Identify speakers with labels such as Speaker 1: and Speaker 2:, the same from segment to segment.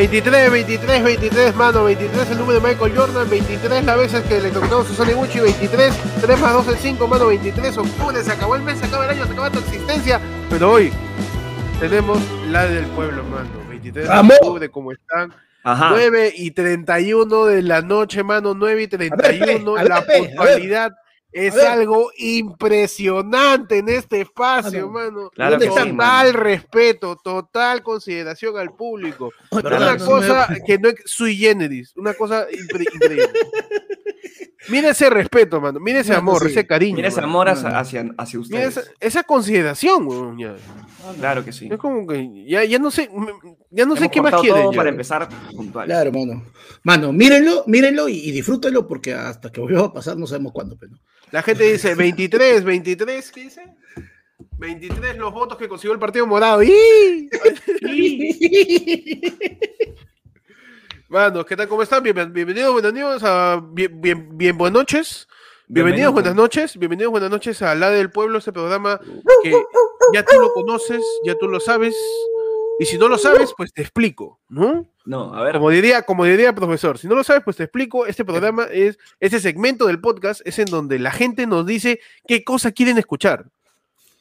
Speaker 1: 23, 23, 23, mano, 23 el número de Michael Jordan, 23 las veces que le a Susana Gucci, 23, 3 más 2 es 5, mano, 23, octubre, se acabó el mes, se acaba el año, se acaba tu existencia, pero hoy tenemos la del pueblo, mano, 23 de octubre, ¿cómo están?
Speaker 2: Ajá.
Speaker 1: 9 y 31 de la noche, mano, 9 y 31,
Speaker 3: a ver,
Speaker 1: la
Speaker 3: pe, a ver.
Speaker 1: puntualidad es algo impresionante en este espacio,
Speaker 3: Mano,
Speaker 1: mano.
Speaker 2: Claro
Speaker 3: ¿Dónde
Speaker 2: que
Speaker 3: están,
Speaker 2: sí,
Speaker 1: Total
Speaker 2: mano.
Speaker 1: respeto, total consideración al público. Una
Speaker 3: No
Speaker 1: cosa
Speaker 3: me-
Speaker 1: que no es sui generis, una cosa impre- increíble. Mira ese respeto, mano. Mira ese amor,
Speaker 3: sí.
Speaker 1: ese cariño.
Speaker 2: Mira ese amor hacia, hacia,
Speaker 1: Mira
Speaker 2: ustedes.
Speaker 1: esa, esa consideración, weón, ya.
Speaker 2: Claro que sí.
Speaker 1: Es como que ya, ya no sé, ya no sé qué más quieren.
Speaker 2: todo para empezar puntual.
Speaker 3: Claro, mano. Mano, mírenlo, mírenlo y, y disfrútenlo porque hasta que vuelva a pasar no sabemos cuándo, pero.
Speaker 1: La gente dice 23, 23, ¿qué dice? 23 los votos que consiguió el Partido Morado. ¡Y! Mano, ¿qué tal? ¿Cómo están? Bien- bienvenidos, buenas noches, a, bien, bien, bien buenas noches. Bienvenidos,
Speaker 2: Bienvenido.
Speaker 1: buenas noches. Bienvenidos, buenas noches a La del Pueblo, este programa que ya tú lo conoces, ya tú lo sabes. Y si no lo sabes, pues te explico, ¿no?
Speaker 2: No, a ver.
Speaker 1: Como diría, como diría profesor, si no lo sabes, pues te explico. Este programa es, este segmento del podcast es en donde la gente nos dice qué cosa quieren escuchar.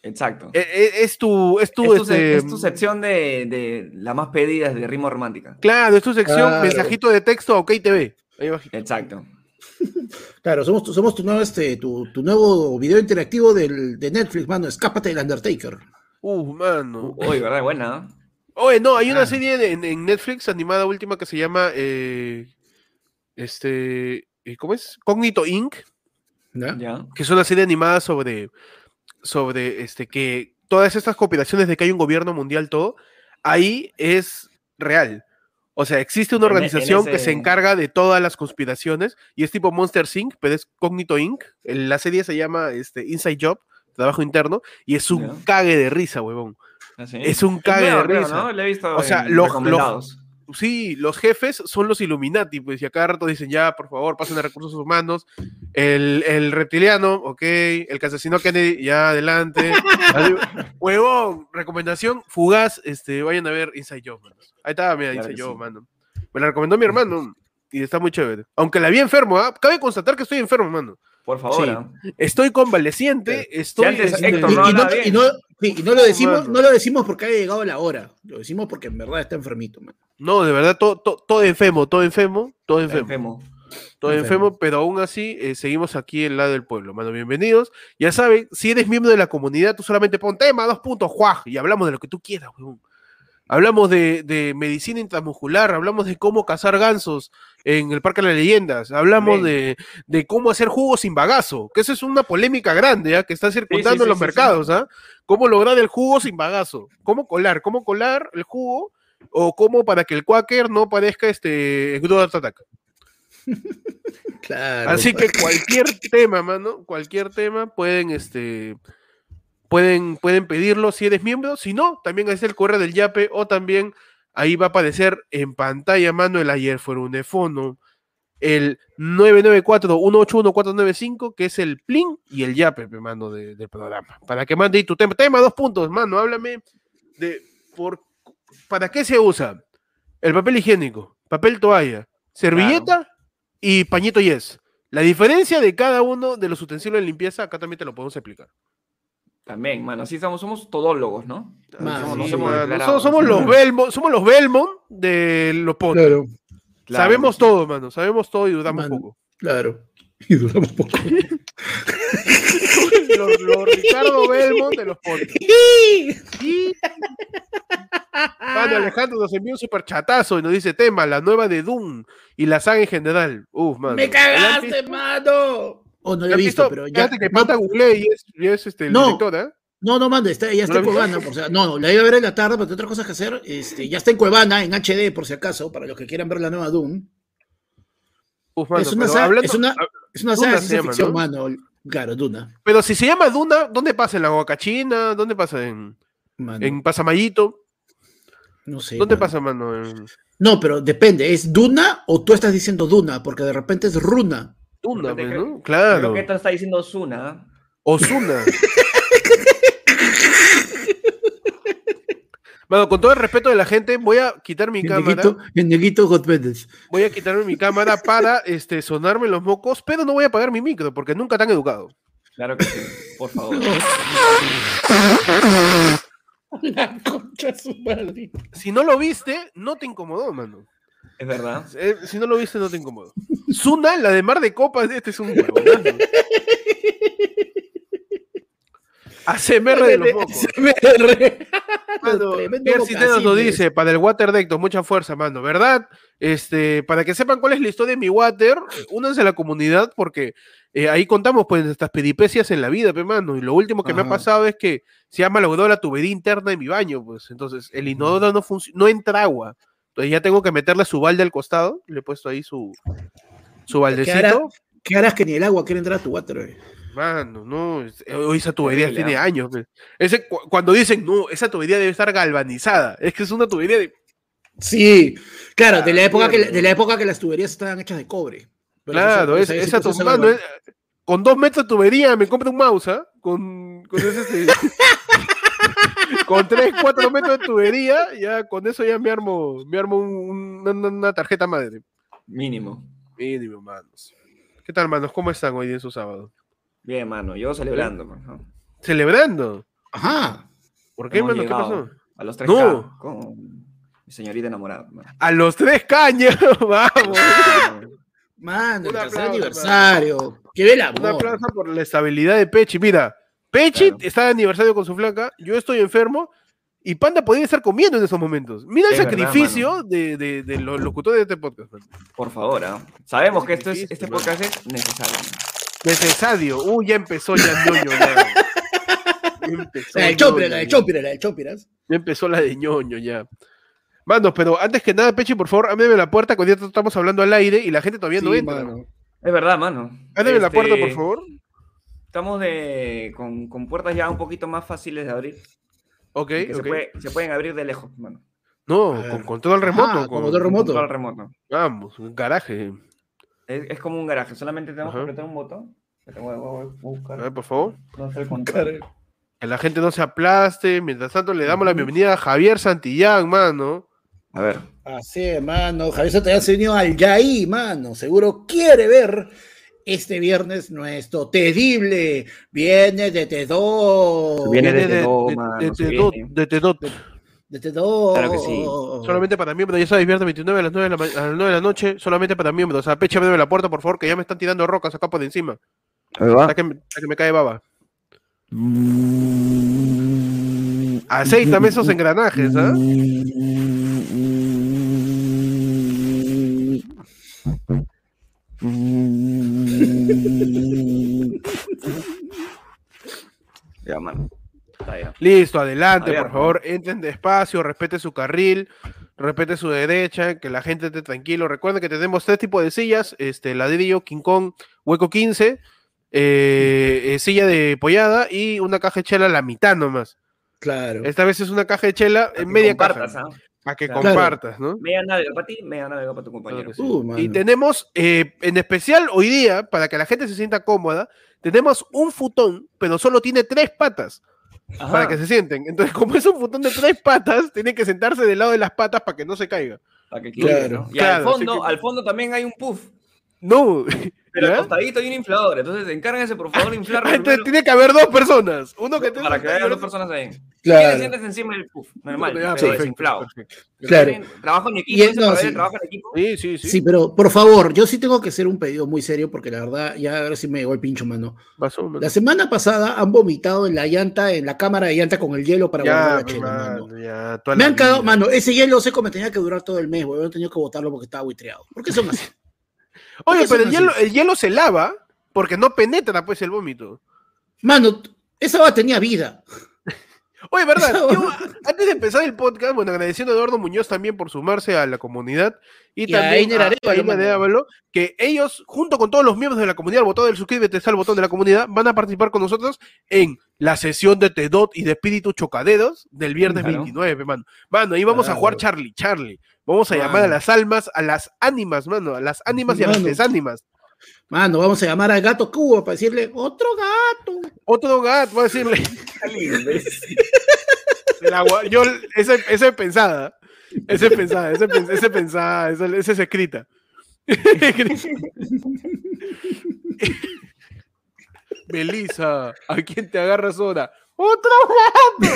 Speaker 2: Exacto.
Speaker 1: E- e- Es, tu, es tu,
Speaker 2: es, tu,
Speaker 1: este,
Speaker 2: es tu sección de, de las más pedidas de ritmo romántica.
Speaker 1: claro, es tu sección,
Speaker 3: Claro.
Speaker 1: mensajito de texto a OK TV. Ahí.
Speaker 2: Exacto.
Speaker 3: Claro, somos, tu- somos tu, nuevo, este, tu, tu nuevo video interactivo del, de Netflix, mano. Escápate del Undertaker.
Speaker 1: Uh, mano.
Speaker 2: Uy, ¿verdad? Buena.
Speaker 1: Oye, no, hay una
Speaker 3: Ah.
Speaker 1: serie en, en Netflix animada última que se llama eh, este, eh, ¿cómo es? Cognito Inc.
Speaker 3: ¿ya?
Speaker 1: Que es una serie animada sobre, sobre este, que todas estas conspiraciones de que hay un gobierno mundial, todo, ahí es real. O sea, existe una
Speaker 2: e-
Speaker 1: organización que se encarga de todas las conspiraciones y es tipo Monster Inc., pero es Cognito Inc. La serie se llama este, Inside Job, trabajo interno, y es un cague de risa, huevón.
Speaker 2: Así.
Speaker 1: Es un cague de
Speaker 2: creo,
Speaker 1: risa.
Speaker 2: ¿no? Le he visto
Speaker 1: O sea,
Speaker 2: en
Speaker 1: los-
Speaker 2: recomendados.
Speaker 1: Sí, los jefes son los Illuminati, pues, y a cada rato dicen, ya, por favor, pasen a recursos humanos. El, el reptiliano, ok. El que asesinó a Kennedy, ya, adelante. Huevón, recomendación fugaz, este, vayan a ver Inside Job, manos. Ahí está, mira,
Speaker 2: Claro
Speaker 1: Inside Job,
Speaker 2: sí.
Speaker 1: mano. Me la recomendó mi hermano, y está muy chévere. Aunque la vi enfermo, ¿ah? Cabe constatar que estoy enfermo, mano.
Speaker 2: Por favor.
Speaker 1: Sí. Estoy convaleciente, estoy...
Speaker 2: antes Héctor
Speaker 3: Y,
Speaker 2: no
Speaker 3: y no,
Speaker 2: habla bien.
Speaker 3: y no- sí, y no lo decimos, no lo decimos porque haya llegado la hora. Lo decimos porque en verdad está enfermito, mano.
Speaker 1: No, de verdad, todo, todo, todo enfermo, todo enfermo, todo enfermo.
Speaker 2: enfermo.
Speaker 1: Todo
Speaker 3: Enfermo.
Speaker 1: enfermo, pero aún así eh, seguimos aquí en la del pueblo, mano. Bienvenidos. Ya saben, si eres miembro de la comunidad, tú solamente pon tema, dos puntos, juaj, y hablamos de lo que tú quieras, weón. Hablamos de, de medicina intramuscular, hablamos de cómo cazar gansos en el Parque de las Leyendas, hablamos de, de cómo hacer jugos sin bagazo, que eso es una polémica grande, ¿ah? que está circundando
Speaker 2: sí,
Speaker 1: en los
Speaker 2: sí,
Speaker 1: mercados, ¿ah? Cómo lograr el jugo sin bagazo, cómo colar, cómo colar el jugo, o cómo para que el quaker no parezca este Attack.
Speaker 3: Claro.
Speaker 1: Así que cualquier tema, mano, cualquier tema pueden, este, pueden, pueden pedirlo si eres miembro. Si no, también es el correo del Yape o también ahí va a aparecer en pantalla, mano, el ayer fue un efono, el 994-181-495, que es el plin y el Yape, pe, mano, de- del programa. Para que mande tu tema. Tema, dos puntos, mano, háblame de por, para qué se usa el papel higiénico, papel toalla, servilleta y pañito yes. La diferencia de cada uno de los utensilios de limpieza, acá también te lo podemos explicar.
Speaker 2: También, mano. Así estamos, somos todólogos, ¿no? Somos-
Speaker 3: sí,
Speaker 1: los. Belmont, somos los Belmont de los.
Speaker 3: Claro,
Speaker 2: Claro
Speaker 1: Sabemos
Speaker 2: sí.
Speaker 1: todo, mano. Sabemos todo y dudamos poco.
Speaker 3: claro. Y duramos poco.
Speaker 1: los, los Ricardo Belmont de los. Y- Mano, Alejandro nos envió un super chatazo y nos dice tema, la nueva de Doom y la saga en general. Uf, mano.
Speaker 3: ¡Me
Speaker 1: ¿Ya han
Speaker 3: cagaste, mano! Oh, no lo he visto,
Speaker 1: visto?
Speaker 3: pero ya.
Speaker 1: Fíjate que
Speaker 3: no,
Speaker 1: Pata googleé y es, y es este, el
Speaker 3: No.
Speaker 1: director, ¿eh?
Speaker 3: No, no, manda, está, ya
Speaker 1: ¿No
Speaker 3: está en? Cuevana. Por, si- no, no, la iba a ver en la tarde, pero tengo otras cosas que hacer. Este, ya está en Cuevana, en HD, por si acaso, para los que quieran ver la nueva Doom.
Speaker 1: Uf, mano,
Speaker 3: es, una saga,
Speaker 1: hablando-
Speaker 3: es, una, es una saga de ciencia
Speaker 1: llama,
Speaker 3: ficción,
Speaker 1: ¿no?
Speaker 3: mano. Claro, Duna.
Speaker 1: Pero si se llama Duna, ¿dónde pasa? ¿En la Huacachina? ¿Dónde pasa? ¿En,
Speaker 3: Mano.
Speaker 1: en Pasamayito?
Speaker 3: no sé.
Speaker 1: ¿Dónde
Speaker 3: mano.
Speaker 1: pasa, mano? En
Speaker 3: No, pero depende, ¿es Duna o tú estás diciendo Duna? Porque de repente es Runa.
Speaker 2: Repente
Speaker 1: pues, ¿no? Claro.
Speaker 2: Creo que esto está diciendo Zuna.
Speaker 1: Osuna. Mano, con todo el respeto de la gente, voy a quitar mi
Speaker 3: El
Speaker 1: cámara.
Speaker 3: neguito.
Speaker 1: Voy a quitarme mi cámara para este, sonarme los mocos, pero no voy a apagar mi micro porque nunca tan educado.
Speaker 2: Claro que sí, por favor.
Speaker 3: La concha su madre.
Speaker 1: Si no lo viste, no te incomodó, mano.
Speaker 2: Es verdad.
Speaker 1: Eh, si no lo viste, no te incomodó. Zuna, la de Mar de Copas, este es un huevonazo. ACMR de los mocos. Mano,
Speaker 3: Tremendo
Speaker 1: Pierre nos
Speaker 3: mocasín,
Speaker 1: dice, para el water decto, mucha fuerza, mano, ¿verdad? Este, para que sepan cuál es la historia de mi water, únanse a la comunidad porque eh, ahí contamos pues nuestras peripecias en la vida, pe, mano, y lo último que me ha
Speaker 3: Ajá.
Speaker 1: pasado es que se ha malogrado la tubería interna de mi baño, pues, entonces el inodoro no funciona, no entra agua, entonces ya tengo que meterle su balde al costado, le he puesto ahí su, su baldecito,
Speaker 3: hará? ¿Qué harás que ni el agua quiere entrar a tu water? eh?
Speaker 1: Mano, no, eh, hoy esa tubería tiene años. pues. Ese, cu- cuando dicen, no, esa tubería debe estar galvanizada, es que es una tubería de...
Speaker 3: Sí, claro, de la
Speaker 1: Ah,
Speaker 3: época que de la época que las tuberías estaban hechas de cobre.
Speaker 1: Claro,
Speaker 3: esa-
Speaker 1: es-
Speaker 3: ese
Speaker 1: esa
Speaker 3: proceso
Speaker 1: tu- mano,
Speaker 3: galvan-
Speaker 1: es- con dos metros de tubería me compro un mouse, ¿ah? Con, con ese, este, con tres, cuatro metros de tubería, ya con eso ya me armo, me armo un- un- una, una tarjeta madre.
Speaker 2: Mínimo.
Speaker 1: Mínimo, manos. ¿Qué tal, manos? ¿Cómo están hoy en su sábado?
Speaker 2: Bien, mano. Yo celebrando, mano.
Speaker 1: ¿Celebrando?
Speaker 3: Ajá.
Speaker 1: ¿Por qué,
Speaker 2: Hemos
Speaker 1: mano? ¿Qué pasó?
Speaker 2: A los 3K
Speaker 1: No.
Speaker 2: con mi señorita enamorada. mano.
Speaker 1: A los tres caños, vamos.
Speaker 3: Mano, el tercer aniversario. Que ve la
Speaker 1: Un aplauso por la estabilidad de Pechi. Mira, Pechi
Speaker 2: Claro.
Speaker 1: está de aniversario con su flaca, yo estoy enfermo y Panda podría estar comiendo en esos momentos. Mira el
Speaker 2: verdad,
Speaker 1: sacrificio de, de- de los locutores de este podcast. man.
Speaker 2: Por favor, ¿ah? Sabemos que esto es, este
Speaker 1: mano.
Speaker 2: podcast es necesario. mano.
Speaker 1: Necesario. Uy, ya empezó ya ñoño. Ya, Ya empezó
Speaker 3: La del
Speaker 1: ñoño,
Speaker 3: Chompira, la del
Speaker 1: ya.
Speaker 3: Chompira, la del Chompiras.
Speaker 1: Ya empezó la de ñoño ya. Manos, pero antes que nada, Pechi, por favor, ábreme la puerta cuando ya estamos hablando al aire y la gente todavía no
Speaker 3: Sí,
Speaker 1: entra.
Speaker 3: mano.
Speaker 2: Es verdad, mano.
Speaker 1: Ábreme la
Speaker 2: Este,
Speaker 1: puerta, por favor.
Speaker 2: Estamos de, con, con puertas ya un poquito más fáciles de abrir.
Speaker 1: Ok,
Speaker 2: que se,
Speaker 1: ok.
Speaker 2: puede- se pueden abrir de lejos, mano.
Speaker 1: No, con control remoto.
Speaker 3: Ah,
Speaker 1: con-
Speaker 3: con control remoto.
Speaker 2: Control remoto.
Speaker 1: Vamos, un garaje.
Speaker 2: Es, es como un garaje, solamente tenemos
Speaker 1: Ajá.
Speaker 2: que apretar un botón. Voy a- voy a- voy a buscar
Speaker 1: A ver, por favor.
Speaker 2: el.
Speaker 1: Que la gente no se aplaste. Mientras tanto, le damos la bienvenida a Javier Santillán, mano.
Speaker 2: A ver.
Speaker 3: Así es, mano. Javier Santillán se unió al Yaí, mano. Seguro quiere ver este viernes nuestro terrible. Viene de T2.
Speaker 2: Viene de Tedot,
Speaker 1: de- Tedot, de Tedot.
Speaker 3: De T2.
Speaker 2: Claro que sí.
Speaker 1: Solamente para miembros, ya sabes, viernes 29 a las 9 de la, a las 9 de la noche, solamente para miembros. O sea, pecha, abreme la puerta, por favor, que ya me están tirando rocas acá por encima.
Speaker 2: Ahí va.
Speaker 1: Hasta que, me- hasta que me cae baba. Aceítame esos engranajes, ¿ah?
Speaker 2: Ya, mano.
Speaker 1: Listo, adelante, por favor, entren despacio, respete su carril, respete su derecha, que la gente esté tranquilo. Recuerden que tenemos tres tipos de sillas, este, ladrillo, King Kong, hueco 15, eh, eh, silla de pollada y una caja de chela a la mitad nomás.
Speaker 3: Claro.
Speaker 1: Esta vez es una caja de chela en media caja,
Speaker 2: ¿ah?
Speaker 1: Para que
Speaker 2: Claro.
Speaker 1: compartas, ¿no?
Speaker 2: Media navega para ti, media navega para tu
Speaker 1: Claro
Speaker 2: compañero.
Speaker 3: Uh.
Speaker 1: Y tenemos, eh, en especial hoy día, para que la gente se sienta cómoda, tenemos un futón, pero solo tiene tres patas.
Speaker 2: Ajá.
Speaker 1: para que se sienten. Entonces, como es un futón de tres patas, tienen que sentarse del lado de las patas para que no se caiga.
Speaker 2: Para que
Speaker 3: Claro,
Speaker 2: equilibre, ¿no? Y
Speaker 1: claro,
Speaker 2: al fondo,
Speaker 1: que-
Speaker 2: al fondo también hay un puff.
Speaker 1: No.
Speaker 2: Pero
Speaker 1: ¿Ya?
Speaker 2: al costadito hay un inflador. Entonces encárguense por favor de inflarlo
Speaker 1: Ah, Entonces tiene que haber dos personas. Uno que
Speaker 2: para que haya dos personas ahí.
Speaker 3: Claro.
Speaker 2: Sientes encima del puff, normal,
Speaker 1: Ya,
Speaker 2: pero
Speaker 1: perfecto,
Speaker 2: desinflado.
Speaker 1: perfecto.
Speaker 3: Claro.
Speaker 2: Trabajo en equipo,
Speaker 3: es- no, sí.
Speaker 2: el trabajo en equipo.
Speaker 1: Sí, sí, sí.
Speaker 3: Sí, pero por favor, yo sí tengo que hacer un pedido muy serio porque la verdad, ya ahora sí me llegó el pincho, mano.
Speaker 1: Pasó, man.
Speaker 3: La semana pasada han vomitado en la llanta, en la cámara de llanta con el hielo para guardar
Speaker 1: Ya,
Speaker 3: la chela, mano.
Speaker 1: mano, ya,
Speaker 3: Me han cagado, mano, ese hielo seco me tenía que durar todo el mes, weón. He tenido que botarlo porque estaba buitreado. ¿Por qué son así?
Speaker 1: Oye,
Speaker 3: ¿Por qué
Speaker 1: pero el hielo, el hielo se lava porque no penetra pues el vómito.
Speaker 3: Mano, esa va tenía vida.
Speaker 1: Oye, verdad, yo, antes de empezar el podcast, bueno, agradeciendo a Eduardo Muñoz también por sumarse a la comunidad y, también a,
Speaker 3: mano.
Speaker 1: Arevalo, que ellos, junto con todos los miembros de la comunidad, el botón del suscríbete está el botón de la comunidad, van a participar con nosotros en la sesión de Tedot y de Espíritus Chocaderos del viernes
Speaker 2: Claro.
Speaker 1: 29, mano. Mano, ahí vamos a jugar. Charlie, Charlie. Vamos a llamar a las almas, a las ánimas, mano, a las ánimas y a las
Speaker 3: Mano.
Speaker 1: desánimas.
Speaker 3: Mano, vamos a llamar al gato Cuba para decirle, otro gato.
Speaker 1: Otro gato, va a decirle, El agua, yo, ese, ese pensada. Ese pensada, ese, pen- ese pensada, ese, ese es escrita. Melissa, ¿a quién te agarras ahora? ¡Otro gato!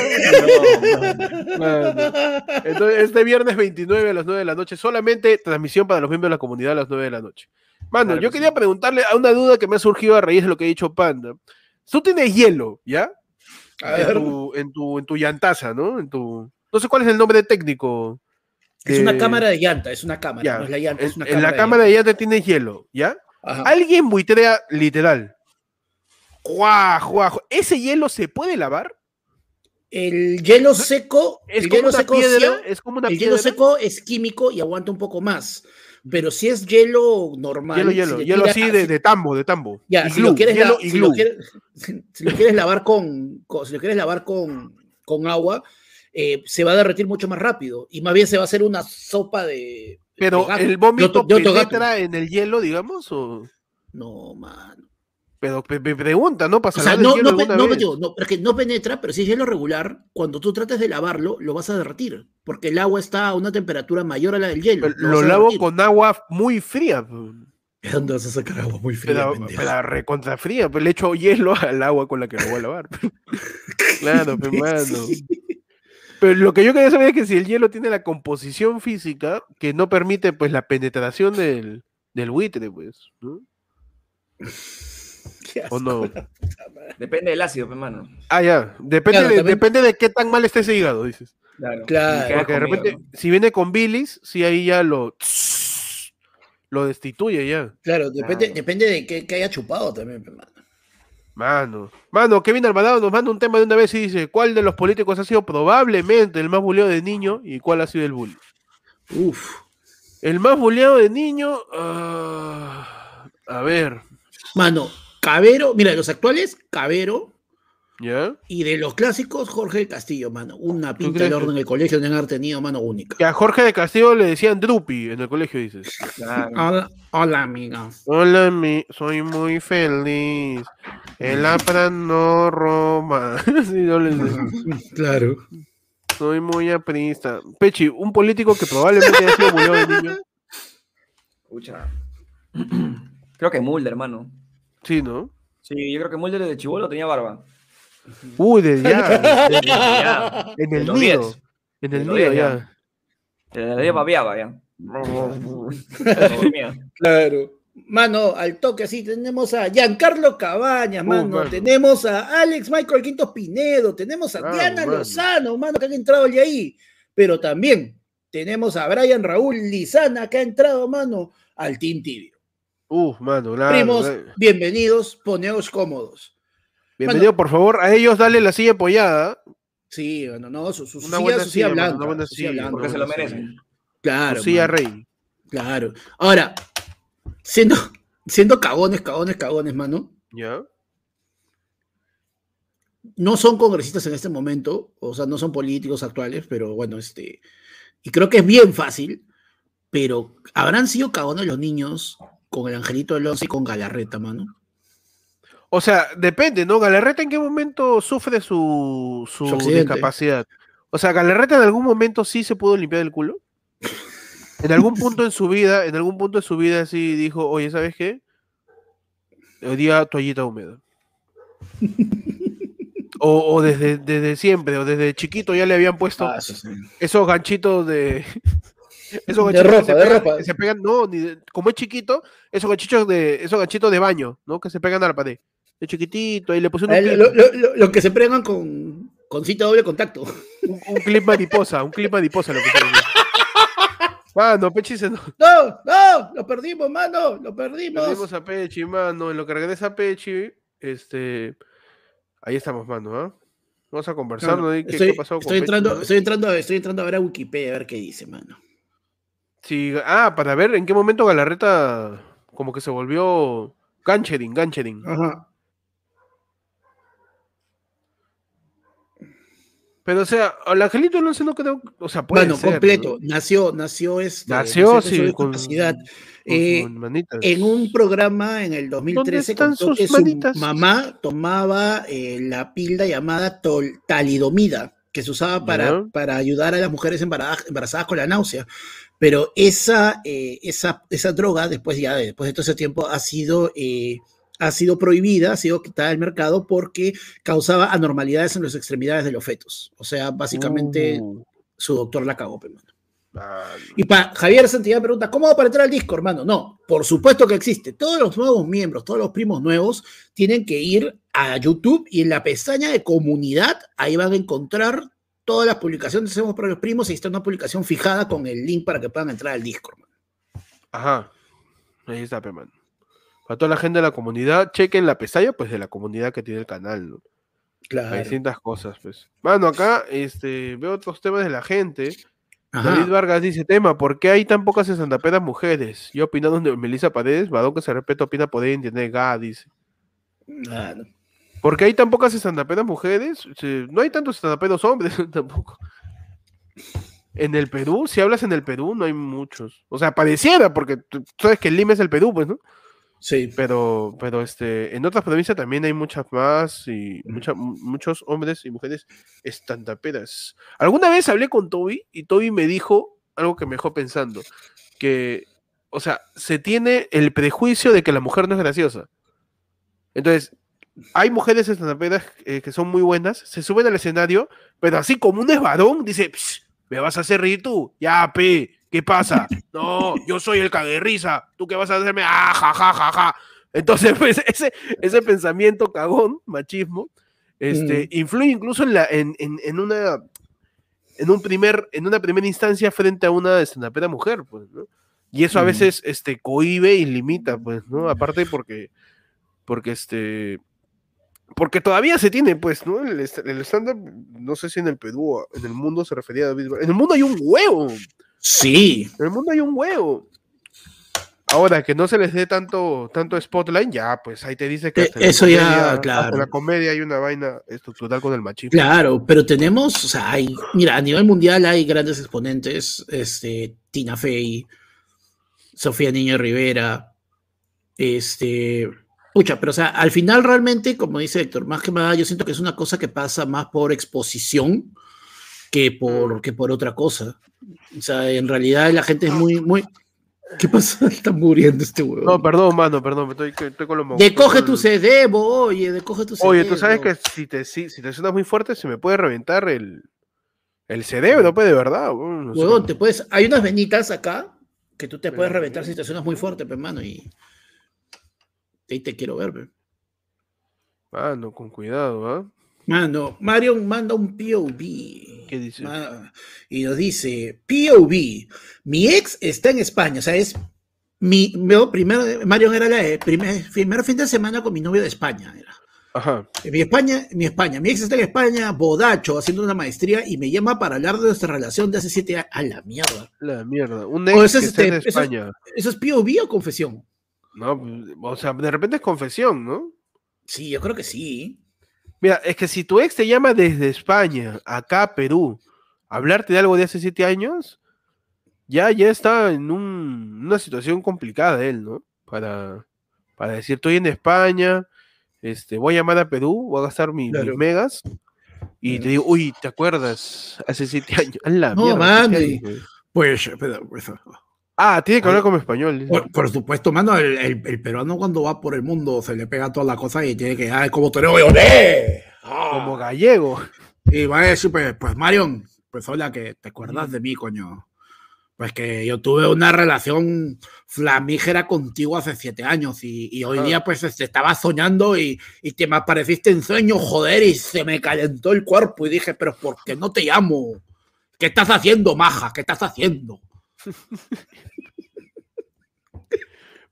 Speaker 1: Entonces, este viernes 29 a las 9 de la noche, solamente transmisión para los miembros de la comunidad a las 9 de la noche. Mano, yo
Speaker 2: que
Speaker 1: quería preguntarle a una duda que me ha surgido a raíz de lo que ha dicho Panda. Tú tienes hielo, ¿ya? En tu, en tu, en llantaza, ¿no? En tu, no sé cuál es el nombre técnico.
Speaker 3: es una
Speaker 1: de-
Speaker 3: cámara de llanta, es una cámara,
Speaker 1: En, la cámara de llanta tienes hielo, ¿ya?
Speaker 3: Ajá.
Speaker 1: Alguien buitrea literal. ¡Guau, guau! ¿Ese hielo se puede lavar?
Speaker 3: El hielo seco,
Speaker 1: Es
Speaker 3: el
Speaker 1: como
Speaker 3: hielo
Speaker 1: una
Speaker 3: seco
Speaker 1: piedra,
Speaker 3: sí,
Speaker 1: es como una
Speaker 3: el
Speaker 1: piedra.
Speaker 3: hielo seco es químico y aguanta un poco más. Pero si es hielo normal.
Speaker 1: Hielo, hielo, hielo así de, tambo, de tambo.
Speaker 3: Ya, si lo quieres,
Speaker 1: hielo
Speaker 3: la- si
Speaker 1: iglú.
Speaker 3: lo quieres, si lo quieres lavar con, con- si lo quieres lavar con, con agua, eh, se va a derretir mucho más rápido y más bien se va a hacer una sopa de.
Speaker 1: Pero
Speaker 3: de gato,
Speaker 1: el
Speaker 3: de
Speaker 1: vómito
Speaker 3: otro- de otro gato.
Speaker 1: penetra en el hielo, digamos, o...
Speaker 3: No, mano.
Speaker 1: Pero me, pregunta, ¿no?
Speaker 3: O
Speaker 1: ¿Pasa
Speaker 3: sea,
Speaker 1: el
Speaker 3: no, no, pe- no, digo, no, pero es que no penetra, pero si es hielo regular, cuando tú trates de lavarlo, lo vas a derretir, porque el agua está a una temperatura mayor a la del hielo.
Speaker 1: Pero Lo lavo con agua muy fría. pues.
Speaker 3: ¿De dónde vas a sacar agua muy fría,
Speaker 1: Pero, pero recontra fría, pues le echo hielo al agua con la que lo voy a lavar. claro, pues, mano. Pero lo que yo quería saber es que si el hielo tiene la composición física que no permite pues la penetración del, del buitre, pues, ¿no?
Speaker 3: Qué
Speaker 1: ¿O no?
Speaker 2: Depende del ácido, pues, mano.
Speaker 1: Ah, ya. Depende,
Speaker 3: Claro,
Speaker 1: de,
Speaker 3: también-
Speaker 1: depende de qué tan mal esté ese hígado, dices.
Speaker 2: Claro.
Speaker 3: Claro.
Speaker 1: Porque de
Speaker 2: conmigo,
Speaker 1: repente,
Speaker 2: ¿no?
Speaker 1: si viene con bilis, sí ahí ya lo lo destituye ya.
Speaker 3: Claro, depende,
Speaker 2: Claro.
Speaker 3: depende de qué, qué haya chupado también, pe, mano.
Speaker 1: Mano, Kevin Alvarado nos manda un tema de una vez y dice, ¿cuál de los políticos ha sido probablemente el más buleado de niño y cuál ha sido el bully?
Speaker 3: Uf.
Speaker 1: El más buleado de niño, ah, a ver,
Speaker 3: Mano, Cabero, mira, de los actuales, Cabero,
Speaker 1: ¿ya?
Speaker 3: y de los clásicos, Jorge del Castillo, mano. Una pinta de
Speaker 1: que-
Speaker 3: orden en el colegio deben haber tenido, mano, única.
Speaker 1: Que a Jorge de Castillo le decían Drupi en el colegio, dices.
Speaker 2: Claro.
Speaker 3: Hola, hola, amiga.
Speaker 1: Hola, mi, soy muy feliz. El APRA no roba. Sí, no les-
Speaker 3: Claro.
Speaker 1: soy muy aprista. Pechi, un político que probablemente haya sido de niño.
Speaker 2: Escucha. Creo que Mulder, hermano.
Speaker 1: Sí, ¿no?
Speaker 2: Sí, yo creo que Mulder desde chivolo tenía barba.
Speaker 1: Uy, desde ya. desde-
Speaker 2: Ya.
Speaker 1: en
Speaker 2: De
Speaker 1: el nido.
Speaker 2: 10.
Speaker 1: En el
Speaker 2: De
Speaker 1: nido,
Speaker 2: 10
Speaker 1: ya.
Speaker 2: Desde la día babeaba ya.
Speaker 3: Claro. Mano, al toque así, tenemos a Giancarlo Cabañas,
Speaker 1: Uh,
Speaker 3: mano, tenemos a Alex Michael Quintos Pinedo, tenemos a
Speaker 1: Ah,
Speaker 3: Diana
Speaker 1: mano.
Speaker 3: Lozano, mano, que han entrado ya ahí, pero también tenemos a Brian Raúl Lizana, que ha entrado, mano, al Team Tibio.
Speaker 1: Uf, mano. claro,
Speaker 3: Primos,
Speaker 1: claro.
Speaker 3: bienvenidos, poneos cómodos.
Speaker 1: Bienvenido, por favor. A ellos dale la silla apoyada.
Speaker 3: Sí, bueno, no, su, su,
Speaker 1: Una
Speaker 3: silla,
Speaker 1: buena
Speaker 3: su silla
Speaker 1: silla, mano,
Speaker 3: blanca,
Speaker 1: una buena
Speaker 3: su silla
Speaker 1: silla,
Speaker 3: blanca.
Speaker 2: Porque se lo merecen.
Speaker 3: Claro,
Speaker 1: su silla rey.
Speaker 3: Claro. Ahora, siendo, siendo cagones, cagones, cagones, mano,
Speaker 1: ¿Ya?
Speaker 3: no son congresistas en este momento, o sea, no son políticos actuales, pero bueno, este, y creo que es bien fácil, pero habrán sido cagones los niños con el Angelito Alonso y con Galarreta, mano.
Speaker 1: O sea, depende, ¿no? Galarreta en qué momento sufre su, su, discapacidad. O sea, Galarreta en algún momento sí se pudo limpiar el culo. En algún punto en su vida, en algún punto de su vida sí dijo, oye, ¿sabes qué? Hoy día toallita húmeda. O, o desde, desde siempre, o desde chiquito ya le habían puesto
Speaker 3: Ah, sí.
Speaker 1: esos ganchitos de. Esos
Speaker 3: De
Speaker 1: ganchitos
Speaker 3: ropa,
Speaker 1: que, se
Speaker 3: de
Speaker 1: pegan,
Speaker 3: ropa.
Speaker 1: que se pegan, no, ni de- como es chiquito, esos ganchitos de, esos ganchitos de baño, ¿no? Que se pegan a la pared. De chiquitito, y le
Speaker 3: Ah,
Speaker 1: un, clip,
Speaker 3: Lo, lo- lo- lo que se pregan con, con cita doble contacto.
Speaker 1: un- un clip mariposa, un clip mariposa lo pusieron. Mano, Pechi se nos
Speaker 3: No, no, lo perdimos, mano, lo perdimos.
Speaker 1: perdimos a Pechi, mano. En lo que regresa Pechi, este. Ahí estamos, mano, ¿ah? Vamos a conversar,
Speaker 3: No,
Speaker 1: ¿no?
Speaker 3: no,
Speaker 1: ¿Qué,
Speaker 3: estoy,
Speaker 1: qué pasó con
Speaker 3: estoy
Speaker 1: Pechi,
Speaker 3: entrando,
Speaker 1: no?
Speaker 3: estoy entrando, estoy entrando a ver a Wikipedia a ver qué dice, mano.
Speaker 1: Sí, ah, para ver en qué momento Galarreta como que se volvió ganchering, ganchering.
Speaker 3: Ajá.
Speaker 1: Pero, o sea, al Angelito Alonso no creo, o sea, puede
Speaker 3: Bueno,
Speaker 1: ser,
Speaker 3: completo.
Speaker 1: ¿no?
Speaker 3: Nació, nació este.
Speaker 1: Nació,
Speaker 3: con
Speaker 1: sí,
Speaker 3: su
Speaker 1: con,
Speaker 3: Eh. En un programa en el 2013
Speaker 1: están
Speaker 3: contó
Speaker 1: sus
Speaker 3: que su
Speaker 1: manitas?
Speaker 3: mamá tomaba eh, la pilda llamada tol- talidomida que se usaba para, para ayudar a las mujeres embarazadas, embarazadas con la náusea. Pero esa, eh, esa, esa droga, después ya, después de todo ese tiempo, ha sido, eh, ha sido prohibida, ha sido quitada del mercado porque causaba anormalidades en las extremidades de los fetos. O sea, básicamente
Speaker 1: Uh,
Speaker 3: su doctor la cagó, pe, mano.
Speaker 1: ah,
Speaker 3: Y para Javier Santillán pregunta, ¿cómo va para entrar al disco, hermano? No, por supuesto que existe. Todos los nuevos miembros, todos los primos nuevos, tienen que ir a YouTube y en la pestaña de comunidad, ahí van a encontrar todas las publicaciones que hacemos para los primos y está una publicación fijada con el link para que puedan entrar al Discord. hermano.
Speaker 1: Ajá. Ahí está, pe, mano. Para toda la gente de la comunidad, chequen la pestaña, pues, de la comunidad que tiene el canal, ¿no? Hay
Speaker 3: Claro.
Speaker 1: distintas cosas, pues. Mano, acá este, veo otros temas de la gente.
Speaker 3: Ajá.
Speaker 1: David Vargas dice, tema, ¿por qué hay tan pocas estandaperas mujeres? Yo opinando de Melissa Paredes, Badón que se respeta, opina poder entender, ga, dice.
Speaker 3: Claro.
Speaker 1: ¿Por qué hay tan pocas estandaperas mujeres? No hay tantos estandaperos hombres tampoco. En el Perú, si hablas en el Perú, no hay muchos. O sea, pareciera, porque tú sabes que el Lima es el Perú, pues, ¿no?
Speaker 3: Sí.
Speaker 1: Pero, pero este, en otras provincias también hay muchas más y mucha- muchos hombres y mujeres estandaperas. Alguna vez hablé con Toby y Toby me dijo algo que me dejó pensando, que, o sea, se tiene el prejuicio de que la mujer no es graciosa. Entonces, hay mujeres estandaperas eh, que son muy buenas, se suben al escenario, pero así como uno es varón, dice, "Psh, ¿me vas a hacer reír tú? Ya, pe, ¿qué pasa? No, yo soy el caguerrisa, ¿tú qué vas a hacerme? Ah, ja, ja, ja, ja. Entonces, pues, ese, ese pensamiento cagón, machismo, este, influye incluso en, la, en, en, en una en un primer en una primera instancia frente a una estandapera mujer pues ¿no? y eso a
Speaker 3: Mm.
Speaker 1: veces este cohibe y limita pues no aparte porque porque este porque todavía se tiene pues no el, est- el stand-up no sé si en el Perú o en el mundo se refería a David en el mundo hay un huevo
Speaker 3: Sí.
Speaker 1: en el mundo hay un huevo ahora que no se les dé tanto tanto spotlight ya pues ahí te dice que
Speaker 3: Eh, eso ya,
Speaker 1: comedia-
Speaker 3: claro.
Speaker 1: en la comedia hay una vaina estructural con el machismo
Speaker 3: Claro, pero tenemos, o sea, hay, mira, a nivel mundial hay grandes exponentes, este, Tina Fey, Sofía Niño Rivera, este, pucha, pero o sea, al final realmente, como dice Héctor, más que nada, yo siento que es una cosa que pasa más por exposición que por, que por otra cosa. O sea, en realidad la gente es muy, muy... ¿Qué pasa? Está muriendo este huevo.
Speaker 1: No, perdón, mano, perdón, estoy, estoy con los mo-
Speaker 3: Decoge tu
Speaker 1: con-
Speaker 3: cerebro, oye, decoge tu cerebro.
Speaker 1: Oye, tú sabes que si te, si, si te suenas muy fuerte, se me puede reventar el, el cerebro, pues, de verdad.
Speaker 3: Huevón, te puedes, hay unas venitas acá que tú te puedes reventar si te suenas muy fuerte, pe, mano, y ahí te quiero ver, pe.
Speaker 1: Mano, con cuidado, ¿ah?
Speaker 3: Mano, Marion manda un POV.
Speaker 1: ¿Qué dice?
Speaker 3: Y nos dice, POV, mi ex está en España, o sea, es mi, no, primero, Marion era la de primer, primer fin de semana con mi novio de España, era.
Speaker 1: Ajá.
Speaker 3: Mi España, mi España, mi ex está en España, bodacho, haciendo una maestría y me llama para hablar de nuestra relación de hace siete años. A la mierda.
Speaker 1: La mierda. Un
Speaker 3: O
Speaker 1: ex
Speaker 3: ese
Speaker 1: que
Speaker 3: es
Speaker 1: esté en
Speaker 3: este- eso es-
Speaker 1: España.
Speaker 3: ¿Eso es POV o confesión?
Speaker 1: No, o sea, de repente es confesión, ¿no?
Speaker 3: Sí, yo creo que sí.
Speaker 1: Mira, es que si tu ex te llama desde España, acá a Perú, a hablarte de algo de hace siete años, ya, ya está en un- una situación complicada él, ¿no? Para, para decir, estoy en España, este, voy a llamar a Perú, voy a gastar mi- mis megas, y te digo, uy, ¿te acuerdas? Hace siete años. La
Speaker 3: No,
Speaker 1: mierda,
Speaker 3: y-. Pues, pero, pues,
Speaker 1: Ah, tiene que hablar como español.
Speaker 3: por, por supuesto, mano, el, el- el peruano cuando va por el mundo se le pega todas las cosas y tiene que, ah, como tenemos ¡olé! Ah.
Speaker 1: Como gallego.
Speaker 3: Y va a decir, pues, pues, Marion, pues hola, que te acuerdas de mí, coño. Pues que yo tuve una relación flamígera contigo hace siete años y, y hoy
Speaker 1: Ah.
Speaker 3: día pues te estaba soñando y, y te me apareciste en sueño, joder, y se me calentó el cuerpo y dije, pero ¿por qué no te llamo? ¿Qué estás haciendo, maja? ¿Qué estás haciendo?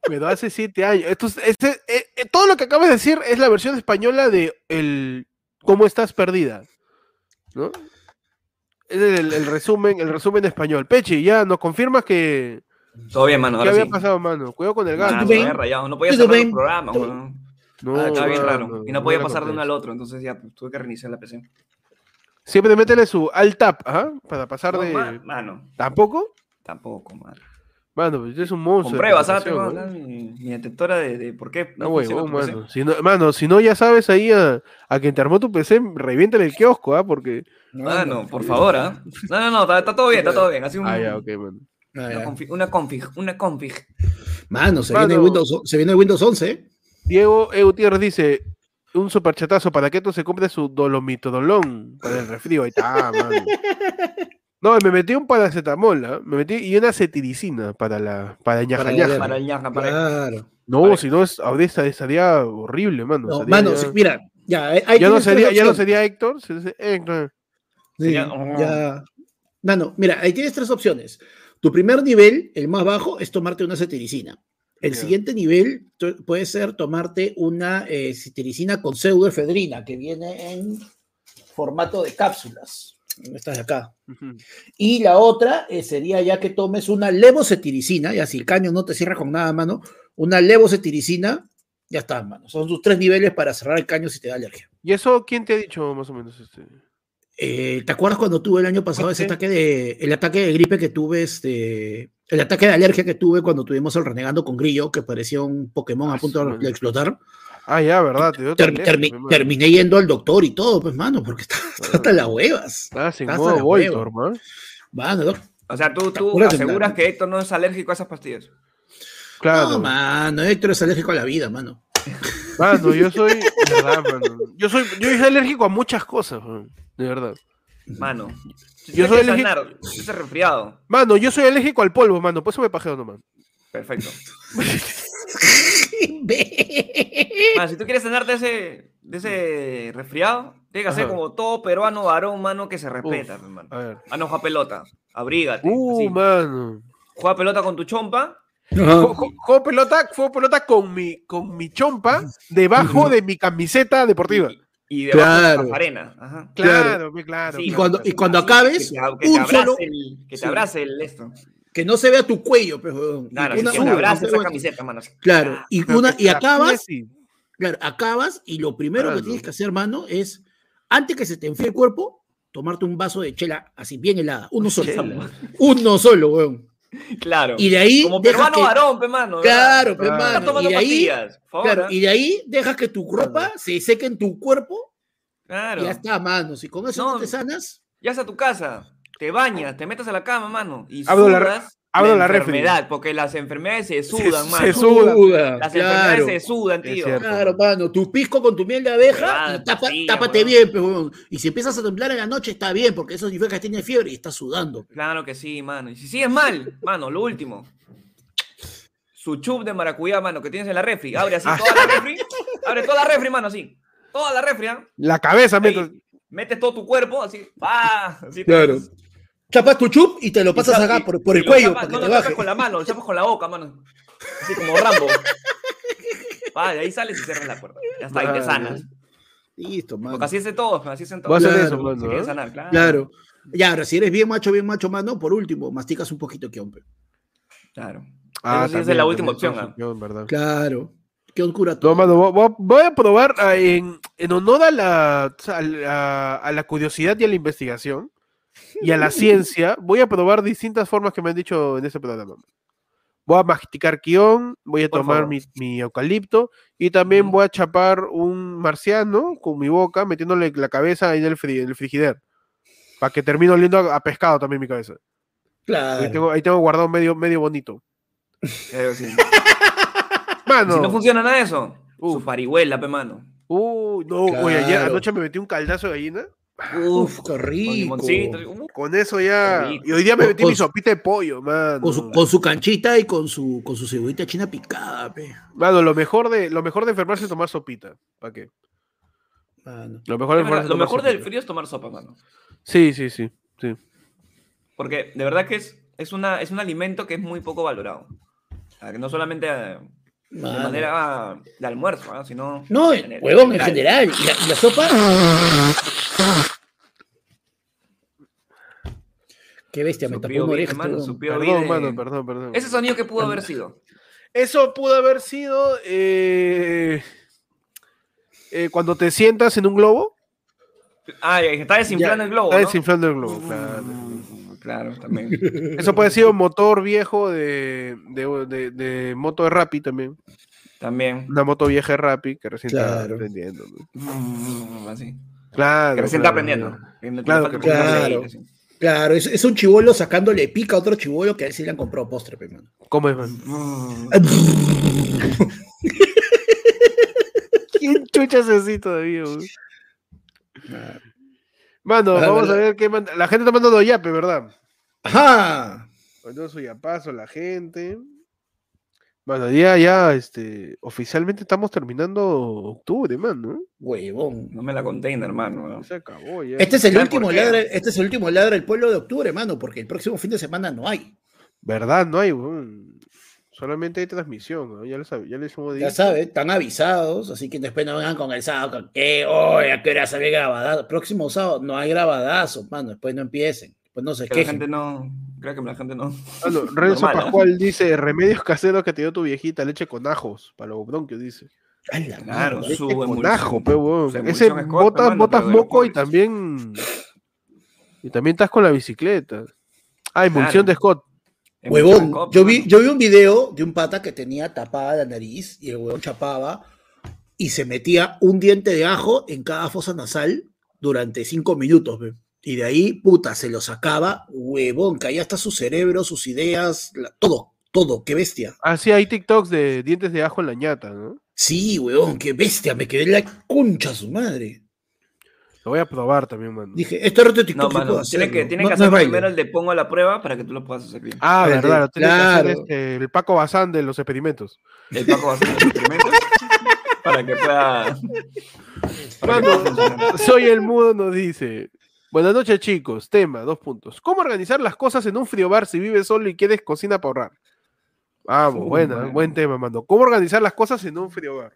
Speaker 1: Pero hace siete años. Entonces, este- eh, eh, todo lo que acabas de decir es la versión española de el cómo estás perdida. ¿No? Es el, el resumen, el resumen español. Pechi, ya nos confirmas que.
Speaker 2: Todo bien, mano.
Speaker 1: ¿Qué
Speaker 2: Ahora
Speaker 1: había
Speaker 2: sí.
Speaker 1: pasado, mano? Cuidado con el gato.
Speaker 2: Había rayado, No podía
Speaker 3: ¿Todo
Speaker 2: cerrar el programa,
Speaker 3: ¿Todo-
Speaker 2: weón.
Speaker 1: No,
Speaker 3: Ah,
Speaker 2: Estaba bien raro. Y no podía pasar de uno al otro, entonces ya pues, tuve que reiniciar la PC.
Speaker 1: Siempre métele su alt tab, ¿ah? Para pasar
Speaker 2: No,
Speaker 1: de.
Speaker 2: ma- mano,
Speaker 1: ¿Tampoco?
Speaker 2: Tampoco, mano.
Speaker 1: Mano, pues es un monstruo. ¿no?
Speaker 2: acá mi, mi detectora de, de por qué
Speaker 1: No, mano. Si no, mano, si no, ya sabes ahí a, a quien te armó tu PC, reviéntale el kiosco, ¿ah? Porque.
Speaker 2: Mano, por favor, ¿ah? No, no, no, está, está todo bien, está todo bien. Así un,
Speaker 1: Ah, ya, ok, mano.
Speaker 3: Ah,
Speaker 2: una, config, una config, una config.
Speaker 3: Mano, se,
Speaker 1: Mano.
Speaker 3: Viene Windows, se viene el Windows 11. ¿eh?
Speaker 1: Diego E. Gutiérrez dice: un superchatazo para que esto se compre su dolomitodolón para el resfrío. Ahí está, mano. No, me metí un paracetamol, ¿ah? Me metí y una cetiricina para la para ñaja
Speaker 3: Para la
Speaker 1: ñaja.
Speaker 2: Para el ñaja, para el-
Speaker 3: Claro.
Speaker 1: No, si no, es, ahorita estaría horrible, mano.
Speaker 3: No,
Speaker 1: estaría
Speaker 3: mano,
Speaker 1: ya,
Speaker 3: mira, ya, ahí- ahí
Speaker 1: ya no sería, ya no sería Héctor, sería Héctor.
Speaker 3: Sí,
Speaker 2: Sería-
Speaker 3: ya. Mano, mira, ahí tienes tres opciones. Tu primer nivel, el más bajo, es tomarte una cetiricina. El siguiente nivel puede ser tomarte una eh, cetiricina con pseudoefedrina, que viene en formato de cápsulas. Esta de acá. Y la otra eh, sería ya que tomes una levocetiricina, ya si el caño no te cierra con nada, mano, una levocetiricina, ya está, mano. Son tus tres niveles para cerrar el caño si te da alergia.
Speaker 1: ¿Y eso quién te ha dicho más o menos? Este?
Speaker 3: Eh, ¿Te acuerdas cuando tuve el año pasado ese ataque de el ataque de gripe que tuve, este, el ataque de alergia que tuve cuando tuvimos el renegando con Grillo, que parecía un Pokémon a punto de explotar?
Speaker 1: Ah, ya, ¿verdad? Te
Speaker 3: Ter- terminé yendo al doctor y todo, pues, mano, porque está, está hasta las huevas.
Speaker 1: Estás en modo Voltor, man.
Speaker 3: Mano,
Speaker 2: O sea, tú, tú aseguras que Héctor no es alérgico a esas pastillas.
Speaker 1: Claro.
Speaker 3: No, mano, Héctor es alérgico a la vida, mano.
Speaker 1: Mano, yo soy. de verdad, mano. Yo soy, yo soy alérgico a muchas cosas, man, de verdad.
Speaker 2: Mano.
Speaker 1: Yo
Speaker 2: yo
Speaker 1: soy
Speaker 2: soy
Speaker 1: alérgico-
Speaker 2: sanar, ese resfriado.
Speaker 1: Mano, yo soy alérgico al polvo, mano. Por eso me pajeo nomás.
Speaker 2: Perfecto. Si tú quieres sanarte de ese, de ese resfriado, tienes que ser
Speaker 1: Ajá.
Speaker 2: como todo peruano varón, mano, que se respeta, hermano.
Speaker 1: A ver.
Speaker 2: Mano, juega pelota. Abrígate.
Speaker 1: Uh,
Speaker 2: así.
Speaker 1: mano.
Speaker 2: Juega pelota con tu chompa.
Speaker 1: Juego pelota, juego pelota con mi, con mi chompa debajo de mi camiseta deportiva.
Speaker 2: Y debajo
Speaker 3: Claro.
Speaker 2: de la arena. Ajá.
Speaker 3: Claro.
Speaker 1: Claro, pe, claro.
Speaker 2: Sí,
Speaker 3: Y cuando, y cuando acabes,
Speaker 2: que te, que te
Speaker 3: un
Speaker 2: abrace
Speaker 3: solo,
Speaker 2: el, que te
Speaker 3: Sí.
Speaker 2: abrace el esto.
Speaker 3: Que no se vea tu cuello, pues, weón. Y
Speaker 2: Claro,
Speaker 3: una- una-
Speaker 2: abrace esa camiseta, mano.
Speaker 3: Claro, y,
Speaker 1: Pero
Speaker 3: una, y acabas, claro, acabas y lo primero que tienes que hacer, hermano, es, antes que se te enfríe el cuerpo, tomarte un vaso de chela así bien helada, uno solo.
Speaker 2: Chela.
Speaker 3: Uno solo, weón.
Speaker 2: Claro.
Speaker 3: Y de ahí
Speaker 2: Como peruano
Speaker 3: que-
Speaker 2: varón, pe, mano.
Speaker 3: Claro, pues,
Speaker 1: Claro.
Speaker 2: Estás
Speaker 3: mano, y de ahí, claro,
Speaker 2: ¿ah?
Speaker 3: y de ahí dejas que tu ropa se seque en tu cuerpo
Speaker 2: Claro.
Speaker 3: y ya está, mano. Si con eso no,
Speaker 2: No.
Speaker 3: te sanas,
Speaker 2: Ya a tu casa, te bañas, te metes a la cama, mano, y
Speaker 1: Abro la re-
Speaker 2: sudas
Speaker 1: la refri.
Speaker 2: enfermedad, porque las enfermedades se sudan,
Speaker 1: se
Speaker 2: mano.
Speaker 1: sudan.
Speaker 3: suda,
Speaker 2: Las
Speaker 3: claro.
Speaker 2: enfermedades se sudan, tío.
Speaker 3: Claro, mano, tu pisco con tu miel de abeja
Speaker 2: Claro,
Speaker 3: y tapa- tápate
Speaker 2: weón.
Speaker 3: bien, pues, weón. Y si empiezas a temblar en la noche, está bien, porque eso significa que tienes fiebre y estás sudando.
Speaker 2: Claro que sí, mano. Y si sigues mal, mano, lo último. Su chup de maracuyá, mano, que tienes en la refri. Abre así
Speaker 1: Ah.
Speaker 2: toda la refri. Abre toda la refri, mano, así. Toda la refri, ¿ah?
Speaker 1: La cabeza, meto-
Speaker 2: metes todo tu cuerpo, así. ¡Ah! Así te-
Speaker 3: Claro. Chapas tu chup y te lo pasas
Speaker 2: y-
Speaker 3: acá por, por el
Speaker 2: lo
Speaker 3: cuello
Speaker 2: tapas-
Speaker 3: para que
Speaker 2: no,
Speaker 3: te
Speaker 2: lo con la mano, lo tapas con la boca, mano. Así como Rambo. De ahí sales y cierras la puerta. Ya está, y te sanas.
Speaker 3: Listo, mano.
Speaker 2: Porque así hacen todos, así hacen
Speaker 1: Voy a
Speaker 2: todos.
Speaker 1: hacer
Speaker 3: Claro.
Speaker 1: eso, mano.
Speaker 2: Quieren
Speaker 1: ¿eh?
Speaker 2: sanar, claro.
Speaker 3: Claro. Ya, ahora, si eres bien macho, bien macho, mano, por último, masticas un poquito de hombre.
Speaker 2: Claro.
Speaker 1: Ah,
Speaker 2: esa es la última opción,
Speaker 1: opción, verdad.
Speaker 3: Claro. Que cura todo.
Speaker 1: No, mano, voy- a probar ah, en, en honor a la, a, la, a la curiosidad y a la investigación y a la ciencia, voy a probar distintas formas que me han dicho en este programa. Voy a masticar guion, voy a
Speaker 2: Por
Speaker 1: tomar mi, mi eucalipto y también voy a chapar un marciano con mi boca, metiéndole la cabeza ahí en el, fri- en el frigider. Para que termine oliendo a, a pescado también mi cabeza. Ahí
Speaker 3: Claro.
Speaker 1: tengo, ahí tengo guardado medio, medio bonito.
Speaker 2: Sí.
Speaker 1: Mano.
Speaker 2: Si no funciona nada de eso, su parihuela, pe mano.
Speaker 1: Uy, no, oye, ayer anoche me metí un caldazo de gallina.
Speaker 3: Uf, qué rico.
Speaker 2: uh,
Speaker 1: Con eso ya. Y hoy día me metí
Speaker 3: con
Speaker 1: mi sopita de pollo, mano.
Speaker 3: Con su, con su canchita y con su, con su cebollita china picada, pe.
Speaker 1: Mano, lo mejor de, lo mejor de enfermarse es tomar sopita. ¿Para qué?
Speaker 3: Mano.
Speaker 1: Lo mejor de
Speaker 2: verdad, Lo mejor del frío es tomar sopa, mano.
Speaker 1: Sí, sí, sí. sí.
Speaker 2: Porque de verdad que es, es, una, es un alimento que es muy poco valorado. O sea, que no solamente eh, de
Speaker 3: Mano.
Speaker 2: manera de almuerzo, ¿no? sino
Speaker 3: No,
Speaker 2: en el-
Speaker 3: huevón, en general. ¿Y la, y la sopa? Qué bestia, me tapó una oreja.
Speaker 2: mano.
Speaker 1: Perdón, mano, perdón, perdón.
Speaker 2: Ese sonido que pudo haber sido.
Speaker 1: Eso pudo haber sido eh, eh, cuando te sientas en un globo.
Speaker 2: Ah, está desinflando
Speaker 1: Ya,
Speaker 2: el globo.
Speaker 1: Está
Speaker 2: ¿no?
Speaker 1: desinflando el globo, claro.
Speaker 2: Claro, también.
Speaker 1: Eso puede ser un motor viejo de, de, de, de moto de Rappi también.
Speaker 2: También.
Speaker 1: Una moto vieja de Rappi que recién está aprendiendo. ¿no?
Speaker 2: Así.
Speaker 1: Claro.
Speaker 2: Que recién
Speaker 1: claro,
Speaker 2: está aprendiendo.
Speaker 1: claro. Claro.
Speaker 3: Claro, es, es un chivolo sacándole pica a otro chivolo que a él sí le han comprado postre, pe, mano.
Speaker 1: ¿Cómo es, man? ¿Quién chucha es así todavía, güey? Mano,
Speaker 3: Ah,
Speaker 1: vamos a ver qué manda. La gente está mandando yape, ¿verdad?
Speaker 3: Ajá.
Speaker 1: Mandó su yapazo la gente. Bueno, ya, ya, este, oficialmente estamos terminando octubre, man, ¿no?
Speaker 3: Huevón.
Speaker 2: No me la container, hermano.
Speaker 1: Se acabó ya.
Speaker 3: Este es el
Speaker 2: ¿Saben por
Speaker 3: último ladra, este es el último ladra del pueblo de octubre, mano, porque el próximo fin de semana no hay.
Speaker 1: ¿Verdad? No hay, weón. Solamente hay transmisión, ¿no? Ya les, sab- ya les hemos
Speaker 3: Ya
Speaker 1: dicho.
Speaker 3: saben, están avisados, así que después no vengan con el sábado, con que, oye, ¿a qué hora sale grabadazo? Próximo sábado no hay grabadazo, mano, después no empiecen, después no se
Speaker 2: Que la gente no. Creo que la gente no.
Speaker 1: Ah, no, Renzo
Speaker 2: Normal.
Speaker 1: Pascual dice, remedios caseros que te dio tu viejita, leche con ajos, para los bronquios, dice.
Speaker 3: A la
Speaker 2: Claro.
Speaker 1: Leche con ajo, pe, weón. Ese botas, botas moco y también... Y también estás con la bicicleta. Ah, emulsión
Speaker 2: Claro.
Speaker 1: de Scott.
Speaker 3: Huevón, yo vi, yo vi un video de un pata que tenía tapada la nariz y el huevón chapaba y se metía un diente de ajo en cada fosa nasal durante cinco minutos, ve. Y de ahí, puta, se lo sacaba, huevón, caía hasta su cerebro, sus ideas, la- todo, todo, qué bestia.
Speaker 1: Ah, sí, hay TikToks de dientes de ajo en la ñata, ¿no?
Speaker 3: Sí, huevón, qué bestia, me quedé en la concha su madre.
Speaker 1: Lo voy a probar también, mano.
Speaker 3: Dije, este reto de TikTok
Speaker 2: No, mano.
Speaker 3: puedo hacerlo.
Speaker 2: que, tienen
Speaker 3: No-
Speaker 2: que
Speaker 3: no
Speaker 2: hacer
Speaker 3: baile.
Speaker 2: primero el de pongo a la prueba para que tú lo puedas hacer bien.
Speaker 1: Ah, verdad, lo tiene que hacer
Speaker 3: claro.
Speaker 1: este, el Paco Bazán de los experimentos.
Speaker 2: El Paco a hacer los experimentos para que pueda. para que
Speaker 1: Mano,
Speaker 2: pueda funcionar.
Speaker 1: Soy el mudo nos dice. Buenas noches, chicos. Tema, dos puntos. ¿Cómo organizar las cosas en un frigobar si vives solo y quieres cocina para ahorrar? Vamos,
Speaker 2: Uh,
Speaker 1: buena,
Speaker 2: bueno.
Speaker 1: buen tema, mano. ¿Cómo organizar las cosas en un frigobar?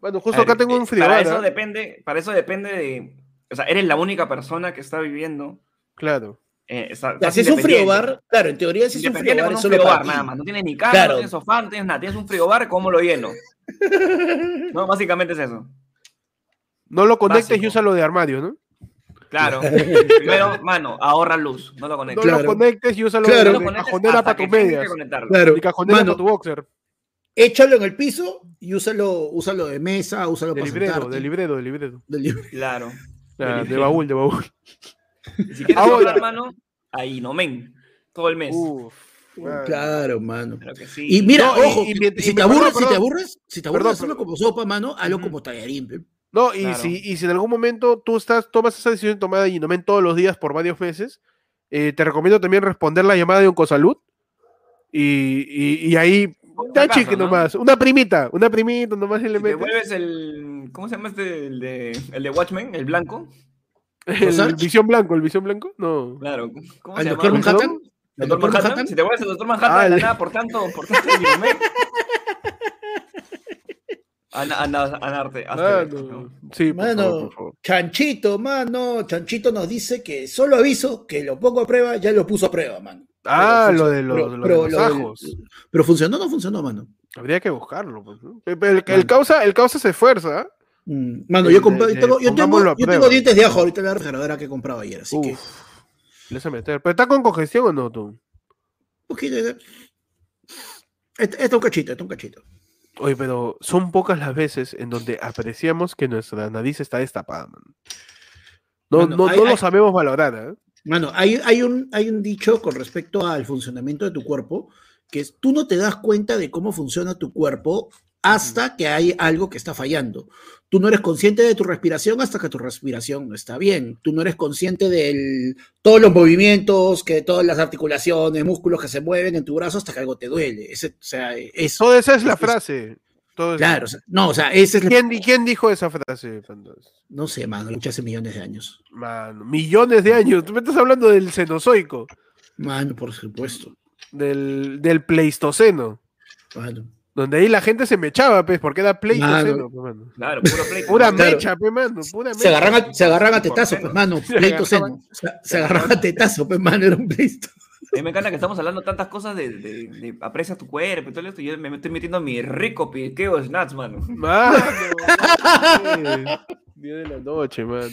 Speaker 1: Bueno, justo
Speaker 2: ver,
Speaker 1: acá tengo
Speaker 2: eh,
Speaker 1: un frigobar.
Speaker 2: Para eso
Speaker 1: ¿ah?
Speaker 2: depende, para eso depende de. O sea, eres la única persona que está viviendo.
Speaker 1: Claro.
Speaker 2: eh, está-
Speaker 3: Ya,
Speaker 2: estás
Speaker 3: si es un
Speaker 2: independiente.
Speaker 3: frigobar, claro, en teoría si es un
Speaker 2: con
Speaker 3: es
Speaker 2: un
Speaker 3: solo
Speaker 2: frigobar,
Speaker 3: para
Speaker 2: nada más. No tienes ni cama,
Speaker 3: Claro.
Speaker 2: no tienes sofá, no tienes nada. Tienes un frigobar, ¿cómo lo lleno? No, básicamente es eso.
Speaker 1: No lo conectes y
Speaker 2: Básico.
Speaker 1: úsalo de armario, ¿no?
Speaker 2: Claro. Primero, mano, ahorra luz, no lo
Speaker 1: No
Speaker 2: conectes.
Speaker 3: Claro.
Speaker 1: lo conectes y úsalo
Speaker 3: Claro.
Speaker 1: de,
Speaker 2: No
Speaker 1: de cajonera
Speaker 2: hasta
Speaker 1: para tus medias.
Speaker 3: Claro.
Speaker 1: Y cajonera
Speaker 3: Mano,
Speaker 1: para tu boxer.
Speaker 3: échalo en el piso y úsalo, úsalo de mesa, úsalo
Speaker 1: De
Speaker 3: para
Speaker 1: librero,
Speaker 3: sentarte.
Speaker 1: de librero, de librero.
Speaker 3: Del librero.
Speaker 2: Claro.
Speaker 1: Ah, de
Speaker 2: librero.
Speaker 1: baúl, de baúl.
Speaker 2: Y si quieres
Speaker 1: Ahora.
Speaker 2: ahorrar, mano, ahí no men. Todo el mes.
Speaker 1: Uf.
Speaker 3: Claro, mano.
Speaker 2: Claro que sí.
Speaker 3: Y mira,
Speaker 1: No,
Speaker 3: ojo,
Speaker 1: y
Speaker 3: si
Speaker 1: y
Speaker 3: te
Speaker 1: perdón,
Speaker 3: aburres, si te aburres, si te aburres
Speaker 1: Perdón,
Speaker 3: de hacerlo
Speaker 1: perdón.
Speaker 3: como sopa, mano, hazlo como tallarín.
Speaker 1: No, y,
Speaker 2: Claro.
Speaker 1: si, y si en algún momento tú estás, tomas esa decisión de tomar Ginomen todos los días por varios meses, eh, te recomiendo también responder la llamada de Oncosalud. Y, y, y ahí, da chique
Speaker 2: ¿no?
Speaker 1: nomás, una primita, una primita nomás y le
Speaker 2: Si te vuelves el. ¿Cómo se llama este? El de, el de Watchmen, el blanco.
Speaker 1: El visión blanco, el visión blanco, no.
Speaker 2: Claro. ¿Cómo
Speaker 3: ¿Al
Speaker 2: se llama?
Speaker 3: doctor
Speaker 1: ¿Manhattan?
Speaker 3: Manhattan? ¿Al
Speaker 2: ¿Doctor
Speaker 3: doctor
Speaker 2: Manhattan?
Speaker 3: Manhattan?
Speaker 2: Si te vuelves el doctor Manhattan
Speaker 1: Ah, el-
Speaker 2: nada, por tanto, por tanto, anarte,
Speaker 1: Mano,
Speaker 2: ¿no?
Speaker 1: Sí, por
Speaker 3: Mano,
Speaker 1: favor, por favor.
Speaker 3: Chanchito, mano, Chanchito nos dice que solo aviso que lo pongo a prueba, ya lo puso a prueba, mano.
Speaker 1: Ah,
Speaker 3: Pero
Speaker 1: lo de los,
Speaker 3: pero-
Speaker 1: lo de
Speaker 3: pero
Speaker 1: los
Speaker 3: lo del-
Speaker 1: ajos.
Speaker 3: Pero funcionó o no funcionó, mano.
Speaker 1: Habría que buscarlo. pues, ¿no? El, el- el
Speaker 3: Mano.
Speaker 1: causa, el causa se esfuerza.
Speaker 3: Mm, Mano, yo, compré-
Speaker 1: de- de-
Speaker 3: tengo, yo, tengo, yo tengo dientes de ajo ahorita en la refrigeradora que he comprado ayer, así que.
Speaker 1: Uf, le hace meter. ¿Pero está con congestión o no tú?
Speaker 3: un poquito de- Este, es un cachito, este es un cachito.
Speaker 1: Oye, pero son pocas las veces en donde apreciamos que nuestra nariz está destapada, man. No, no,
Speaker 3: hay-
Speaker 1: no lo sabemos valorar, ¿eh?
Speaker 3: Mano, hay, hay, un, hay un dicho con respecto al funcionamiento de tu cuerpo, que es tú no te das cuenta de cómo funciona tu cuerpo hasta que hay algo que está fallando. Tú no eres consciente de tu respiración hasta que tu respiración no está bien. Tú no eres consciente de todos los movimientos, que todas las articulaciones, músculos que se mueven en tu brazo hasta que algo te duele. Ese, o sea, eso.
Speaker 1: Toda esa es la
Speaker 3: es-
Speaker 1: frase. todo.
Speaker 3: Claro, o sea, no, o sea, ese es. la-
Speaker 1: ¿Quién, di- quién dijo esa frase?
Speaker 3: No sé, mano, lo escuché hace millones de años.
Speaker 1: Mano, millones de años. Tú me estás hablando del Cenozoico,
Speaker 3: Mano, por supuesto.
Speaker 1: del, del Pleistoceno,
Speaker 3: Mano.
Speaker 1: Donde ahí la gente se mechaba, pues, porque era
Speaker 3: Mano.
Speaker 1: pues, mano.
Speaker 2: Claro, puro pleito.
Speaker 1: Pura.
Speaker 3: Claro.
Speaker 1: mecha, pues, mano, pura mecha.
Speaker 3: Se agarran a, se agarran a tetazo,
Speaker 2: seno.
Speaker 3: pues, mano.
Speaker 1: Se
Speaker 3: Pleito
Speaker 1: agarraban-
Speaker 3: seno. Se, se agarran a tetazo, pues, mano, era un pleito.
Speaker 2: A mí me encanta que estamos hablando tantas cosas de, de, de aprecia tu cuerpo y todo esto. y Yo me estoy metiendo mi rico piqueo de snacks, mano.
Speaker 1: Mano, Día de la noche, mano.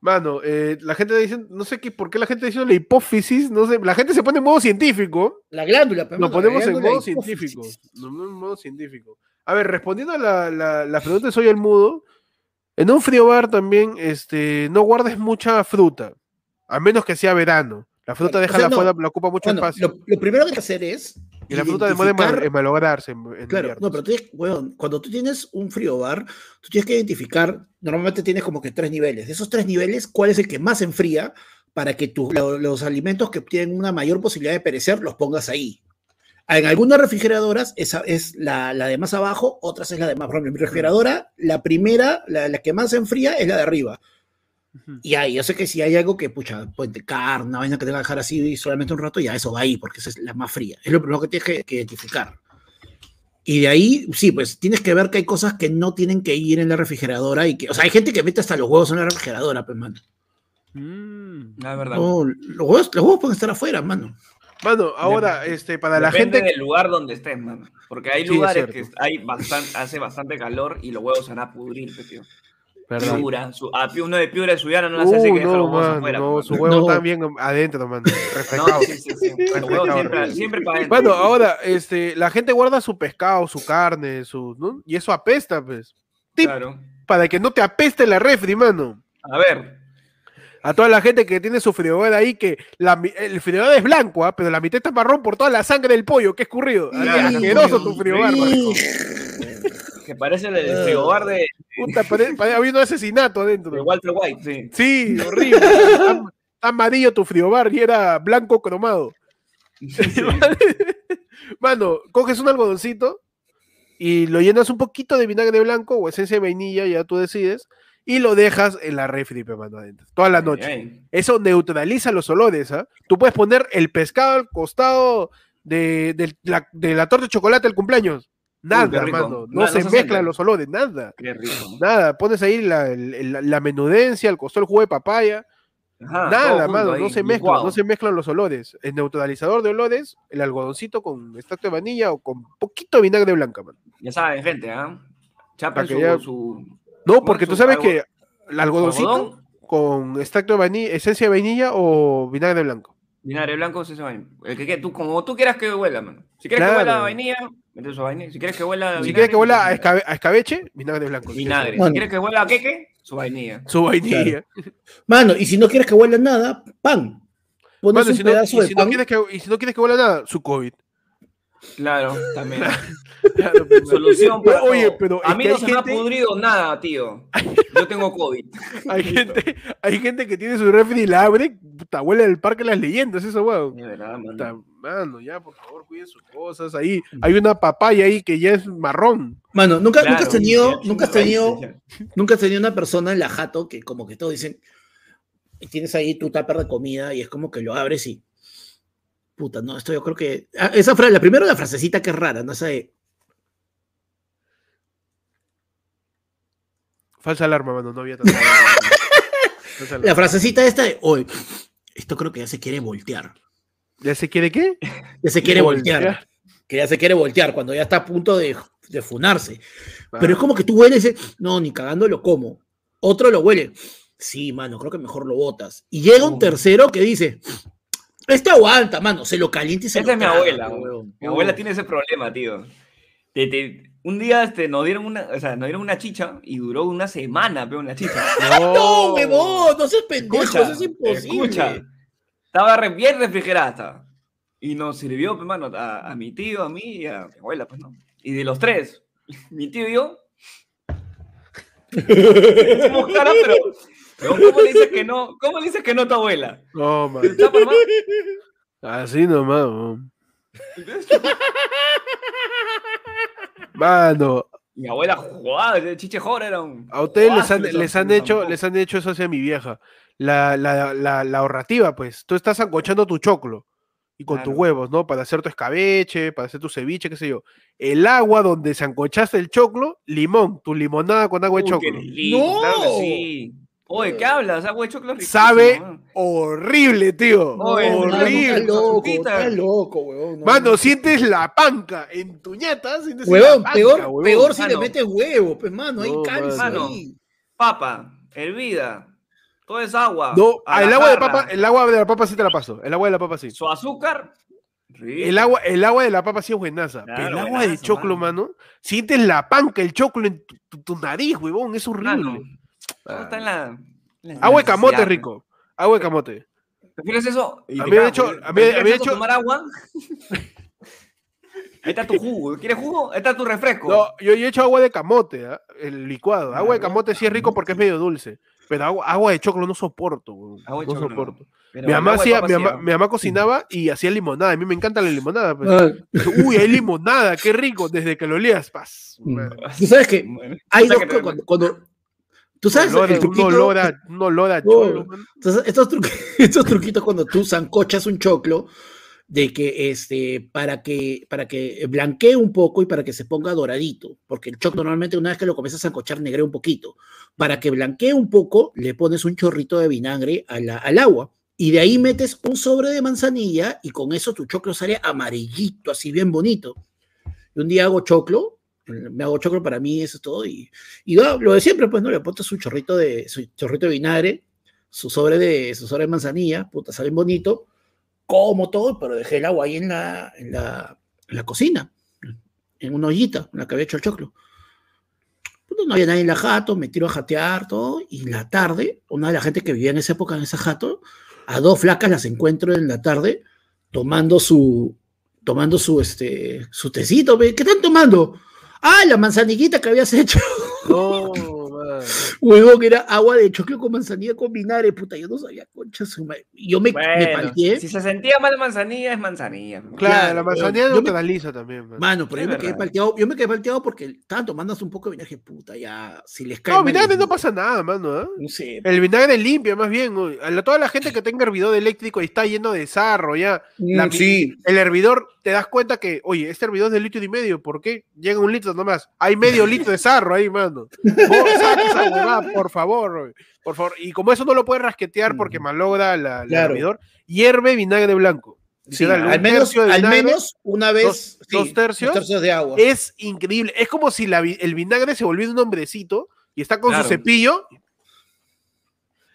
Speaker 1: Mano, eh, la gente dice, no sé qué, por qué la gente dice la hipófisis, no sé, la gente se pone en modo científico.
Speaker 3: La glándula, pues,
Speaker 1: Nos ponemos en modo científico. En modo científico. A ver, respondiendo a la, la, la pregunta de Soy el Mudo, en un frío bar también este, no guardes mucha fruta, a menos que sea verano. La fruta
Speaker 3: o
Speaker 1: deja
Speaker 3: sea,
Speaker 1: la
Speaker 3: no.
Speaker 1: fuera, la ocupa mucho
Speaker 3: Bueno,
Speaker 1: espacio.
Speaker 3: lo, lo primero que hay que hacer es.
Speaker 1: Y la fruta demora en en malograrse. En, en
Speaker 3: Claro, no, pero tú weón, cuando tú tienes un frío bar, tú tienes que identificar, normalmente tienes como que tres niveles. De esos tres niveles, ¿cuál es el que más enfría para que tu- lo- los alimentos que tienen una mayor posibilidad de perecer los pongas ahí? En algunas refrigeradoras esa es la, la de más abajo, otras es la de más. Por ejemplo, en mi refrigeradora, la primera, la, la que más se enfría es la de arriba. Y ahí, yo sé que si hay algo que, pucha, pues de carne, una vaina que tenga que dejar así solamente un rato, ya eso va ahí, porque esa es la más fría. Es lo primero que tienes que, que identificar. Y de ahí, sí, pues tienes que ver que hay cosas que no tienen que ir en la refrigeradora y que, o sea, hay gente que mete hasta los huevos en la refrigeradora, pues, mano.
Speaker 1: Mm.
Speaker 2: Es verdad.
Speaker 3: No, los, huevos, los huevos pueden estar afuera, mano.
Speaker 1: Mano, ahora, este, para la
Speaker 2: Depende
Speaker 1: gente.
Speaker 2: del lugar donde estés, mano. Porque hay
Speaker 1: Sí, es
Speaker 2: lugares que hay bastante, hace bastante calor y los huevos se van a pudrir, pe, tío. Piura, su, a pi- uno de Piura de Suyana no las hace
Speaker 1: Uh,
Speaker 2: que deja
Speaker 1: no,
Speaker 2: los huevos afuera.
Speaker 1: no,
Speaker 2: pe,
Speaker 1: su huevo
Speaker 3: No.
Speaker 1: está bien adentro, mano.
Speaker 2: No, sí, sí, sí. Siempre, siempre para adentro.
Speaker 1: Bueno, ahora, este, la gente guarda su pescado, su carne, su, ¿no? Y eso apesta, pues. Tip
Speaker 2: Claro.
Speaker 1: para que no te apeste la refri, mano.
Speaker 2: A ver,
Speaker 1: A toda la gente que tiene su frigobar ahí, que la el frigobar es blanco, ¿ah? pero la mitad está marrón por toda la sangre del pollo que es escurrido. Asqueroso tu frigobar.
Speaker 2: que parece el, el
Speaker 3: Ah.
Speaker 2: frigobar de,
Speaker 1: Puta, pare- pare- había un asesinato adentro.
Speaker 2: de Walter White, sí.
Speaker 1: Sí, horrible. Está, está amarillo tu frigobar y era blanco cromado. Mano, coges un algodoncito y lo llenas un poquito de vinagre blanco o esencia de vainilla, ya tú decides, y lo dejas en la refri, mano, adentro, toda la noche.
Speaker 2: Ay,
Speaker 1: Eso neutraliza los olores, ¿ah? Tú puedes poner el pescado al costado de, de la, de la torta de chocolate del cumpleaños. Nada, mano. No, se
Speaker 2: no
Speaker 1: mezclan los olores, nada.
Speaker 2: qué rico.
Speaker 1: Nada, pones ahí la, el- el- la menudencia, al costado el jugo de papaya.
Speaker 2: Ajá,
Speaker 1: Nada, mano,
Speaker 2: ahí,
Speaker 1: no se mezclan, no se mezclan los olores. El neutralizador de olores, el algodoncito con extracto de vainilla o con poquito de vinagre blanca, mano.
Speaker 2: Ya saben, gente, ¿ah?
Speaker 1: Que
Speaker 2: su,
Speaker 1: ya-
Speaker 2: su
Speaker 1: No, porque tú sabes que el algodoncito
Speaker 2: algodón,
Speaker 1: con extracto de vainilla, esencia de vainilla o vinagre blanco.
Speaker 2: vinagre blanco, ese vaina. El que, que tú, como tú quieras que huela, mano. Si quieres
Speaker 1: Claro.
Speaker 2: que huela vainilla, mete su vainilla. Si quieres que huela a
Speaker 1: Si
Speaker 2: vinagre,
Speaker 1: quieres que huela a, escabe- escabeche, vinagre blanco.
Speaker 2: vinagre.
Speaker 3: Bueno.
Speaker 2: Si quieres que huela a queque, su vainilla.
Speaker 1: Su vainilla.
Speaker 3: Mano, y si no quieres que huela nada, pan. Pones
Speaker 1: Mano,
Speaker 3: un
Speaker 1: si no,
Speaker 3: pedazo
Speaker 1: y
Speaker 3: de
Speaker 1: si no
Speaker 3: pan.
Speaker 1: quieres que, y si no quieres que huela nada, su COVID.
Speaker 2: Claro, también.
Speaker 1: Claro,
Speaker 2: Solución
Speaker 1: Pero,
Speaker 2: para
Speaker 1: Oye, pero
Speaker 2: A mí no se me ha pudrido nada, tío. Yo tengo COVID.
Speaker 1: Hay gente, hay gente que tiene su refri y la abre, puta, huele del parque las leyendas, eso, weón.
Speaker 2: De verdad, mano.
Speaker 1: Ya, por favor, cuiden sus cosas. Ahí hay una papaya ahí que ya es marrón.
Speaker 3: Mano, nunca,
Speaker 2: Claro,
Speaker 3: nunca has tenido,
Speaker 2: ya,
Speaker 3: nunca has tenido, nunca has tenido una persona en la jato que como que todos dicen, tienes ahí tu tupper de comida y es como que lo abres y puta, no, esto yo creo que ah, esa frase, la primera la frasecita que es rara, no sé,
Speaker 1: Falsa alarma, mano, no había tanta
Speaker 3: la frasecita esta de hoy, esto creo que ya se quiere voltear,
Speaker 1: ¿Ya se quiere qué?
Speaker 3: ya se quiere voltear,
Speaker 1: Voltear.
Speaker 3: que ya se quiere voltear cuando ya está a punto de, de funarse. Pero es como que tú hueles no, ni cagando lo como. Otro lo huele. Sí, mano, creo que mejor lo botas. Y llega un tercero que dice, este aguanta, mano, se lo calienta y se
Speaker 2: Esa
Speaker 3: lo
Speaker 2: es mi abuela.
Speaker 3: weón.
Speaker 2: weón. Mi abuela tiene ese problema, tío. Te- te- un día este, nos, dieron una, o sea, nos dieron una chicha y duró una semana, peón, la chicha.
Speaker 3: No, huevón, no seas pendejo,
Speaker 2: Escucha,
Speaker 3: eso es imposible.
Speaker 2: escucha. Estaba re- bien refrigerada. estaba. Y nos sirvió, pues, mano, a, a mi tío, a mí y a mi abuela, pues, ¿no? Y de los tres, mi tío y yo. pero. ¿Cómo le dices que no? ¿Cómo le dices que no a tu abuela?
Speaker 1: No, man. Así nomás, man. Mano,
Speaker 2: Mi abuela jugaba, chiche jora era un.
Speaker 1: a ustedes les han,
Speaker 2: les-
Speaker 1: han hecho, les han hecho eso hacia mi vieja. La, la, la, la ahorrativa, pues. Tú estás ancochando tu choclo y con tus huevos, ¿no? Para hacer tu escabeche, para hacer tu ceviche, qué sé yo. El agua donde se ancochaste el choclo, limón, tu limonada con agua de
Speaker 2: Uy, qué
Speaker 1: choclo.
Speaker 2: rico, claro que
Speaker 3: ¡No!
Speaker 2: sí. Oye, ¿qué hablas? Agua de choclo riquísimo,
Speaker 1: Sabe
Speaker 2: ¿no?
Speaker 1: horrible, tío.
Speaker 2: Oye,
Speaker 3: No,
Speaker 1: horrible.
Speaker 3: Está loco, está loco, huevón. no,
Speaker 1: Mano,
Speaker 3: no.
Speaker 1: sientes la panca en tu ñata, sientes
Speaker 3: Huevón,
Speaker 1: la panca,
Speaker 3: peor,
Speaker 1: huevón.
Speaker 3: peor si le
Speaker 2: Mano.
Speaker 3: metes huevo, pues, mano, hay
Speaker 1: No,
Speaker 2: mano. Papa, hervida, Todo es agua.
Speaker 1: No, ah, el agua de papa, el agua de la papa sí te la paso. El agua de la papa sí.
Speaker 2: Su azúcar. rico.
Speaker 1: El agua, el agua de la papa sí es buenaza.
Speaker 2: Claro,
Speaker 1: pero el agua de choclo,
Speaker 2: mano.
Speaker 1: mano. Sientes la panca, el choclo en tu, tu- tu nariz, huevón. Es horrible.
Speaker 2: Mano, todo está en la. en la
Speaker 1: Agua de camote, rico. Agua de camote.
Speaker 2: ¿Prefieres eso?
Speaker 1: A
Speaker 2: te
Speaker 1: mí, de hecho- a mí- a mí, de
Speaker 2: ¿prefieres eso
Speaker 1: hecho-
Speaker 2: tomar agua? Ahí está tu jugo. ¿Quieres jugo? Ahí está tu refresco.
Speaker 1: No, yo, he hecho agua de camote, ¿ah? el licuado. Agua de camote sí es rico porque es medio dulce. Pero agua, agua de choclo no soporto.
Speaker 2: Agua de
Speaker 1: no
Speaker 2: choclo,
Speaker 1: soporto.
Speaker 2: Pero
Speaker 1: Mi mamá, hacía, mi, mamá, mi mamá cocinaba y hacía limonada. A mí me encanta la limonada. pues.
Speaker 3: Ah,
Speaker 1: Uy, hay limonada, qué rico. Desde que lo olías, paz.
Speaker 3: Mm. Tú sabes que hay dos
Speaker 2: que te-
Speaker 3: cuando, cuando- tú sabes
Speaker 1: olor,
Speaker 3: el
Speaker 1: un
Speaker 3: truquito,
Speaker 1: olor a, un olor a
Speaker 3: No.
Speaker 1: cholo, man.
Speaker 3: Entonces, estos, truqui- estos truquitos cuando tú zancochas un choclo, de que este, para que, para que blanquee un poco y para que se ponga doradito, porque el choclo normalmente una vez que lo comienzas a zancochar negrea un poquito. Para que blanquee un poco, le pones un chorrito de vinagre a al agua. Y de ahí metes un sobre de manzanilla y con eso tu choclo sale amarillito, así bien bonito. Y un día hago choclo, me hago choclo para mí, eso es todo. Y, y lo de siempre, pues, ¿no? Le pones su chorrito de, su chorrito de vinagre, su sobre de, su sobre de manzanilla, puta, sale bonito, como todo, pero dejé el agua ahí en la, en la, en la cocina, en una ollita, en la que había hecho el choclo. Puta, no había nadie en la jato, me tiro a jatear, todo, y en la tarde, una de la gente que vivía en esa época en esa jato, a dos flacas las encuentro en la tarde tomando su, tomando su, este, su tecito, ¿qué están tomando? Ah, la manzanillita que habías hecho.
Speaker 1: No,
Speaker 3: Huevón, que era agua de choclo con manzanilla con vinagre, puta, yo no sabía, concha su madre. Yo me, me
Speaker 2: Bueno,
Speaker 3: palteé.
Speaker 2: si se sentía mal manzanilla, es manzanilla.
Speaker 1: Claro,
Speaker 3: Claro,
Speaker 1: la manzanilla
Speaker 3: yo me-
Speaker 1: neutraliza también, man.
Speaker 3: Mano, pero
Speaker 2: Es
Speaker 3: yo me quedé palteado, yo me quedé palteado porque estaban tomando hasta un poco de vinagre, puta, ya, si les cae
Speaker 1: No, vinagre no pasa nada, mano. ¿ah?
Speaker 3: No sé.
Speaker 1: El vinagre limpia, más bien. A toda la gente que tenga hervidor eléctrico y está lleno de sarro ya. la
Speaker 3: Mm, sí.
Speaker 1: El hervidor, te das cuenta que, oye, este hervidor es de litro y medio, ¿por qué? Llega un litro nomás. Hay medio litro de sarro ahí, mano. Vos esa por favor, por favor. Y como eso no lo puedes rasquetear porque malogra la, el
Speaker 3: Claro.
Speaker 1: hervidor, hierve vinagre blanco.
Speaker 3: Sí, al menos, al menos una vez.
Speaker 1: dos-
Speaker 3: sí,
Speaker 1: dos tercios.
Speaker 3: de agua.
Speaker 1: Es increíble. Es como si la el vinagre se volviera un hombrecito y está con
Speaker 2: Claro.
Speaker 1: su cepillo.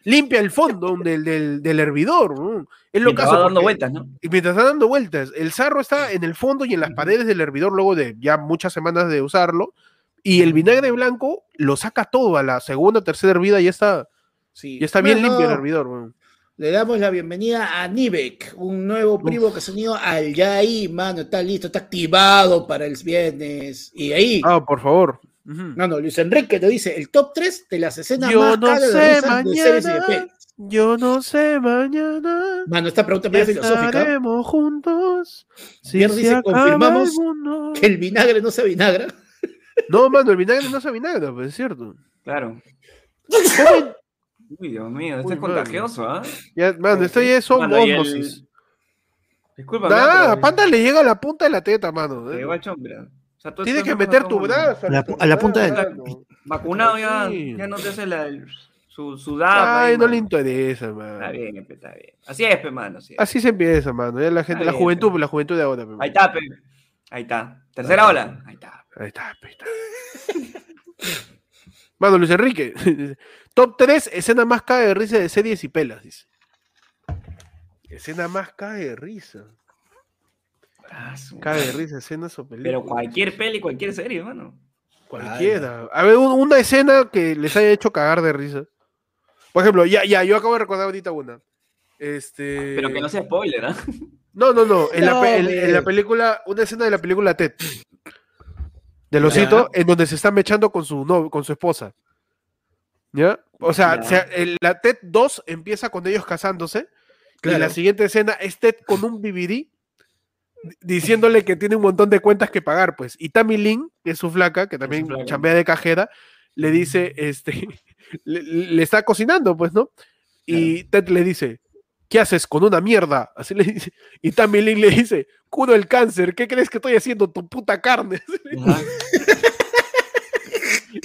Speaker 1: Limpia el fondo del, del, del hervidor. ¿no? Es lo
Speaker 2: Mientras
Speaker 1: caso
Speaker 2: va dando
Speaker 1: porque-
Speaker 2: vueltas, ¿no?
Speaker 1: Y mientras está dando vueltas, el sarro está en el fondo y en las paredes del hervidor luego de ya muchas semanas de usarlo. Y el vinagre blanco lo saca todo a la segunda o tercera hervida y ya está,
Speaker 3: Sí.
Speaker 1: ya está bien
Speaker 3: Bueno,
Speaker 1: limpio el hervidor.
Speaker 3: Le damos la bienvenida a Nivek, un nuevo primo que se ha unido al ya ahí, mano, está listo, está activado para el viernes. Y ahí,
Speaker 1: Ah, por favor.
Speaker 3: No, no, Luis Enrique te dice el top 3 de las escenas
Speaker 1: Yo
Speaker 3: más
Speaker 1: no
Speaker 3: caras de
Speaker 1: sé
Speaker 3: risa de series y de
Speaker 1: mañana.
Speaker 3: pelis.
Speaker 1: Yo no sé mañana.
Speaker 3: Mano, esta pregunta es
Speaker 1: Ya
Speaker 3: filosófica.
Speaker 1: juntos. Si
Speaker 3: dice, confirmamos
Speaker 1: el.
Speaker 3: Que el vinagre no se vinagra.
Speaker 1: No, mano, el vinagre no sabe vinagre, pues es cierto.
Speaker 2: Claro. Uy, Dios mío, esto
Speaker 1: Uy,
Speaker 2: es
Speaker 1: mano.
Speaker 2: contagioso, ¿ah?
Speaker 1: ya, mano, esto ya es
Speaker 2: y el-
Speaker 1: osmosis.
Speaker 2: Disculpa.
Speaker 1: Nada, Panda le llega a la punta de la teta, mano.
Speaker 2: Te
Speaker 1: ¿eh?
Speaker 2: llegó al chombre. O sea, tú
Speaker 1: Tienes que meter tu brazo.
Speaker 3: A la pu- a la punta del-.
Speaker 2: Vacunado ya,
Speaker 1: Sí.
Speaker 2: ya no te hace la, su, su dama
Speaker 1: Ay,
Speaker 2: ahí,
Speaker 1: no
Speaker 2: mano.
Speaker 1: le interesa,
Speaker 2: Está
Speaker 1: mano.
Speaker 2: bien, pe, está bien. Así es, pe, mano. Así, es.
Speaker 1: Así se empieza, mano. Ya la gente,
Speaker 2: Está
Speaker 1: la
Speaker 2: bien,
Speaker 1: juventud, la juventud de ahora. pe,
Speaker 2: Ahí está, pe. Ahí está. Tercera ola. Ahí está.
Speaker 1: Ahí está, ahí está. Mano, Luis Enrique. Top 3, escena más cae de risa de series y pelas, dice. Escena más cae de risa. Cae de risa, escenas o películas.
Speaker 2: Pero cualquier peli, cualquier serie, mano.
Speaker 1: Cualquiera. A ver, un- una escena que les haya hecho cagar de risa. Por ejemplo, ya, ya, yo acabo de recordar ahorita una. Este.
Speaker 2: Pero que no sea spoiler, ¿ah?
Speaker 1: No, no, no. En, la,
Speaker 3: No,
Speaker 1: en- la película, una escena de la película Ted. Del osito, en donde se está mechando con su no, con su esposa. ¿Ya? O sea, se- el- la Ted 2 empieza con ellos casándose. Y la siguiente escena es Ted con un BBD di- diciéndole que tiene un montón de cuentas que pagar, pues. Y Tammy Lynn, que es su flaca, que también chambea de cajera, le dice, este, le, le está cocinando, pues, ¿no? Y Ted le dice, ¿qué haces con una mierda? Así le dice. Y Tammy Lynn le dice, curo el cáncer, ¿qué crees que estoy haciendo? Tu puta carne.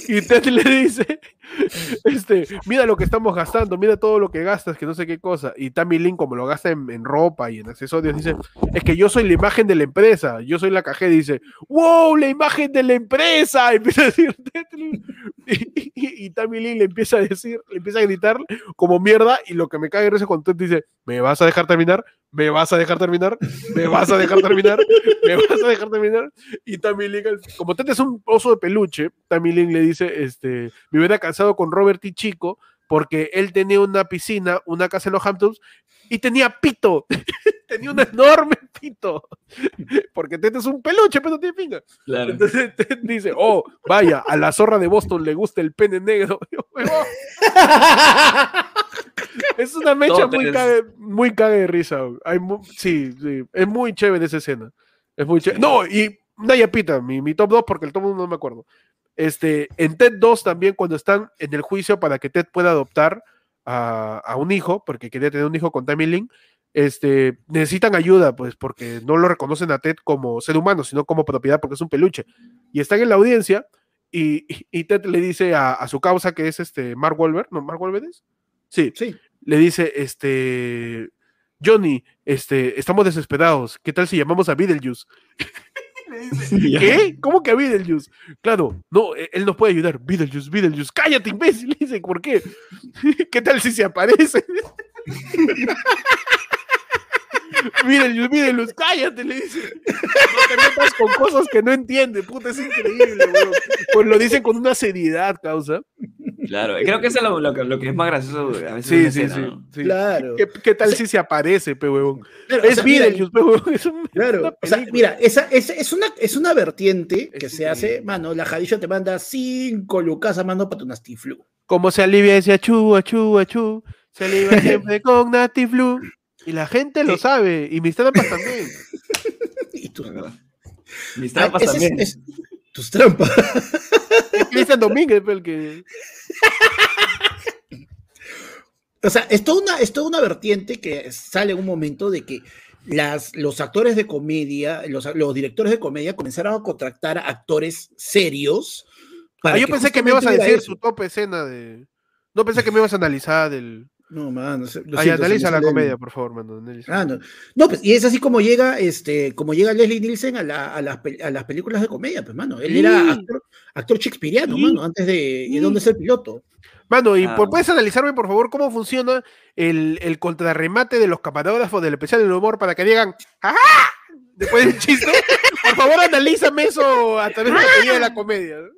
Speaker 1: Y Ted le dice, este, mira lo que estamos gastando, mira todo lo que gastas, que no sé qué cosa. Y Tammy Lynn, como lo gasta en, en ropa y en accesorios, dice, es que yo soy la imagen de la empresa, yo soy la cajera, dice, wow, la imagen de la empresa. Y empieza a decir, Ted, Y, Tammy Lynn le empieza a decir, le empieza a gritar como mierda. Y lo que me cae risa cuando Ted dice: ¿Me vas a dejar terminar? ¿Me vas a dejar terminar? ¿Me vas a dejar terminar? ¿Me vas a dejar terminar? Y Tammy al- como Ted es un oso de peluche, Tammy Lynn le dice: este, Me hubiera casado con Robert y Chico porque él tenía una piscina, una casa en los Hamptons y tenía pito. tenía un enorme pito. Porque Ted es un peluche, pero no tiene pinga.
Speaker 2: Claro.
Speaker 1: Entonces Ted dice, oh, vaya, a la zorra de Boston le gusta el pene negro. Es una mecha
Speaker 2: Todo
Speaker 1: muy
Speaker 2: tenés-
Speaker 1: cague, muy cague de risa. Hay sí, sí, es muy chévere esa escena. Es muy chévere. No, y Naya Pita, mi, mi top 2, porque el top 1 no me acuerdo. Este, en TED 2 también, cuando están en el juicio para que Ted pueda adoptar a, a un hijo, porque quería tener un hijo con Tammy Lynn, este, necesitan ayuda, pues, porque no lo reconocen a Ted como ser humano, sino como propiedad, porque es un peluche. Y están en la audiencia y, y- Ted le dice a, a su causa, que es este Mark Wahlberg, ¿no? ¿Mark Wahlberg es? Sí,
Speaker 3: Sí.
Speaker 1: le dice, este, Johnny, este, estamos desesperados, ¿qué tal si llamamos a Beetlejuice? Le dice,
Speaker 2: Ya.
Speaker 1: ¿Qué? ¿Cómo que a Beetlejuice? Claro, no, e- él nos puede ayudar. Beetlejuice, Beetlejuice, cállate, imbécil. Le dice, ¿por qué? ¿Qué tal si se aparece? Beetlejuice, Beetlejuice, cállate, le dice. No te metas con cosas que no entiende, puta, es increíble, weón. Pues lo dicen con una seriedad, causa.
Speaker 2: Claro, creo que eso es lo, lo que, lo que es más gracioso a veces.
Speaker 1: Sí, sí,
Speaker 2: escena,
Speaker 1: sí.
Speaker 2: ¿no?
Speaker 1: sí.
Speaker 3: Claro.
Speaker 1: ¿Qué, qué tal si se aparece, pe huevón?
Speaker 3: Claro, o
Speaker 1: Es
Speaker 3: sea, mira,
Speaker 1: Beetlejuice, pe huevón. Es un-
Speaker 3: Claro, o sea, mira, esa, esa es, una, es una vertiente que
Speaker 1: Es
Speaker 3: se hace, mano, la Jadillo te manda cinco lucas a mano para tu Nastiflu.
Speaker 1: Como se alivia ese achú, achú, achú. Se alivia siempre con Natiflu. Y la gente lo sabe. Y mis trampas también.
Speaker 3: Y
Speaker 2: verdad. Mis trampas
Speaker 3: ese es-
Speaker 2: también.
Speaker 3: es- tus trampas.
Speaker 1: Cristian Domínguez, el que.
Speaker 3: O sea, es toda, una, es toda una vertiente que sale en un momento de que las, los actores de comedia, los, los directores de comedia comenzaron a contratar a actores serios.
Speaker 1: Ah, yo pensé que me ibas a decir su top escena de. No pensé que me ibas a analizar del.
Speaker 3: No, man, no sé, lo
Speaker 1: Ay, analiza la comedia, por favor, mano.
Speaker 3: Ah, no. No, pues, y es así como llega, este, como llega Leslie Nielsen a, la- a las, pel- a las películas de comedia, pues, mano. Él
Speaker 1: Sí.
Speaker 3: era actor, actor shakespeariano,
Speaker 1: Sí.
Speaker 3: mano, antes de,
Speaker 1: Sí.
Speaker 3: de dónde es el piloto.
Speaker 1: Mano, ¿y
Speaker 2: Ah.
Speaker 1: por- puedes analizarme, por favor, cómo funciona el, el contrarremate de los camarógrafos del especial del humor para que digan ¡Ajá! Después del chiste. Por favor, analízame eso a través de la teoría de la comedia. ¿no?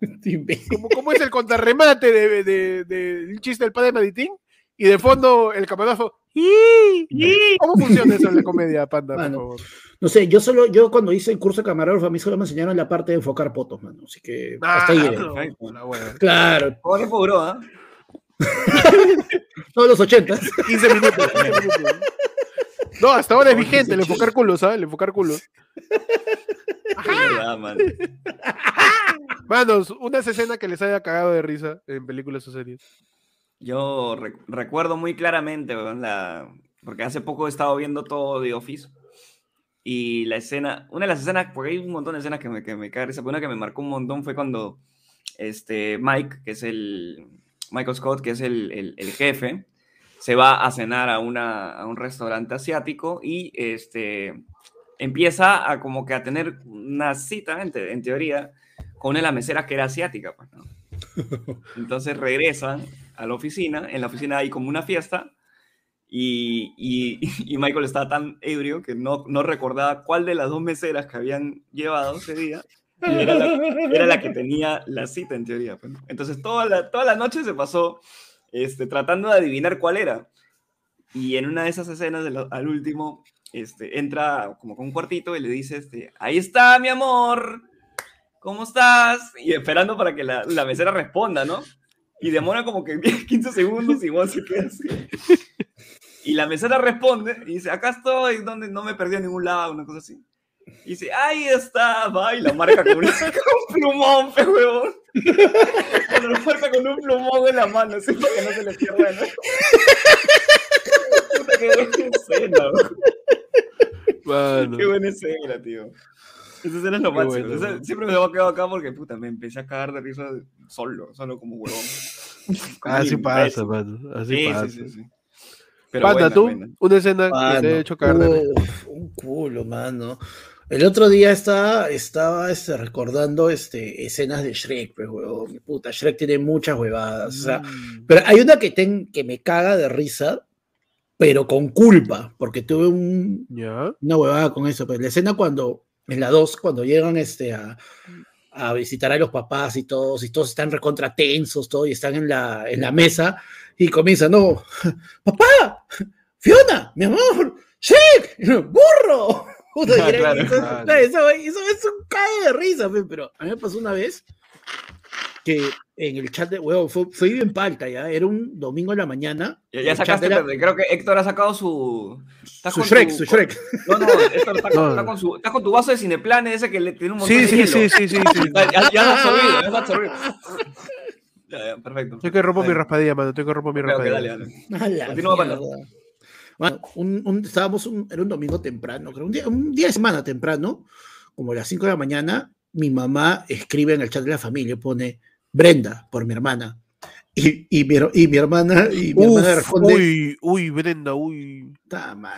Speaker 1: ¿Cómo, cómo es el contrarremate de, de- de- del chiste del padre Maritín? Y de fondo el camarógrafo. "Ii, ii". ¿Cómo funciona eso en la comedia, Panda, por favor?
Speaker 3: No sé, yo solo, yo cuando hice el curso de camarógrafo, a mí solo me enseñaron la parte de enfocar potos, mano. Así que hasta ahí.
Speaker 1: Ah, no, la hueva.
Speaker 3: Claro,
Speaker 2: ¿Cómo tiempo duró, ah?
Speaker 3: todos los ochentas.
Speaker 1: 15 minutos, 15 minutos. No, hasta ahora es vigente el enfocar culos, ¿sabes? El enfocar culos.
Speaker 2: Es verdad, man.
Speaker 1: Manos, una escena que les haya cagado de risa en películas o series.
Speaker 2: Yo rec- recuerdo muy claramente, la... porque hace poco he estado viendo todo The Office y la escena, una de las escenas, porque hay un montón de escenas que me, que me cae de pero una que me marcó un montón fue cuando este, Mike, que es el, Michael Scott, que es el, el- el jefe, se va a cenar a, una, a un restaurante asiático y este, empieza a como que a tener una cita, en, te- en teoría, con una de las meseras que era asiática. Pues, ¿no? Entonces regresan a la oficina, en la oficina hay como una fiesta y, y- y Michael estaba tan ebrio que no, no recordaba cuál de las dos meseras que habían llevado ese día era, la, era la que tenía la cita en teoría. pues. Entonces toda la, toda la noche se pasó este, tratando de adivinar cuál era. Y en una de esas escenas, de lo- al último, este, entra como con un cuartito y le dice, este, ahí está mi amor, ¿cómo estás? Y esperando para que la, la mesera responda, ¿no? Y demora como que 10, 15 segundos y igual se queda así. Y la mesera responde y dice, acá estoy, donde no me perdí a ningún lado, una cosa así. Y dice, ahí está, va, y la marca con, una- con un plumón, fe huevón. Cuando lo marca con un plumón en la mano, así para que no se le pierda, ¿no? Puta, qué buena escena. Qué buena escena, tío. Esa escena es lo
Speaker 1: Qué
Speaker 2: máximo.
Speaker 1: bueno,
Speaker 2: siempre me lo he quedado acá porque, puta, me empecé a cagar de risa solo, solo como huevón. Como
Speaker 1: Así pasa, mano. Así
Speaker 2: Sí,
Speaker 1: pasa.
Speaker 2: sí, sí, sí. Pero
Speaker 1: Panda,
Speaker 2: buena,
Speaker 1: tú,
Speaker 2: buena.
Speaker 1: una escena que te haya hecho cagar de risa.
Speaker 3: uf, un culo, mano. El otro día estaba, estaba este, recordando este, escenas de Shrek, pues, huevón. Puta, Shrek tiene muchas huevadas. O sea,
Speaker 1: Mm.
Speaker 3: pero hay una que, ten- que me caga de risa, pero con culpa, porque tuve un,
Speaker 1: Ya.
Speaker 3: una huevada con eso. Pues la escena cuando, en la 2, cuando llegan este, a, a visitar a los papás y todos, y todos están recontra tensos, todo, y están en la, en la mesa, y comienza, no, papá, Fiona, mi amor, Shrek, burro. Puta, era-
Speaker 2: Claro.
Speaker 3: eso,
Speaker 1: Claro.
Speaker 3: eso- eso es un cae de risa, pe, pero a mí me pasó una vez que en el chat de huevo fue, fue bien palta ya, era un domingo en la mañana.
Speaker 2: Ya, sacaste,
Speaker 3: era
Speaker 2: creo que Héctor ha sacado su.
Speaker 3: su
Speaker 2: con
Speaker 3: Shrek,
Speaker 2: tu-
Speaker 3: su Shrek.
Speaker 2: No, no, Héctor está con,
Speaker 1: No.
Speaker 2: está con su, está con tu vaso de Cineplanet ese que le tiene un montón
Speaker 1: Sí,
Speaker 2: de
Speaker 1: sí,
Speaker 2: hielo.
Speaker 1: sí, sí, sí, sí.
Speaker 2: Ya, ya, lo has absorbido, ya lo has absorbido. Ya, ya, perfecto.
Speaker 1: Tengo que rompo mi raspadilla, mano. Tengo que rompo mi raspadilla.
Speaker 2: dale, dale. Continúa.
Speaker 3: Bueno, un, un- estábamos un, era un domingo temprano, creo, un día, un día de semana temprano, como a las 5 de la mañana, mi mamá escribe en el chat de la familia, pone Brenda por mi hermana. Y, y, mi, y mi hermana, y mi hermana
Speaker 1: Uf,
Speaker 3: responde,
Speaker 1: uy, uy, Brenda, uy.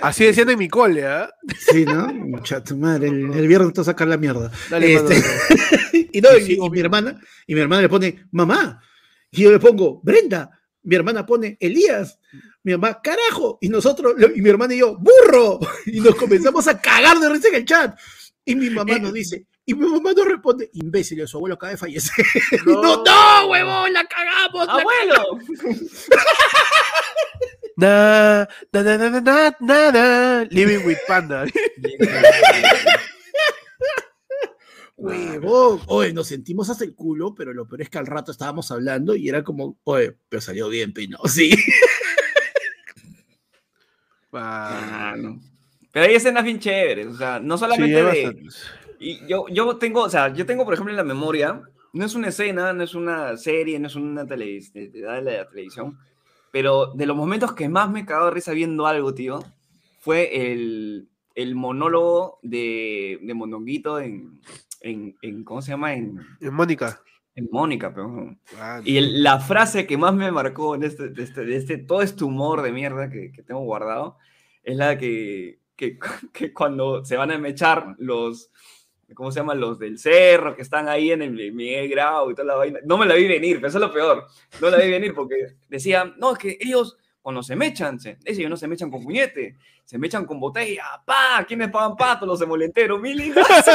Speaker 1: Así decían en mi cole, ¿ah?
Speaker 3: Sí, ¿no? Mucha tu madre, el, el viernes te sacar la mierda.
Speaker 1: Dale,
Speaker 3: Este, y, no, y-
Speaker 1: sí,
Speaker 3: y mi hermana, y mi hermana le pone, mamá. Y yo le pongo, Brenda. Mi hermana pone, Elías. Mi mamá, carajo. Y nosotros, y mi hermana y yo, burro. Y nos comenzamos a cagar de risa en el chat. Y mi mamá nos dice, y mi mamá nos responde, imbécil, su abuelo acaba de fallecer. Y no, no, huevón, la cagamos. la
Speaker 2: ¡Abuelo!
Speaker 1: Na, na, na, na, na, na, na, na, living with panda.
Speaker 3: Huevón. Oye, nos sentimos hasta el culo, pero lo peor es que al rato estábamos hablando y era como, oye, pero salió bien, pino. Sí.
Speaker 1: Ah,
Speaker 2: Ah, no. Pero hay escenas bien chéveres, o sea, no solamente de. Y yo, yo tengo, o sea, yo tengo, por ejemplo, en la memoria, no es una escena, no es una serie, no es una tele, de, de la, de televisión, pero de los momentos que más me he cagado de risa viendo algo, tío, fue el, el monólogo de, de Mondonguito en, en, en, ¿cómo se llama? En,
Speaker 1: Eh, Mónica.
Speaker 2: en Mónica, pero...
Speaker 1: Ah,
Speaker 2: Y el- la frase que más me marcó en este, de este, de este- todo este humor de mierda que, que tengo guardado es la que, que, que cuando se van a mechar los, ¿cómo se llaman? Los del cerro que están ahí en el Miguel Grau y toda la vaina. No me la vi venir, pero eso es lo peor. No la vi venir porque decían, no, es que ellos cuando se mechan, se, ellos no se mechan con puñete, se mechan con botella. ¡Pa! ¿Quiénes pagan pato? Los demolenteros. ¡Mil compadre!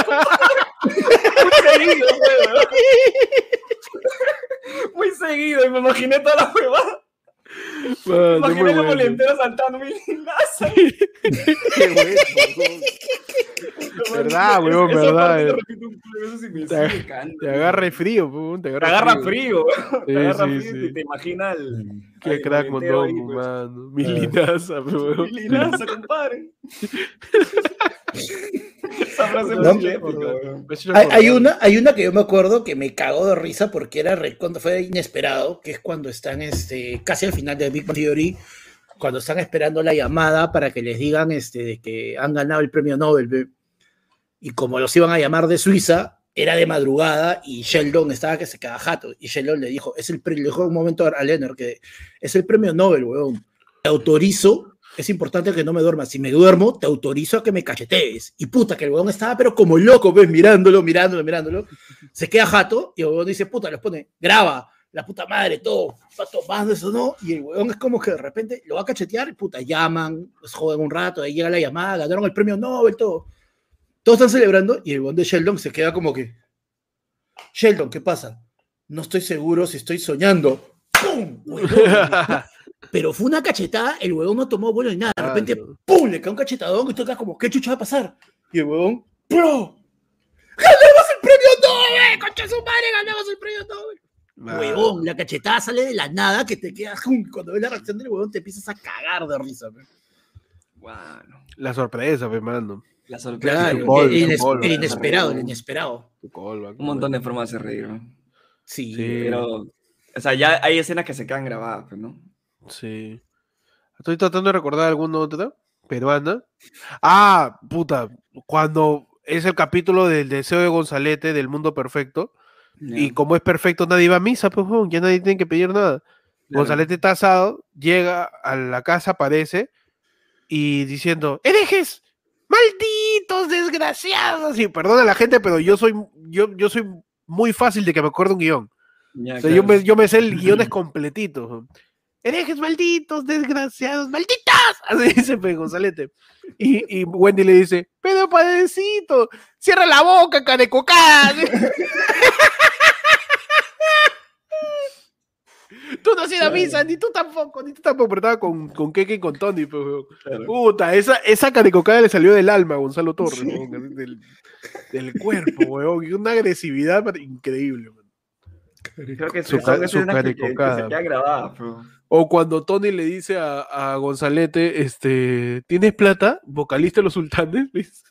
Speaker 2: Muy seguido, weón. Muy seguido, y me imaginé toda la huevada. Imaginé
Speaker 1: muy
Speaker 2: el
Speaker 1: bueno.
Speaker 2: volentero saltando mil linazos.
Speaker 1: Qué bueno, Verdad, weón, verdad,
Speaker 2: te weón.
Speaker 1: agarra frío, pum, te
Speaker 2: Te
Speaker 1: agarra,
Speaker 2: frío, weón.
Speaker 1: Sí,
Speaker 2: Te agarra
Speaker 1: sí,
Speaker 2: frío
Speaker 1: sí.
Speaker 2: y te.
Speaker 1: Qué
Speaker 2: al
Speaker 1: crack
Speaker 2: volentero ahí,
Speaker 1: mondongo,
Speaker 2: pues.
Speaker 1: mano. Milinaza, weón.
Speaker 2: Mil linazos, compadre. Esa frase
Speaker 3: No,
Speaker 2: weón.
Speaker 1: Hizo
Speaker 3: Hay, hay una, hay una que yo me acuerdo que me cagó de risa porque era re- cuando fue inesperado, que es cuando están este, casi al final de Big Bang Theory, cuando están esperando la llamada para que les digan este, de que han ganado el premio Nobel. Y como los iban a llamar de Suiza, era de madrugada y Sheldon estaba que se quedaba jato. Y Sheldon le dijo, es el pre- le dijo un momento a Leonard que es el premio Nobel, weón. Te autorizo, es importante que no me duermas. Si me duermo, te autorizo a que me cachetees. Y puta, que el weón estaba pero como loco, ves, mirándolo, mirándolo, mirándolo. Se queda jato y el weón dice, puta, les pone, graba, la puta madre, todo, está tomando eso, ¿no? Y el weón es como que de repente lo va a cachetear y puta, llaman, pues joden un rato, ahí llega la llamada, ganaron el premio Nobel, todo. Todos están celebrando y el weón de Sheldon se queda como que, Sheldon, ¿qué pasa? No estoy seguro si estoy soñando. ¡Pum! Huevón. Pero fue una cachetada, el huevón no tomó vuelo ni nada. De repente,
Speaker 1: Claro.
Speaker 3: ¡pum! Le cae un cachetadón y tú estás como, ¿qué chucha va a pasar? Y el huevón, ¡Bro! ¡Ganamos el premio Nobel! ¡Concha su madre! ¡Ganamos el premio Nobel!
Speaker 1: Ah,
Speaker 3: Huevón, la cachetada sale de la nada que te quedas, cuando ves la reacción del huevón te empiezas a cagar de risa. pe.
Speaker 2: Bueno,
Speaker 1: La sorpresa, pe, mano.
Speaker 2: La sorpresa.
Speaker 3: Claro,
Speaker 1: gol,
Speaker 3: el, inesperado, el inesperado.
Speaker 2: Un montón de formas de reír, ¿no?
Speaker 3: Sí.
Speaker 1: Sí.
Speaker 2: Pero, o sea, ya hay escenas que se quedan grabadas, pues, ¿no?
Speaker 1: Sí. Estoy tratando de recordar alguna otra peruana. Ah, puta, cuando es el capítulo del deseo de Gonzalete del mundo perfecto y como es perfecto nadie va a misa, pues ya nadie tiene que pedir nada.
Speaker 2: claro.
Speaker 1: Gonzalete está asado, llega a la casa, aparece y diciendo, ¡Herejes! Malditos desgraciados. Y perdona a la gente, pero yo soy, yo, yo soy muy fácil de que me acuerde un guion.
Speaker 2: Ya,
Speaker 1: O sea, yo, me, yo me sé el guion es completito. Herejes malditos, desgraciados, malditas. Así dice Gonzalete. Y, y Wendy le dice, pero padrecito, cierra la boca, carecocada. tú no has ido a misa, ni tú tampoco, ni tú tampoco, pero estaba con, con Keke y con Tony. Pues, weón.
Speaker 2: Claro.
Speaker 1: Puta, esa, esa carecocada le salió del alma a Gonzalo Torres, del, del cuerpo, weón, y una agresividad increíble. weón.
Speaker 2: Creo que
Speaker 1: Su su
Speaker 2: que- que- que
Speaker 1: caricocada.
Speaker 2: se quedan grabadas, pero-
Speaker 1: O cuando Tony le dice a, a Gonzalete, este, ¿tienes plata? Vocalista de los sultanes.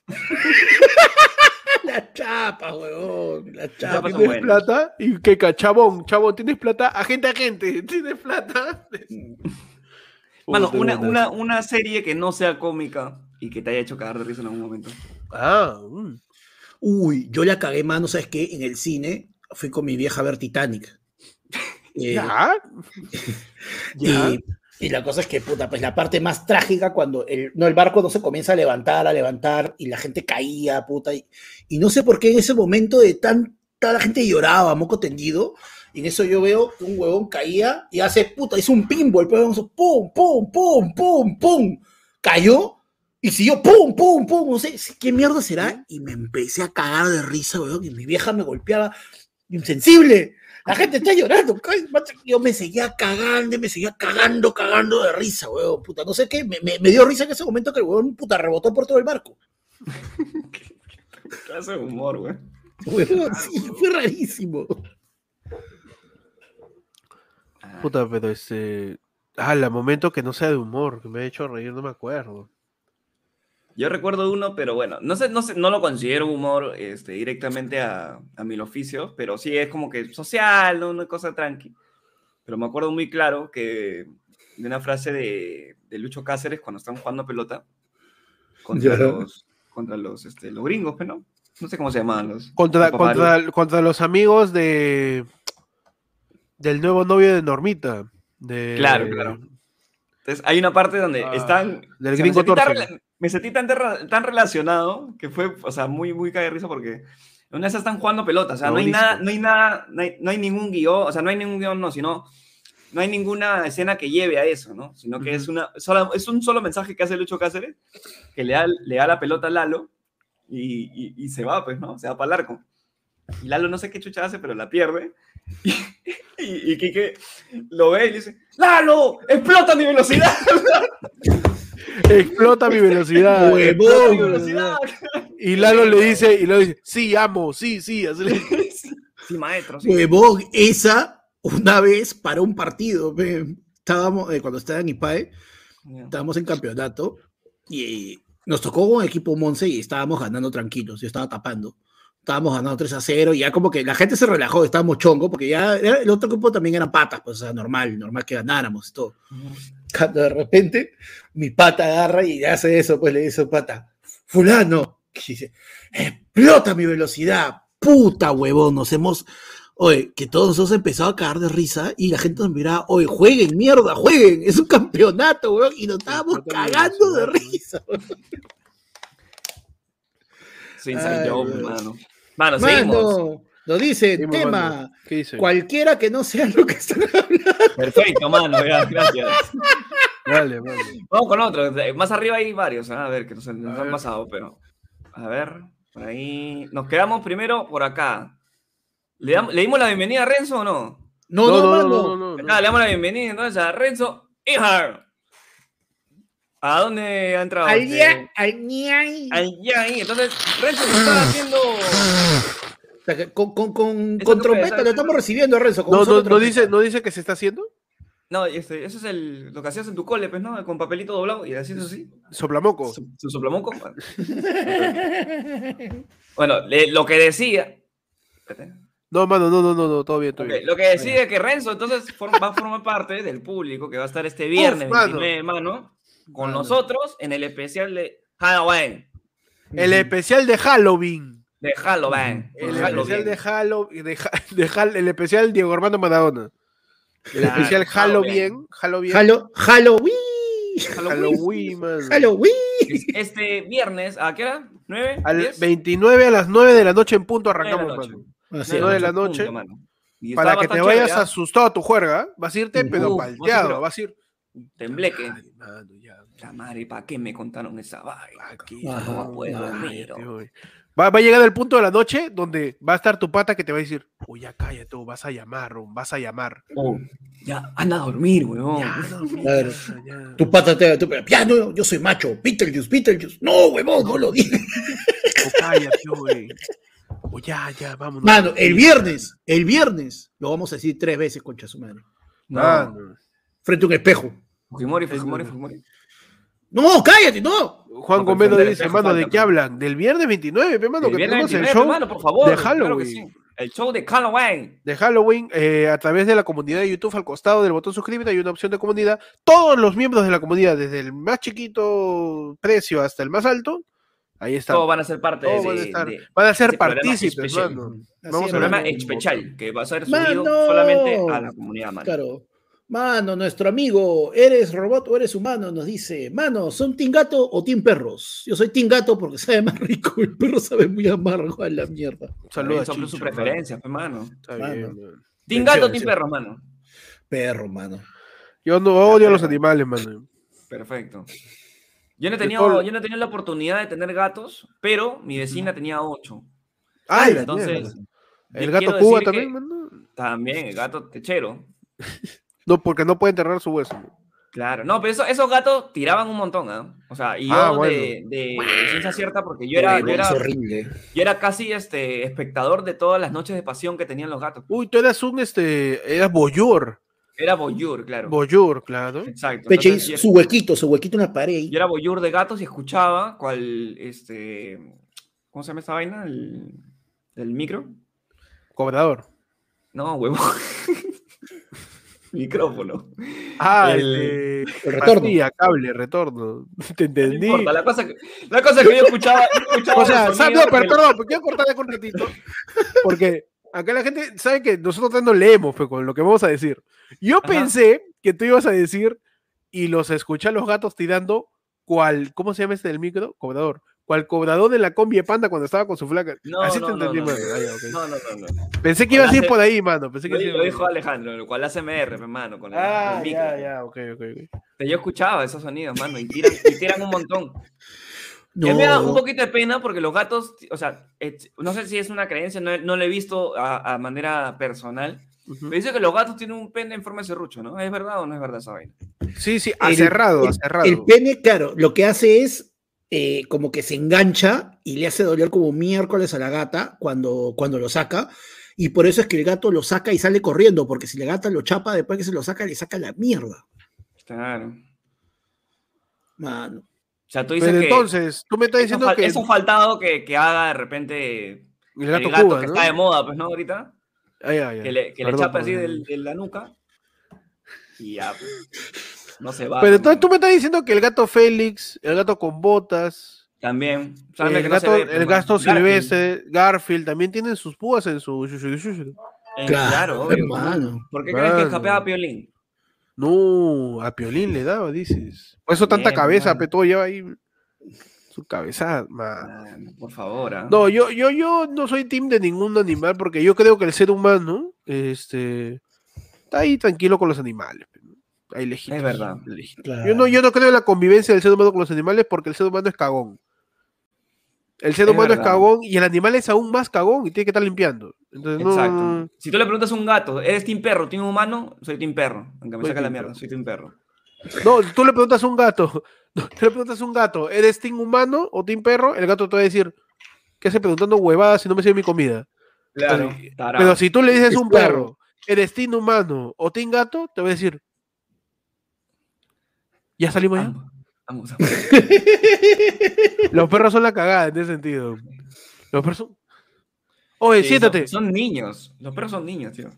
Speaker 3: La chapa, huevón. La
Speaker 2: Chapas
Speaker 3: chapa.
Speaker 1: ¿Tienes plata? Y que cachabón, chabón, ¿tienes plata? Agente, agente, ¿tienes plata?
Speaker 2: Mano, una, una, una serie que no sea cómica y que te haya hecho cagar de risa en algún momento.
Speaker 1: Ah, mm.
Speaker 3: Uy, yo la cagué, mano, ¿sabes qué? En el cine fui con mi vieja a ver Titanic. Eh,
Speaker 1: ¿Ya? ¿Ya?
Speaker 3: Y, y la cosa es que, puta, pues la parte más trágica cuando el, no, el barco no se comienza a levantar, a levantar, y la gente caía, puta, y, y no sé por qué en ese momento de tanta la gente lloraba, moco tendido, y en eso yo veo que un huevón caía y hace, puta, hizo un pinball, pero vamos, pum, pum, pum, pum, pum, cayó, y siguió, pum, pum, pum, no sé qué mierda será, y me empecé a cagar de risa, huevón, y mi vieja me golpeaba, insensible, la gente está llorando. Yo me seguía cagando, y me seguía cagando, cagando de risa, weón. Puta, no sé qué. Me, me- me dio risa en ese momento que el weón, puta, rebotó por todo el barco.
Speaker 2: ¿Qué clase de humor, güey?
Speaker 3: Weón, sí, fue rarísimo.
Speaker 1: Puta, pero este. Ah, el momento que no sea de humor, que me ha hecho reír, no me acuerdo.
Speaker 2: Yo recuerdo uno, pero bueno, no sé, no sé, no lo considero humor este, directamente a, a mil oficios, pero sí es como que social, ¿no? una cosa tranqui. Pero me acuerdo muy claro que de una frase de, de Lucho Cáceres cuando están jugando pelota contra los contra los, este, los gringos, pero no, no sé cómo se llamaban los.
Speaker 1: Contra,
Speaker 2: los
Speaker 1: contra, contra los amigos de. Del nuevo novio de Normita. De,
Speaker 2: Claro, claro. Entonces hay una parte donde
Speaker 1: Ah,
Speaker 2: están.
Speaker 1: del gringo
Speaker 2: me, me sentí tan, tan relacionado que fue, o sea, muy, muy cae de risa porque una esas están jugando pelota, o sea, no hay
Speaker 1: Listo.
Speaker 2: nada, no hay nada, no hay, no hay ningún guion, o sea, no hay ningún guion, no, sino no hay ninguna escena que lleve a eso, ¿no? Sino que es, una, sola- es un solo mensaje que hace Lucho Cáceres, que le da, le da la pelota a Lalo y, y- y se va, pues, ¿no? Se va para el arco. Y Lalo no sé qué chucha hace, pero la pierde. Y, y, y Quique lo ve y le dice, ¡Lalo! ¡Explota mi velocidad!
Speaker 1: Explota mi velocidad.
Speaker 3: Huevón.
Speaker 1: explota. Y Lalo le dice, y Lalo dice, sí, amo, sí, sí. así le-
Speaker 2: Sí, maestro, sí.
Speaker 3: Huevón, esa una vez para un partido. Estábamos, eh, cuando estaba en IPAE, estábamos en campeonato y nos tocó un equipo Monse y estábamos ganando tranquilos. Yo estaba tapando. Estábamos ganando 3 a 0 y ya como que la gente se relajó, estábamos chongo, porque ya el otro equipo también eran patas, pues o sea, normal, normal que ganáramos y todo. Cuando de repente mi pata agarra y hace eso, pues le dice a pata, fulano, y dice, explota mi velocidad, puta huevón, nos hemos, oye, que todos nos empezado a cagar de risa y la gente nos miraba, oye, jueguen, mierda, jueguen, es un campeonato, huevón, y nos estábamos cagando de risa. huevón.
Speaker 2: Sí, inside
Speaker 3: Ay, Dios.
Speaker 2: mano. Mano, seguimos.
Speaker 3: Nos dice,
Speaker 1: Seguimos,
Speaker 3: tema,
Speaker 1: mano. ¿Qué dice?
Speaker 3: cualquiera que no sea lo que están hablando.
Speaker 2: Perfecto, mano, ya, gracias.
Speaker 1: Vale, vale.
Speaker 2: Vamos con otro. Más arriba hay varios, ¿eh? a ver, que nos, han
Speaker 1: ver.
Speaker 2: pasado, pero. A ver, por ahí. Nos quedamos primero por acá. ¿Le, dam- ¿le dimos la bienvenida a Renzo o no?
Speaker 3: No, no, mano.
Speaker 1: no, no.
Speaker 2: Acá le damos la bienvenida entonces a Renzo Ijar. ¿A dónde ha entrado?
Speaker 3: Al
Speaker 2: este?
Speaker 3: día, al ñay.
Speaker 2: Ahí, ahí. Entonces, Renzo nos está haciendo.
Speaker 3: Con, con, con,
Speaker 2: Eso
Speaker 3: con
Speaker 2: no puede
Speaker 3: trompeta lo estamos recibiendo, Renzo.
Speaker 1: No, no, no dice, no dice que se está haciendo.
Speaker 2: No, este, eso es el, lo que hacías en tu cole, pues, ¿no? Con papelito doblado y así, así.
Speaker 1: Soplamoco.
Speaker 2: Su, su soplamoco. Bueno, le- lo que decía.
Speaker 1: No, mano, no, no, no, no, todo bien, todo bien.
Speaker 2: lo que decía es que Renzo entonces va a formar parte del público que va a estar este viernes
Speaker 1: Uf, mano.
Speaker 2: 29 de mano con
Speaker 3: Mano.
Speaker 2: nosotros en el especial de Halloween.
Speaker 1: El especial de Halloween.
Speaker 2: De Halloween.
Speaker 1: El
Speaker 2: de
Speaker 1: especial de Halloween. De, de Hal- el especial Diego Armando Maradona. El
Speaker 2: Claro,
Speaker 1: especial
Speaker 2: Halloween.
Speaker 1: Halloween. Halloween.
Speaker 3: Hallo- Halloween.
Speaker 1: Halloween.
Speaker 3: Halloween.
Speaker 2: Es Este viernes, ¿a qué hora? ¿9?
Speaker 1: Al
Speaker 2: 10?
Speaker 1: 29 a las 9 de la noche en punto
Speaker 2: de la
Speaker 1: arrancamos,
Speaker 2: noche.
Speaker 1: mano.
Speaker 3: Así es.
Speaker 1: Nueve de la noche.
Speaker 2: Y
Speaker 1: Para que te vayas
Speaker 2: ¿ah?
Speaker 1: asustado a tu juerga, vas a irte, pero
Speaker 2: Uf,
Speaker 1: palteado,
Speaker 2: pero-
Speaker 1: vas a ir.
Speaker 2: Tembleque.
Speaker 1: Ay, mano, ya.
Speaker 2: La madre, ¿para qué me contaron esa vaina?
Speaker 1: Aquí,
Speaker 2: No puedo dormir.
Speaker 1: Va, va a llegar el punto de la noche donde va a estar tu pata que te va a decir, uy, ya cállate, vas a llamar, oh, vas a llamar.
Speaker 2: Oh, ya, anda a dormir, weón.
Speaker 1: Ya, mira,
Speaker 3: Claro.
Speaker 1: ya.
Speaker 3: Tu pata te tu, ya, no, yo soy macho, Beetlejuice, Beetlejuice. No, huevón, no lo dije.
Speaker 1: O cállate, güey. O ya, ya, vámonos.
Speaker 3: Mano, el viernes, el viernes, lo vamos a decir tres veces, concha su madre.
Speaker 2: No,
Speaker 1: Mano.
Speaker 3: Frente a un espejo.
Speaker 2: Fujimori, Fujimori, Fujimori.
Speaker 3: No, cállate, no.
Speaker 1: Juan Gómez dice,
Speaker 2: espejo
Speaker 1: mano, ¿de qué hablan? Del viernes 29, pe, mano,
Speaker 2: El
Speaker 1: que tenemos el
Speaker 2: 29,
Speaker 1: show
Speaker 2: hermano, por favor.
Speaker 1: de
Speaker 2: claro que
Speaker 1: Halloween.
Speaker 2: sí. El show de Halloween.
Speaker 1: de Halloween eh, a través de la comunidad de YouTube al costado del botón suscríbete hay una opción de comunidad. Todos los miembros de la comunidad, desde el más chiquito precio hasta el más alto, ahí está.
Speaker 2: Todos van a ser parte de,
Speaker 1: van a estar,
Speaker 2: de-
Speaker 1: van a ser partícipes,
Speaker 2: especial.
Speaker 1: mano.
Speaker 3: Así
Speaker 1: Vamos
Speaker 3: es,
Speaker 1: a
Speaker 2: programa
Speaker 1: ver.
Speaker 2: especial que va a ser subido
Speaker 3: Mano.
Speaker 2: solamente a la comunidad, mano.
Speaker 3: Claro. Mano, nuestro amigo, ¿eres robot o eres humano? Nos dice, mano, ¿son team gato o team perros? Yo soy team gato porque sabe más rico, el perro sabe muy amargo a la mierda.
Speaker 1: Saludos a
Speaker 2: Sobre su
Speaker 1: Chicho,
Speaker 2: preferencia, pues, mano.
Speaker 1: Está
Speaker 3: Mano.
Speaker 1: bien, mano.
Speaker 2: Team gato, team
Speaker 3: sí.
Speaker 2: perro, mano.
Speaker 3: Perro, mano.
Speaker 1: Yo no odio a los
Speaker 2: pero-
Speaker 1: animales, mano.
Speaker 2: Perfecto. Yo no, he
Speaker 1: De
Speaker 2: tenido,
Speaker 1: todo-
Speaker 2: yo no he tenido la oportunidad de tener gatos, pero mi vecina tenía ocho.
Speaker 1: Ay, la
Speaker 2: Entonces,
Speaker 1: mierda. el gato Cuba también,
Speaker 2: que-
Speaker 1: mano.
Speaker 2: También, el gato techero.
Speaker 1: No, porque no puede enterrar su hueso.
Speaker 2: Claro, no, pero eso- esos gatos tiraban un montón, ¿ah? O sea, y yo
Speaker 1: Ah,
Speaker 2: de,
Speaker 1: bueno.
Speaker 2: de- de ciencia cierta, porque yo era, yo, era, yo casi este, espectador de todas las noches de pasión que tenían los gatos.
Speaker 1: Uy, tú eras un, este, eras boyur.
Speaker 2: Era boyur, claro.
Speaker 1: Boyur, claro.
Speaker 2: Exacto.
Speaker 3: Peche
Speaker 2: entonces,
Speaker 3: su huequito, su huequito en la pared. ahí.
Speaker 2: Yo era boyur de gatos y escuchaba cuál, este, ¿cómo se llama esta vaina? El, ¿Del micro?
Speaker 1: Cobrador.
Speaker 2: No, huevo. Micrófono.
Speaker 1: Ah,
Speaker 2: El-
Speaker 1: el,
Speaker 3: el retorno.
Speaker 1: pastilla, cable, retorno. Te
Speaker 2: No
Speaker 1: entendí.
Speaker 2: importa, la cosa que, la cosa que yo escuchaba, yo escuchaba
Speaker 1: O sea, pero perdón, pero quiero cortarle con un ratito. Porque acá la gente sabe que nosotros no leemos pues, con lo que vamos a decir. Yo
Speaker 2: Ajá.
Speaker 1: pensé que tú ibas a decir y los escuché a los gatos tirando cual, ¿cómo se llama este del micro? Cobrador. Cual cobrador de la combi de panda cuando estaba con su flaca.
Speaker 2: No,
Speaker 1: Así
Speaker 2: no,
Speaker 1: te
Speaker 2: no,
Speaker 1: entendí,
Speaker 2: no,
Speaker 1: mano.
Speaker 2: no.
Speaker 1: Ya, ok.
Speaker 2: No, no, no, no.
Speaker 1: Pensé que ibas a ir por ahí, mano. Pensé que
Speaker 2: Lo, lo dijo. Alejandro, lo cual ASMR, hermano, con el,
Speaker 1: Ah,
Speaker 2: el micro.
Speaker 1: ya, ya, ok, ok. ok.
Speaker 2: Pero Yo escuchaba esos sonidos, mano, y tiran, y tiran un montón. Mí me da un
Speaker 3: No,
Speaker 2: poquito de pena porque los gatos, o sea, et- no sé si es una creencia, no, no lo he visto a, a manera personal,
Speaker 1: Ujú.
Speaker 2: me dice que los gatos tienen un pene en forma de serrucho, ¿no? ¿Es verdad o no es verdad esa vaina?
Speaker 1: Sí, sí,
Speaker 3: el- el-
Speaker 1: acerrado.
Speaker 3: El pene, claro, lo que hace es eh, como que se engancha y le hace doler como miércoles a la gata cuando, cuando lo saca. Y por eso es que el gato lo saca y sale corriendo, porque si la gata lo chapa, después que se lo saca, le saca la mierda.
Speaker 2: Claro.
Speaker 3: Mano.
Speaker 2: O sea, tú dices
Speaker 1: Pero
Speaker 2: que
Speaker 1: entonces, tú me estás
Speaker 2: eso,
Speaker 1: diciendo
Speaker 2: fal-
Speaker 1: que
Speaker 2: eso faltado que, que haga de repente
Speaker 1: el
Speaker 2: el
Speaker 1: gato,
Speaker 2: gato
Speaker 1: Cuba,
Speaker 2: que
Speaker 1: ¿no?
Speaker 2: está de moda, pues, ¿no? Ahorita,
Speaker 1: Ah,
Speaker 2: que le, que le chapa así del- de la nuca y ya, pues, no se va.
Speaker 1: Pero entonces
Speaker 2: ¿no?
Speaker 1: tú me estás diciendo que el gato Félix, el gato con botas,
Speaker 2: También.
Speaker 1: el
Speaker 2: que no
Speaker 1: gato,
Speaker 2: ve,
Speaker 1: el
Speaker 2: mano.
Speaker 1: gato
Speaker 2: Garfield.
Speaker 1: silvestre, Garfield, también tienen sus púas en su...
Speaker 2: Eh,
Speaker 3: Claro,
Speaker 2: claro, obvio.
Speaker 3: hermano.
Speaker 2: ¿Por qué crees que escapeaba a Piolín?
Speaker 1: No, a Piolín le daba, dices. Por eso tanta
Speaker 2: Bien,
Speaker 1: cabeza,
Speaker 2: mano.
Speaker 1: pe, todo lleva ahí su cabeza. man.
Speaker 2: Por favor. ¿ah?
Speaker 1: No, yo, yo, yo no soy team de ningún animal porque yo creo que el ser humano este, está ahí tranquilo con los animales.
Speaker 2: Es verdad.
Speaker 3: Claro.
Speaker 1: Yo no, yo no creo en la convivencia del ser humano con los animales porque el ser humano es cagón. El ser
Speaker 2: Es
Speaker 1: humano es cagón y el animal es aún más cagón y tiene que estar limpiando. Entonces, no-
Speaker 2: Exacto. Si tú le preguntas a un gato, ¿eres team perro, team humano? Soy team perro. Aunque me
Speaker 1: Soy
Speaker 2: saca la mierda,
Speaker 1: perro.
Speaker 2: soy team perro.
Speaker 1: No, tú le preguntas a un gato, no, tú le preguntas a un gato, ¿eres team humano o team perro? El gato te va a decir, ¿qué hace preguntando huevadas si no me sirve mi comida?
Speaker 2: Claro.
Speaker 1: Entonces. Pero si tú le dices
Speaker 3: Es
Speaker 1: a un perro, ¿eres team humano o team gato? Te va a decir, ¿ya salimos ya?
Speaker 2: Ambos, ambos, ambos.
Speaker 1: Los perros son la cagada en ese sentido. Los perros son... Oye,
Speaker 2: Sí,
Speaker 1: siéntate.
Speaker 2: Son, son niños. Los perros son niños, tío.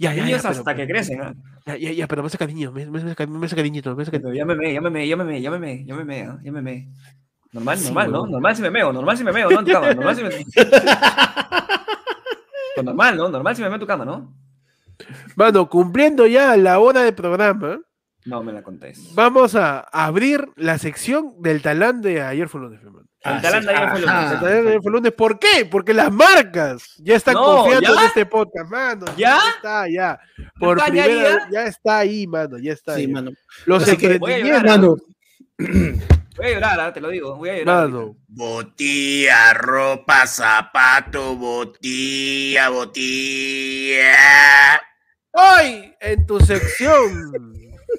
Speaker 1: Ya, ya, ya,
Speaker 2: niños
Speaker 1: pero-
Speaker 2: hasta que crecen, ¿ah?
Speaker 1: Ya, ya, ya, pero me hace cariño, me, me, hace- me hace cariñito, me.
Speaker 2: Pero Llámeme, llámeme, llámeme, llámeme, llámeme, ¿ah? llámeme. Normal,
Speaker 1: Sí,
Speaker 2: normal, ¿no? Normal si me meo, normal si me meo, ¿no? En tu cama, normal si me... Pues normal, ¿no? Normal si me meo en tu cama, ¿no?
Speaker 1: Mano, cumpliendo ya la hora de programa,
Speaker 2: No me la contés.
Speaker 1: Vamos a abrir la sección del talán de ayer fue lunes, hermano.
Speaker 2: El talán de ayer fue lunes.
Speaker 1: El talán de ayer fue lunes. ¿Por qué? Porque las marcas ya están
Speaker 2: No,
Speaker 1: confiando
Speaker 2: ¿ya?
Speaker 1: en este podcast, mano.
Speaker 2: ¿Ya?
Speaker 1: está, ya. Por
Speaker 2: está ya ahí,
Speaker 1: primera
Speaker 2: ya?
Speaker 1: vez, ya está ahí, mano. Ya está
Speaker 3: Sí,
Speaker 1: ahí.
Speaker 3: mano.
Speaker 1: Los
Speaker 3: Así que-
Speaker 2: Voy a
Speaker 1: emprendimientos,
Speaker 2: llorar,
Speaker 3: Mano,
Speaker 2: Voy a llorar, ah, te lo digo. Voy a llorar.
Speaker 1: mano.
Speaker 4: Botilla, ropa, zapato, botilla, botilla.
Speaker 1: Hoy, en tu sección,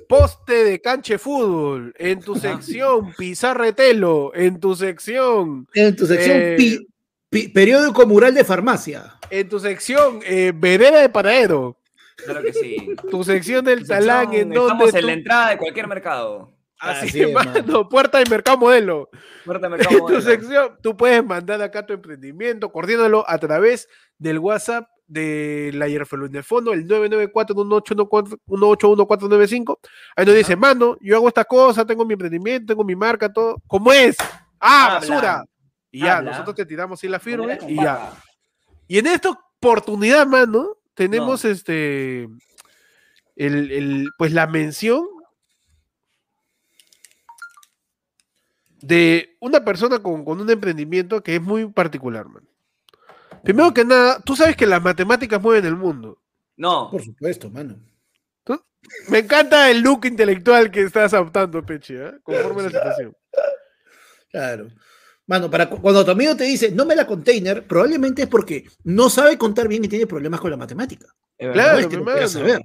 Speaker 1: poste de canche fútbol, en tu sección, pizarretelo, en tu sección,
Speaker 3: en tu sección
Speaker 1: Eh,
Speaker 3: pi- pi- periódico mural de farmacia.
Speaker 1: en tu sección, eh, vereda de paradero,
Speaker 2: Claro que sí.
Speaker 1: tu sección del talán, en
Speaker 2: Estamos
Speaker 1: donde
Speaker 2: en
Speaker 1: tú-
Speaker 2: la entrada de cualquier mercado.
Speaker 1: así,
Speaker 3: Así es,
Speaker 1: mano,
Speaker 3: mano.
Speaker 1: puerta de mercado modelo.
Speaker 2: Puerta de
Speaker 1: En
Speaker 2: mercado
Speaker 1: tu
Speaker 2: modelo.
Speaker 1: sección, tú puedes mandar acá tu emprendimiento, coordínalo a través del WhatsApp de la Hierfelón de Fondo, el 994-181-495. Ahí nos dice, mano, yo hago esta cosa, tengo mi emprendimiento, tengo mi marca, todo. ¿Cómo es? ¡Ah,
Speaker 2: Habla.
Speaker 1: basura! Y ya,
Speaker 2: Habla.
Speaker 1: nosotros te tiramos ahí la
Speaker 2: con
Speaker 1: y ya. Y en esta oportunidad, mano, tenemos este. El, el- pues la mención de una persona con, con un emprendimiento que es muy particular, man. Primero que nada, tú sabes que las matemáticas mueven el mundo.
Speaker 2: No,
Speaker 3: Por supuesto, mano.
Speaker 1: Me encanta el look intelectual que estás adoptando, Peche, ¿eh? conforme a la situación.
Speaker 3: Claro. Mano, para cu- cuando tu amigo te dice, no me la container, probablemente es porque no sabe contar bien y tiene problemas con la matemática.
Speaker 2: es
Speaker 1: Claro.
Speaker 3: No es que.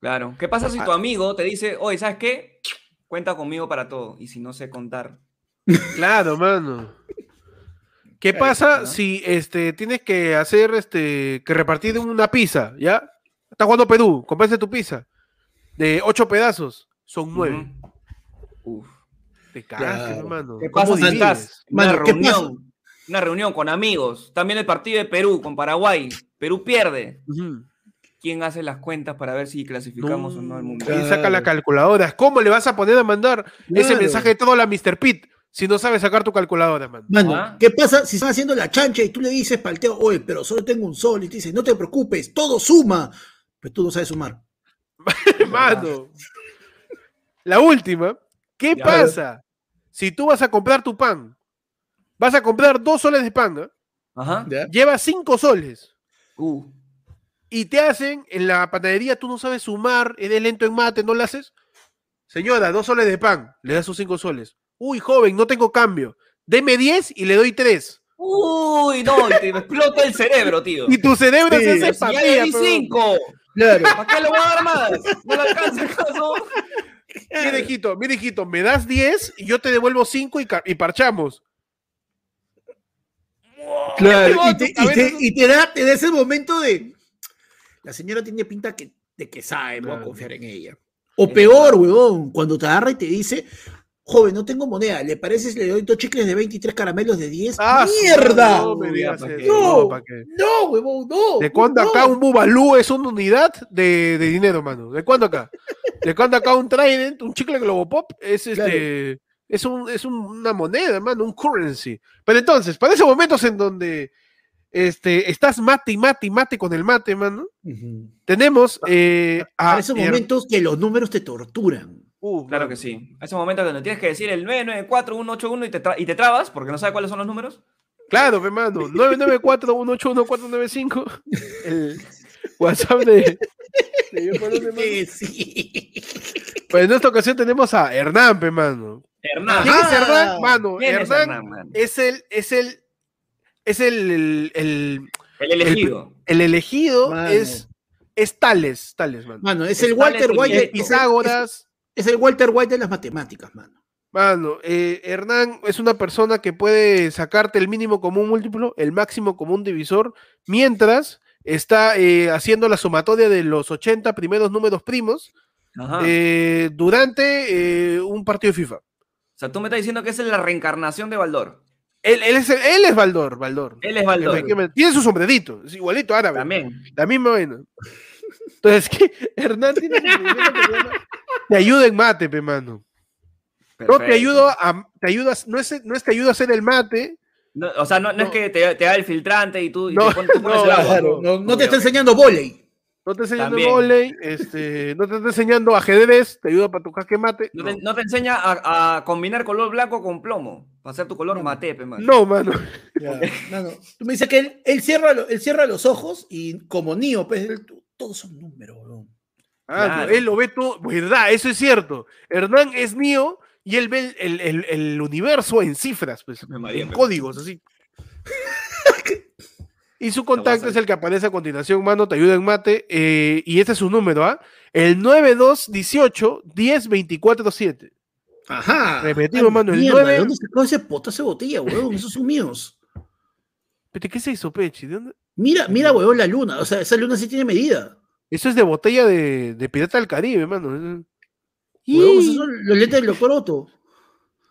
Speaker 2: Claro. ¿Qué pasa
Speaker 1: Ah.
Speaker 2: si tu amigo te dice, oye, ¿sabes qué? Cuenta conmigo para todo. Y si no sé contar.
Speaker 1: Claro, mano. ¿Qué pasa
Speaker 2: ¿no?
Speaker 1: si este, tienes que hacer este, que repartir una pizza, ¿ya? Está jugando Perú, compraste tu pizza de ocho pedazos, son nueve.
Speaker 2: Uf.
Speaker 1: Te cagaste,
Speaker 3: Claro.
Speaker 1: hermano.
Speaker 2: ¿Qué
Speaker 1: ¿Cómo
Speaker 2: pasa si estás en una reunión? Una reunión con amigos. También el partido de Perú con Paraguay. Perú pierde. ¿Quién hace las cuentas para ver si clasificamos o no al mundial?
Speaker 1: ¿Quién saca la
Speaker 3: Claro.
Speaker 1: calculadora? ¿Cómo le vas a poner a mandar ese mensaje de todo a la Mr. Pete si no sabes sacar tu calculadora, man?
Speaker 3: Mano,
Speaker 2: Ah.
Speaker 3: ¿qué pasa si están haciendo la chancha y tú le dices palteo, oye, pero solo tengo un sol? Y te dice, no te preocupes, todo suma. Pero tú no sabes sumar.
Speaker 1: Mano. La última, ¿qué
Speaker 2: Ya.
Speaker 1: pasa si tú vas a comprar tu pan? Vas a comprar dos soles de pan, ¿ah?
Speaker 2: Ajá.
Speaker 3: ¿Ya?
Speaker 1: lleva cinco soles
Speaker 2: Uh.
Speaker 1: y te hacen en la panadería, tú no sabes sumar, eres lento en mate, no lo haces. Señora, dos soles de pan, le das sus cinco soles. Uy, joven, no tengo cambio. Deme 10 y le doy 3.
Speaker 2: Uy, no, y te explota el cerebro, tío.
Speaker 1: Y tu cerebro
Speaker 3: Sí,
Speaker 1: se hace
Speaker 2: si ya
Speaker 1: papilla,
Speaker 2: le di
Speaker 1: pero-
Speaker 2: cinco.
Speaker 3: Claro.
Speaker 2: ¿Para qué le voy a dar más? ¿No le alcanza acaso?
Speaker 1: Mira, hijito, mira, hijito, me das 10 y yo te devuelvo 5 y, y parchamos.
Speaker 3: Claro, y te, y te- y te da, te da ese momento de. La señora tiene pinta que, de que sabe, voy a
Speaker 1: Claro.
Speaker 3: confiar en ella. O peor, huevón, cuando te agarra y te dice, joven, no tengo moneda, ¿le parece si le doy dos chicles de 23 caramelos de 10?
Speaker 1: Ah,
Speaker 3: ¡Mierda!
Speaker 1: No, me digas.
Speaker 3: No,
Speaker 1: ¿pa' qué?
Speaker 3: no, huevón, no.
Speaker 1: ¿De cuándo
Speaker 3: no.
Speaker 1: acá un Bubalú es una unidad de, de dinero, mano? ¿De cuándo acá? ¿De cuándo acá un Trident, un chicle Globopop es este es un es un- una moneda, hermano, un currency? Pero entonces, para esos momentos en donde este estás mate y mate y mate con el mate, mano, tenemos eh, a
Speaker 3: Para esos
Speaker 1: Her-
Speaker 3: momentos que los números te torturan.
Speaker 1: Uh,
Speaker 2: Claro que sí. A ese momento donde tienes que decir el 994-181 y te, y te trabas porque no sabes cuáles son los números.
Speaker 1: Claro, hermano, 994-181-495 el WhatsApp de, de
Speaker 3: sí.
Speaker 1: Pues en esta ocasión tenemos a Hernán, pe, mano.
Speaker 2: Hernán.
Speaker 1: ¿Quién es
Speaker 3: Ah,
Speaker 1: Hernán? Mano,
Speaker 2: ¿Quién es
Speaker 1: Hernán
Speaker 2: Hernán, man?
Speaker 1: es el, es el, es el, el, el,
Speaker 2: El elegido.
Speaker 1: el elegido
Speaker 3: Mano.
Speaker 1: es, es Tales, Tales, mano.
Speaker 3: Mano, es el Walter White. De-
Speaker 1: Pitágoras,
Speaker 3: Es el Walter White de las matemáticas, mano.
Speaker 1: mano. eh, Hernán es una persona que puede sacarte el mínimo común múltiplo, el máximo común divisor, mientras está eh, haciendo la sumatoria de los 80 primeros números primos eh, durante eh, un partido de FIFA.
Speaker 2: o sea, tú me estás diciendo que esa es la reencarnación de Baldor.
Speaker 1: Él, él es, él es Baldor, Baldor.
Speaker 2: Él es Baldor.
Speaker 1: Tiene su sombrerito, es igualito árabe.
Speaker 2: También.
Speaker 1: La misma vaina. Entonces, ¿qué? Hernán tiene que Te ayuda en mate, pe mano. No te ayudo a, te ayudas, no es, no es te ayudo a hacer el mate,
Speaker 2: No, o sea, no, no es que te, te da el filtrante y tú, y
Speaker 1: No,
Speaker 2: te pon- tú pones
Speaker 1: no,
Speaker 2: el agua.
Speaker 3: Claro, no, no te está enseñando volei.
Speaker 1: No te enseñando volei, este, no te está enseñando ajedrez, te ayuda para tu jaque mate.
Speaker 2: No
Speaker 1: No,
Speaker 2: te, no te enseña a, a combinar color blanco con plomo. Para hacer tu color
Speaker 3: No.
Speaker 2: mate, pe, man.
Speaker 1: No, mano.
Speaker 3: Ya, mano, tú me dices que él, él cierra, él cierra los ojos y como Neo, pues, él- todos son números, weón.
Speaker 1: Ah,
Speaker 2: Claro.
Speaker 1: Él lo ve todo, verdad, eso es cierto. Hernán es mío y él ve el, el- el universo en cifras, pues, en códigos, así. Y su contacto es el que aparece a continuación, mano, te ayuda en mate. eh, y este es su número, ¿ah? El 9218 1024
Speaker 3: Ajá.
Speaker 1: Repetido,
Speaker 3: Ay,
Speaker 1: mano, el
Speaker 3: mierda,
Speaker 1: nueve-
Speaker 3: ¿De dónde sacó ese potazo de botella, weón? Esos son míos.
Speaker 1: ¿Pero qué es eso, Pechi? ¿De dónde?
Speaker 3: Mira, mira, weón, la luna. O sea, esa luna sí tiene medida.
Speaker 1: Eso es de botella de, de Pirata del Caribe, mano.
Speaker 3: Weón,
Speaker 1: Y
Speaker 3: esos son los lentes del doctor Otto.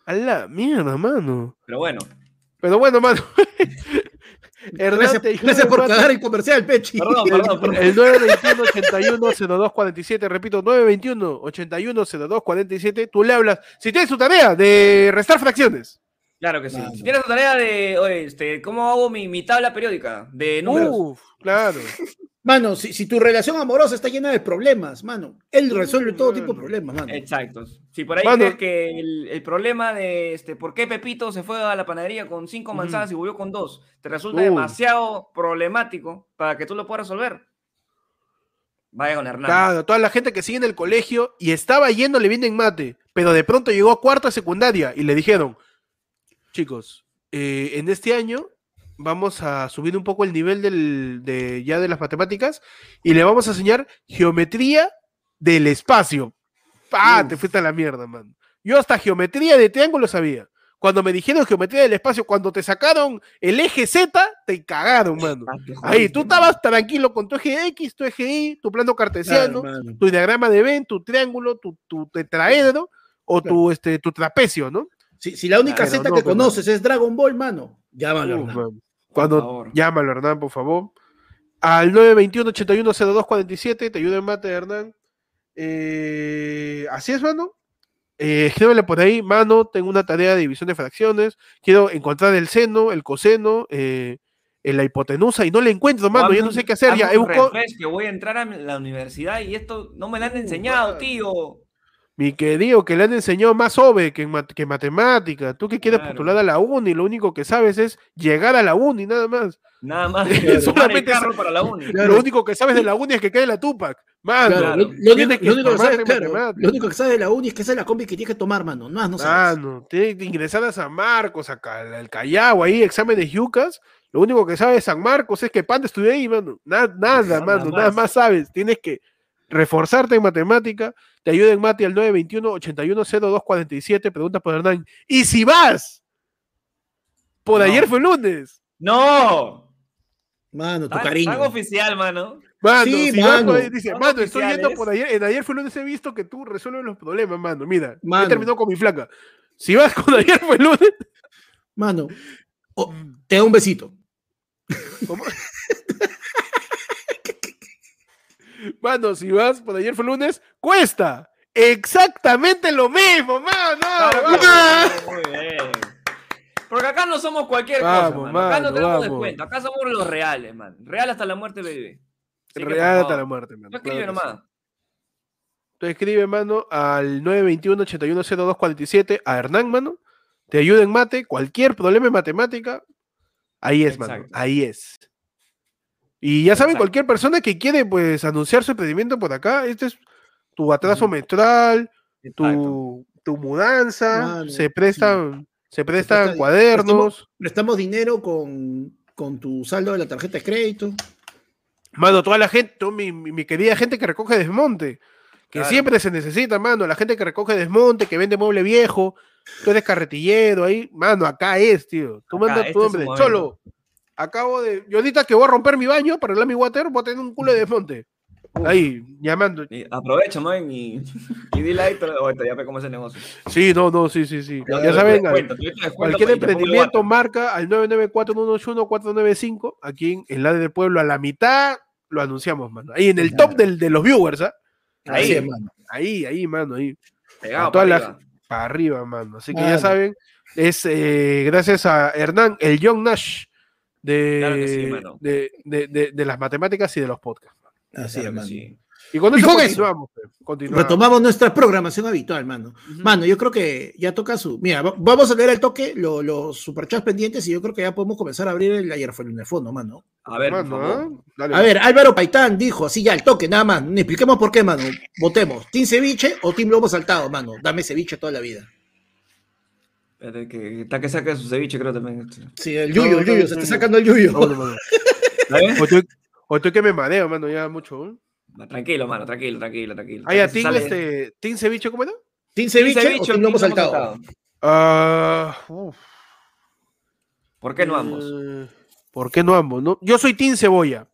Speaker 1: a la mierda, mano.
Speaker 2: Pero bueno.
Speaker 1: Pero bueno, mano. Hernán
Speaker 3: Gracias, gracias por cagar el comercial, Pechi.
Speaker 2: Perdón, perdón, perdón.
Speaker 1: El 921-81-0247, repito, 921-81-0247, tú le hablas, si tienes tu tarea de restar fracciones.
Speaker 2: Claro que sí.
Speaker 3: Mano.
Speaker 2: Si tienes tu tarea de, oye, este, ¿cómo hago mi, mi tabla periódica de números?
Speaker 1: Uf, claro.
Speaker 3: Mano, si, si tu relación amorosa está llena de problemas, mano, él resuelve todo tipo de
Speaker 1: Mano.
Speaker 3: problemas, mano.
Speaker 2: Exacto. Si por ahí
Speaker 1: Mano.
Speaker 2: crees que el, el problema de este, por qué Pepito se fue a la panadería con cinco manzanas y volvió con dos, te resulta demasiado problemático para que tú lo puedas resolver. Vaya con Hernán.
Speaker 1: Claro, toda la gente que sigue en el colegio y estaba yéndole bien en mate, pero de pronto llegó a cuarta secundaria y le dijeron, chicos, eh, en este año vamos a subir un poco el nivel del, de, ya de las matemáticas y le vamos a enseñar geometría del espacio. ¡Ah! Te fuiste a la mierda, man. Yo hasta geometría de triángulo sabía. Cuando me dijeron geometría del espacio, cuando te sacaron el eje Z, te cagaron, mano.
Speaker 2: Ah, te
Speaker 1: Ahí, tú estabas tranquilo con tu eje X, tu eje Y, tu plano cartesiano,
Speaker 3: Claro,
Speaker 1: tu diagrama de Venn, tu triángulo, tu, tu tetraedro o tu, este, tu trapecio, ¿no?
Speaker 3: Si, si la única Z
Speaker 1: no,
Speaker 3: que
Speaker 1: pero-
Speaker 3: conoces es Dragon Ball, mano, llámalo, Hernán.
Speaker 1: man. Cuando llámalo, Hernán, por favor. Al 921-810247, te ayuda en mate, Hernán. Eh, así es, mano. Eh, escríbele por ahí, mano, tengo una tarea de división de fracciones, quiero encontrar el seno, el coseno, eh, en la hipotenusa y no le encuentro, mano, ya no sé qué hacer, ya he
Speaker 2: un
Speaker 1: buscado-
Speaker 2: refresh, que voy a entrar a la universidad y esto no me lo han enseñado, tío.
Speaker 1: Mi querido, que le han enseñado más OVE que, en mat- que matemática. Tú que quieres
Speaker 2: Claro.
Speaker 1: postular a la uni, lo único que sabes es llegar a la uni, nada más.
Speaker 2: Nada más
Speaker 1: Claro. Solamente
Speaker 2: carro para la uni.
Speaker 3: Claro.
Speaker 1: Lo único que sabes de la uni es que cae la Tupac. Mano.
Speaker 3: Lo, lo único,
Speaker 1: que
Speaker 3: lo único que
Speaker 1: formarte
Speaker 3: sabes, lo único que sabes de la uni es que esa es la combi que tienes que tomar, mano. No, no sabes.
Speaker 1: mano, tienes que ingresar a San Marcos, acá, al Callao, ahí, exámenes yucas. Lo único que sabes de San Marcos es que Panda estudió ahí, mano. Na- nada,
Speaker 2: Nada
Speaker 1: mano, nada
Speaker 2: más.
Speaker 1: más sabes. Tienes que reforzarte en matemática. Te ayuda en mate al 921-810247. Pregunta por Hernán. ¿Y si vas? Por
Speaker 2: No.
Speaker 1: ayer fue lunes.
Speaker 2: ¡No!
Speaker 3: Mano, tu cariño.
Speaker 2: tan oficial, mano.
Speaker 1: Mano,
Speaker 3: Sí,
Speaker 1: si
Speaker 3: mano.
Speaker 1: ahí, dice, mano, estoy yendo por ayer. En ayer fue lunes he visto que tú resuelves los problemas, mano. Mira, he
Speaker 3: Mano.
Speaker 1: terminado con mi flaca. Si vas con ayer fue lunes.
Speaker 3: Mano, oh, te da un besito.
Speaker 1: ¿cómo? Mano, si vas por ayer fue lunes, cuesta exactamente lo mismo, mano.
Speaker 2: Claro,
Speaker 1: vamos.
Speaker 2: claro, muy bien. Porque acá no somos cualquier cosa,
Speaker 1: Vamos,
Speaker 2: mano. Acá no
Speaker 1: mano,
Speaker 2: tenemos descuento. Acá somos los reales, man. Real hasta la muerte, baby. Así que, por
Speaker 1: Real hasta la muerte, mano.
Speaker 2: No escribe
Speaker 1: claro
Speaker 2: nomás.
Speaker 1: Tú escribe, mano, al 921-810247 a Hernán, mano. Te ayuda en mate, cualquier problema en matemática. Ahí es, mano.
Speaker 2: Exacto.
Speaker 1: Ahí es. Y ya saben, cualquier persona que quiere, pues, anunciar su emprendimiento por acá, este es tu atraso menstrual, tu, tu mudanza, se prestan, se prestan
Speaker 3: presta-
Speaker 1: cuadernos.
Speaker 3: Prestamos dinero con, con tu saldo de la tarjeta de crédito.
Speaker 1: Mano, toda la gente, toda mi, mi- querida gente que recoge desmonte, que
Speaker 2: Claro.
Speaker 1: siempre se necesita, mano, la gente que recoge desmonte, que vende mueble viejo, tú eres carretillero ahí, mano, acá es, tío. Tú
Speaker 2: Acá,
Speaker 1: mandas
Speaker 2: este
Speaker 1: tu
Speaker 2: es
Speaker 1: nombre,
Speaker 2: su momento.
Speaker 1: Cholo, acabo de, yo ahorita que voy a romper mi baño para arreglar mi water, voy a tener un culo de desmonte. Ahí, llamando.
Speaker 2: Y aprovecha, man, y, y dile ahí, pero ahorita ya ve cómo es el negocio.
Speaker 1: Sí, no, no, sí, sí, sí.
Speaker 3: Ya,
Speaker 1: Ya, saben,
Speaker 2: descuento
Speaker 1: cualquier
Speaker 2: el
Speaker 1: emprendimiento marca al 994-181-495, aquí en, en la del pueblo, a la mitad lo anunciamos, mano. Ahí en el top del, de los viewers, ¿ah?
Speaker 2: Ahí.
Speaker 3: Así es, mano.
Speaker 1: Ahí, ahí, mano, ahí.
Speaker 2: Pegado para
Speaker 1: la-
Speaker 2: arriba.
Speaker 1: Para arriba, mano. Así que ya saben, es eh, gracias a Hernán, el Young Nash de,
Speaker 2: Claro que sí, mano.
Speaker 1: de, de- de- de las matemáticas y de los podcasts.
Speaker 3: Así
Speaker 2: Claro
Speaker 3: es,
Speaker 2: que
Speaker 3: mano.
Speaker 2: sí.
Speaker 1: Y con
Speaker 3: Y
Speaker 1: eso
Speaker 3: con eso,
Speaker 1: continuamos.
Speaker 3: Retomamos nuestra programación habitual, mano. Mano, yo creo que ya toca su. Mira, va- vamos a leer al toque lo- los superchats pendientes y yo creo que ya podemos comenzar a abrir el ayer fue en el fondo, mano.
Speaker 2: A ver,
Speaker 1: Mano. Dale.
Speaker 3: A ver, Álvaro Paitán dijo así ya al toque, nada más. Ni expliquemos por qué, mano. Votemos. ¿Team ceviche o Team lobo saltado, mano? Dame ceviche toda la vida.
Speaker 2: Espérate, que está que saca su ceviche, creo también. este.
Speaker 3: Sí, el
Speaker 1: No,
Speaker 3: yuyo, el
Speaker 1: no,
Speaker 3: yuyo,
Speaker 1: no,
Speaker 3: se está sacando el yuyo.
Speaker 1: O estoy, o estoy que me mareo, mano, ya mucho. ¿eh?
Speaker 2: Tranquilo, mano, tranquilo, tranquilo, tranquilo.
Speaker 1: Ah, ya, Team, este, team ceviche, ¿cómo era?
Speaker 3: ¿Team
Speaker 2: Team
Speaker 3: ceviche,
Speaker 2: ceviche
Speaker 3: o Team
Speaker 2: lomo
Speaker 3: saltado?
Speaker 2: saltado.
Speaker 1: Ah.
Speaker 2: ¿Por qué no ambos?
Speaker 1: Eh, ¿Por qué no ambos? No? Yo soy Team Cebolla.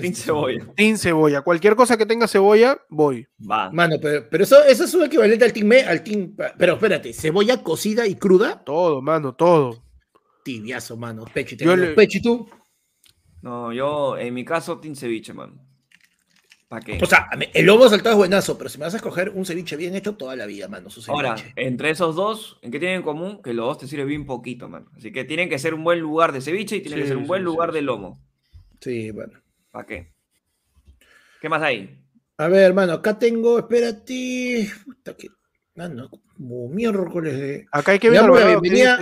Speaker 2: Team cebolla.
Speaker 1: Team Cebolla. Cualquier cosa que tenga cebolla, voy.
Speaker 2: Va.
Speaker 3: Mano, pero, pero eso, eso es un equivalente al team, me- al team. Pero espérate, cebolla cocida y cruda,
Speaker 1: Todo, mano, todo.
Speaker 3: tibiazo, mano. Pechi, te
Speaker 1: Yo le-
Speaker 3: Pechi, tú.
Speaker 2: No, yo, en mi caso, Team ceviche, mano. ¿Para qué?
Speaker 3: O sea, el lobo saltado es buenazo, pero si me vas a escoger un ceviche bien hecho toda la vida, mano. Su.
Speaker 2: Ahora, entre esos dos, ¿en qué tienen en común? Que los dos te sirven bien poquito, mano. Así que tienen que ser un buen lugar de ceviche y tienen que ser un buen
Speaker 1: sí,
Speaker 2: lugar
Speaker 1: sí,
Speaker 2: de lomo.
Speaker 3: Sí, bueno.
Speaker 2: ¿Para qué? ¿Qué más hay?
Speaker 3: A ver, hermano, acá tengo, espérate. Puta que. Mano, como miércoles de.
Speaker 1: Acá hay que ver
Speaker 3: la bienvenida-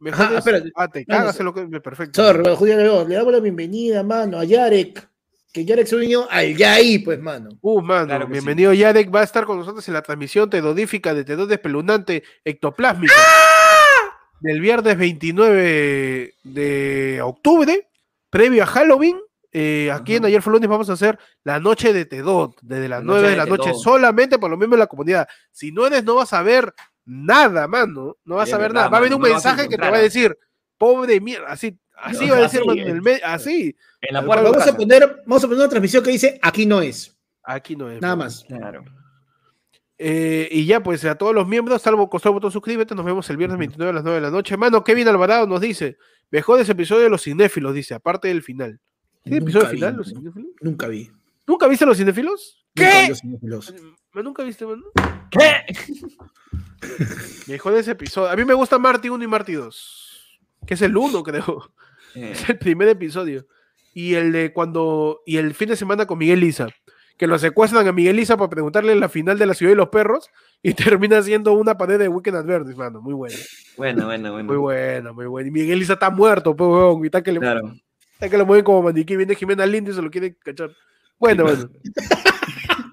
Speaker 1: Mejor
Speaker 3: Ajá,
Speaker 1: es-
Speaker 3: espérate.
Speaker 1: ah, te cagas lo que perfecto.
Speaker 3: Sorry, Julián León, le damos la bienvenida, mano, a Yarek. Que Yarek se unió al Yaí, pues, mano.
Speaker 1: Uh, mano,
Speaker 2: Claro que
Speaker 1: bienvenido Yadek, va a estar con nosotros en la transmisión tedodífica de Tedod Despelunante Ectoplásmica
Speaker 3: ¡Ah!
Speaker 1: del viernes 29 de octubre, previo a Halloween. Eh, aquí en. Ayer fue lunes vamos a hacer la noche de Tedot, desde las
Speaker 2: La
Speaker 1: 9
Speaker 2: noche
Speaker 1: de la noche, solamente por lo mismo en la comunidad. Si no eres, no vas a ver nada, mano. No vas
Speaker 2: Es
Speaker 1: a ver
Speaker 2: verdad,
Speaker 1: nada. Va a haber
Speaker 2: mano,
Speaker 1: un
Speaker 2: no
Speaker 1: mensaje que te va a
Speaker 2: a-
Speaker 1: decir, pobre mierda, así, así
Speaker 2: No,
Speaker 1: va a decir,
Speaker 2: así es.
Speaker 1: el así.
Speaker 2: En la puerta
Speaker 3: Vamos a, poner, vamos a poner una transmisión que dice aquí no es.
Speaker 1: Aquí no es.
Speaker 3: Nada más.
Speaker 2: Claro.
Speaker 1: Eh, y ya, pues a todos los miembros, salvo costado botón suscríbete, nos vemos el viernes 29 a las 9 de la noche. Mano, Kevin Alvarado nos dice, mejores episodios de los cinéfilos, dice, aparte del final. ¿Tiene
Speaker 3: Nunca
Speaker 1: episodio
Speaker 3: vi,
Speaker 1: final los cinéfilos?
Speaker 3: Nunca vi.
Speaker 1: ¿Nunca viste los cinéfilos? ¿Qué?
Speaker 3: los cinéfilos.
Speaker 1: ¿Man, ¿Nunca viste, mano?
Speaker 2: ¿Qué?
Speaker 1: Mejores episodios. A mí me gusta Marty 1 y Marty 2, que es el 1, creo.
Speaker 2: Eh,
Speaker 1: Es el primer episodio. Y el de cuando. Y el fin de semana con Miguel Lisa. Que lo secuestran a Miguel Lisa para preguntarle la final de la ciudad de los perros. Y termina siendo una pared de Weekend at Bernie's, mano. Muy buena.
Speaker 2: bueno, bueno, bueno.
Speaker 1: Muy buena, muy buena. Y Miguel Lisa está muerto, pues, weón. Y está que, le,
Speaker 2: Claro.
Speaker 1: Que lo mueven como maniquí. Viene Jimena Lindy y se lo quiere cachar. Bueno, bueno.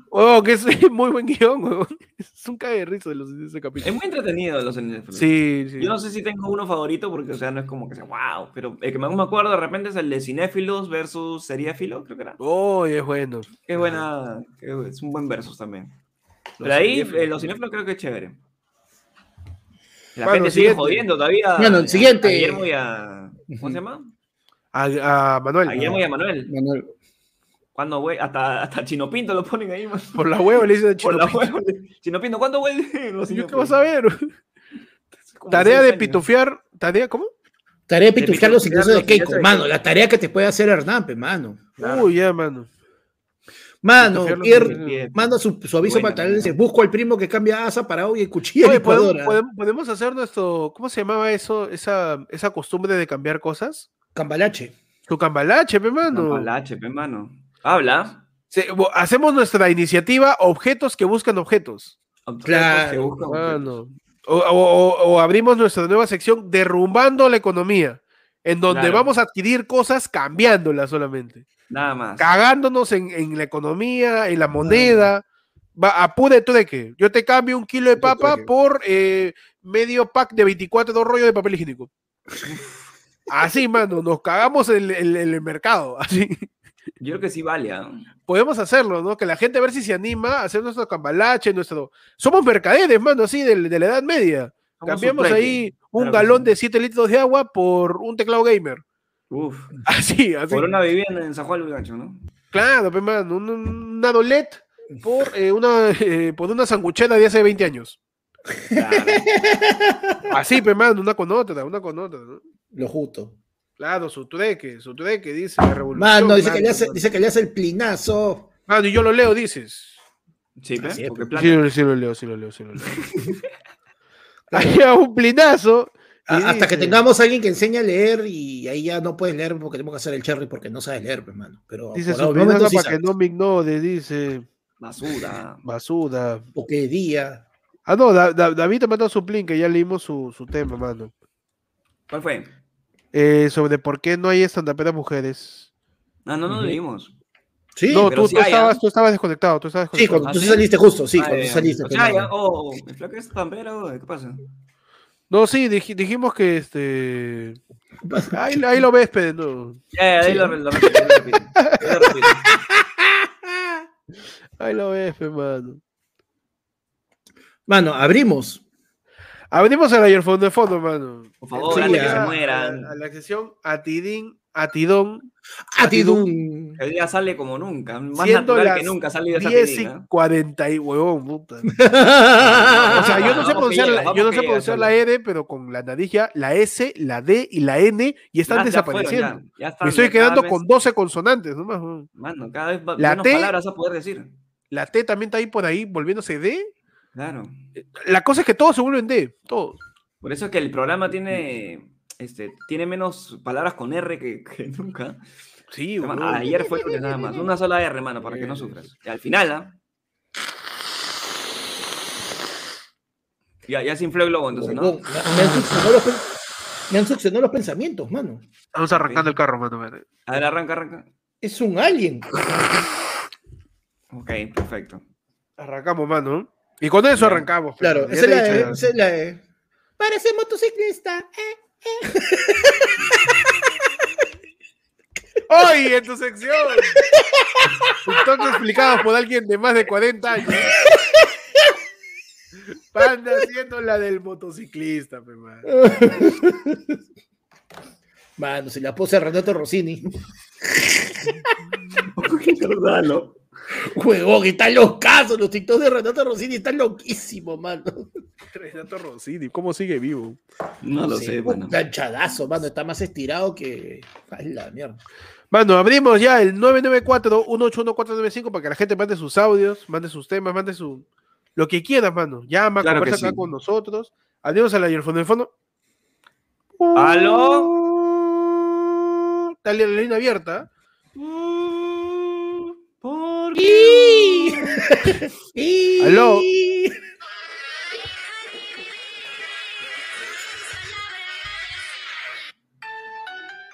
Speaker 1: Oh, que es muy buen guion, weón. Es un cae de risa de, los, de ese
Speaker 2: Es
Speaker 1: capítulo.
Speaker 2: muy entretenido los cinéfilos.
Speaker 1: Sí, sí.
Speaker 2: Yo no sé si tengo uno favorito porque, o sea, no es como que sea wow, pero el que más me acuerdo de repente es el de cinéfilos versus seriéfilos, creo que era.
Speaker 1: Oh, es bueno.
Speaker 2: Qué buena, es un buen versus también.
Speaker 1: Los
Speaker 2: Pero ahí eh, los cinéfilos creo que es chévere. La
Speaker 1: Bueno,
Speaker 2: gente sigue
Speaker 1: siguiente.
Speaker 2: jodiendo todavía.
Speaker 3: Bueno, el
Speaker 2: a-
Speaker 3: siguiente.
Speaker 2: A Guillermo y a. ¿Cómo se llama?
Speaker 1: A, a Manuel.
Speaker 2: A Guillermo y a Manuel.
Speaker 3: Manuel.
Speaker 2: ¿Cuándo, güey? Hasta, hasta Chino Pinto lo ponen ahí, man.
Speaker 1: Por la hueva le dicen a
Speaker 2: Por
Speaker 1: Chino
Speaker 2: la
Speaker 1: Pinto.
Speaker 2: hueva. Chino Pinto, ¿cuánto, güey?
Speaker 1: ¿Yo qué vas a ver? Tarea de
Speaker 2: años.
Speaker 1: pitufiar. ¿Tarea cómo?
Speaker 3: Tarea de
Speaker 2: De
Speaker 3: pitufiar los ingresos de Keiko.
Speaker 2: de
Speaker 3: Mano, la tarea que te puede hacer Hernán, pe, mano.
Speaker 2: Claro.
Speaker 1: Uy, ya, mano.
Speaker 3: Mano, manda su, su aviso
Speaker 2: Buena,
Speaker 3: para
Speaker 2: buena.
Speaker 3: busco al primo que cambia asa para hoy y cuchilla
Speaker 1: Oye, ¿podemos, podemos- podemos hacer nuestro. ¿Cómo se llamaba eso? Esa, esa costumbre de cambiar cosas.
Speaker 3: Cambalache.
Speaker 1: Tu cambalache, pe,
Speaker 2: No,
Speaker 1: mano.
Speaker 2: palache, pe, mano. Habla.
Speaker 1: Se- bo- hacemos nuestra iniciativa Objetos que buscan objetos.
Speaker 3: Claro,
Speaker 2: Que buscan objetos.
Speaker 1: O, o- o- o abrimos nuestra nueva sección Derrumbando la economía. En donde
Speaker 2: Claro.
Speaker 1: vamos a adquirir cosas cambiándolas solamente.
Speaker 2: Nada más.
Speaker 1: cagándonos en, en la economía, en la moneda. Va, apure tú de que yo te cambio un kilo de papa por eh, medio pack de 24 dos rollos de papel higiénico. Así, mano, nos cagamos en el mercado. Así.
Speaker 2: Yo creo que sí vale. ¿ah?
Speaker 1: Podemos hacerlo, ¿no? Que la gente a ver si se anima a hacer nuestro cambalache, nuestro... Somos mercaderes, mano, así, de, de la Edad Media.
Speaker 2: Somos
Speaker 1: Cambiamos ahí un galón de 7 litros de agua por un teclado gamer.
Speaker 2: Uf.
Speaker 1: Así, así.
Speaker 2: Por una vivienda en San Juan Gancho, ¿no?
Speaker 1: Claro, pe, mano, un, un Adolet por, eh, una, eh, por una sanguchera de hace 20 años.
Speaker 2: Claro.
Speaker 1: Así, pe, mano, una con otra, una con otra, ¿no?
Speaker 3: Lo justo.
Speaker 1: Claro, su trueque, su trueque, dice la revolución.
Speaker 3: Mano, dice que, le hace,
Speaker 1: mano.
Speaker 3: dice que le hace el plinazo.
Speaker 1: Mano, y yo lo leo, dices.
Speaker 2: Sí,
Speaker 3: pues.
Speaker 2: plata.
Speaker 1: Sí, lo- sí lo leo, sí lo leo, sí lo leo. Había un plinazo
Speaker 3: A- hasta que tengamos a alguien que enseñe a leer y ahí ya no puedes leer porque tenemos que hacer el cherry porque no sabes leer, pues, mano. Pero
Speaker 1: Dice su
Speaker 3: sí
Speaker 1: que no me ignore, dice
Speaker 2: Basura.
Speaker 1: basura.
Speaker 3: O qué día.
Speaker 1: Ah, no, Da- Da- David te mandó su link, que ya leímos su, su tema, mano.
Speaker 2: ¿Cuál fue?
Speaker 1: Eh, sobre por qué no hay estandaperas mujeres.
Speaker 2: Ah, no, no
Speaker 3: Ujú.
Speaker 2: lo leímos.
Speaker 3: Sí,
Speaker 1: no, tú,
Speaker 2: sí
Speaker 1: tú
Speaker 2: ¿ah?
Speaker 1: estabas, tú estabas desconectado, tú estabas
Speaker 3: sí, cuando
Speaker 2: ¿Ah,
Speaker 3: tú sí
Speaker 2: sí?
Speaker 3: saliste justo, sí,
Speaker 2: Ah,
Speaker 3: cuando
Speaker 2: ya.
Speaker 3: saliste.
Speaker 2: O sea,
Speaker 3: no.
Speaker 2: ya, oh, el flaco es tampero, ¿qué pasa?
Speaker 1: No, sí, dij- dijimos que este. Ahí, ahí lo ves, pero no.
Speaker 2: Ya, ya, ahí
Speaker 3: Sí.
Speaker 2: lo, lo repito, lo repito. Ahí lo repito.
Speaker 1: Ahí lo ves, pe, mano.
Speaker 3: Mano, abrimos.
Speaker 1: Abrimos el ayer fondo de fondo, mano.
Speaker 2: Por favor,
Speaker 3: Sí,
Speaker 2: antes que se
Speaker 1: A,
Speaker 2: mueran.
Speaker 1: a la sección Atidín, Atidón,
Speaker 3: Atidún.
Speaker 2: El día sale como nunca. Más
Speaker 1: Siendo
Speaker 2: natural
Speaker 1: las
Speaker 2: que nunca ha salido esa
Speaker 1: 10 y
Speaker 2: pedina.
Speaker 1: 40 y huevón, puta. O sea, yo no sé pronunciar, la, yo no
Speaker 2: vamos
Speaker 1: sé
Speaker 2: que
Speaker 1: pronunciar
Speaker 2: llega,
Speaker 1: la R, pero con la nariz ya, la S, la D y la N y están
Speaker 2: Ya- ya fueron,
Speaker 1: desapareciendo.
Speaker 2: ya- ya están,
Speaker 1: Me estoy quedando
Speaker 2: vez-
Speaker 1: con 12 consonantes, nomás.
Speaker 2: Mano, cada vez va-
Speaker 1: La
Speaker 2: menos
Speaker 1: T-
Speaker 2: palabras a poder decir.
Speaker 1: La T también está ahí por ahí volviéndose D.
Speaker 2: Claro.
Speaker 1: La cosa es que todos se vuelven D, todos.
Speaker 2: Por eso es que el programa tiene, este, tiene menos palabras con R que, que nunca.
Speaker 1: Sí.
Speaker 2: Ayer fue lunes nada más. Una sola R, hermano, para que no sufras. Y al final, ¿ah? Ya, ya se infló el globo, entonces, ¿no?
Speaker 3: Me, han succionado los, pen- me han succionado los pensamientos, mano.
Speaker 1: Estamos arrancando el carro, mano. mano.
Speaker 2: A ver, arranca, arranca.
Speaker 3: Es un alien.
Speaker 2: Ok, perfecto.
Speaker 1: Arrancamos, mano. Y con eso arrancamos.
Speaker 3: Claro,
Speaker 1: mano. Ya
Speaker 3: esa
Speaker 1: he
Speaker 3: la esa la Parece motociclista. eh.
Speaker 1: Hoy en tu sección. TikTok explicado por alguien de más de 40 años. Panda haciendo la del motociclista, pe, mano.
Speaker 3: Mano, si la pose a Renato Rossini.
Speaker 2: Perdónalo.
Speaker 3: Huevón, están los casos. Los TikToks de Renato Rossini están loquísimos, mano.
Speaker 1: Renato Rossini, ¿cómo sigue vivo?
Speaker 2: No lo
Speaker 3: Sí,
Speaker 2: sé,
Speaker 3: un
Speaker 2: mano.
Speaker 3: Planchadazo, mano. Está más estirado que. Ay, la mierda.
Speaker 1: Mano, abrimos ya el 994-181-495 para que la gente mande sus audios, mande sus temas, mande su. Lo que quieras, mano. Llama,
Speaker 2: Claro
Speaker 1: conversa acá
Speaker 2: sí.
Speaker 1: con nosotros. Adiós al ayer fondo de fondo.
Speaker 2: ¿Aló?
Speaker 1: Dale la línea abierta.
Speaker 2: ¿Por
Speaker 3: Y- y-
Speaker 1: Aló.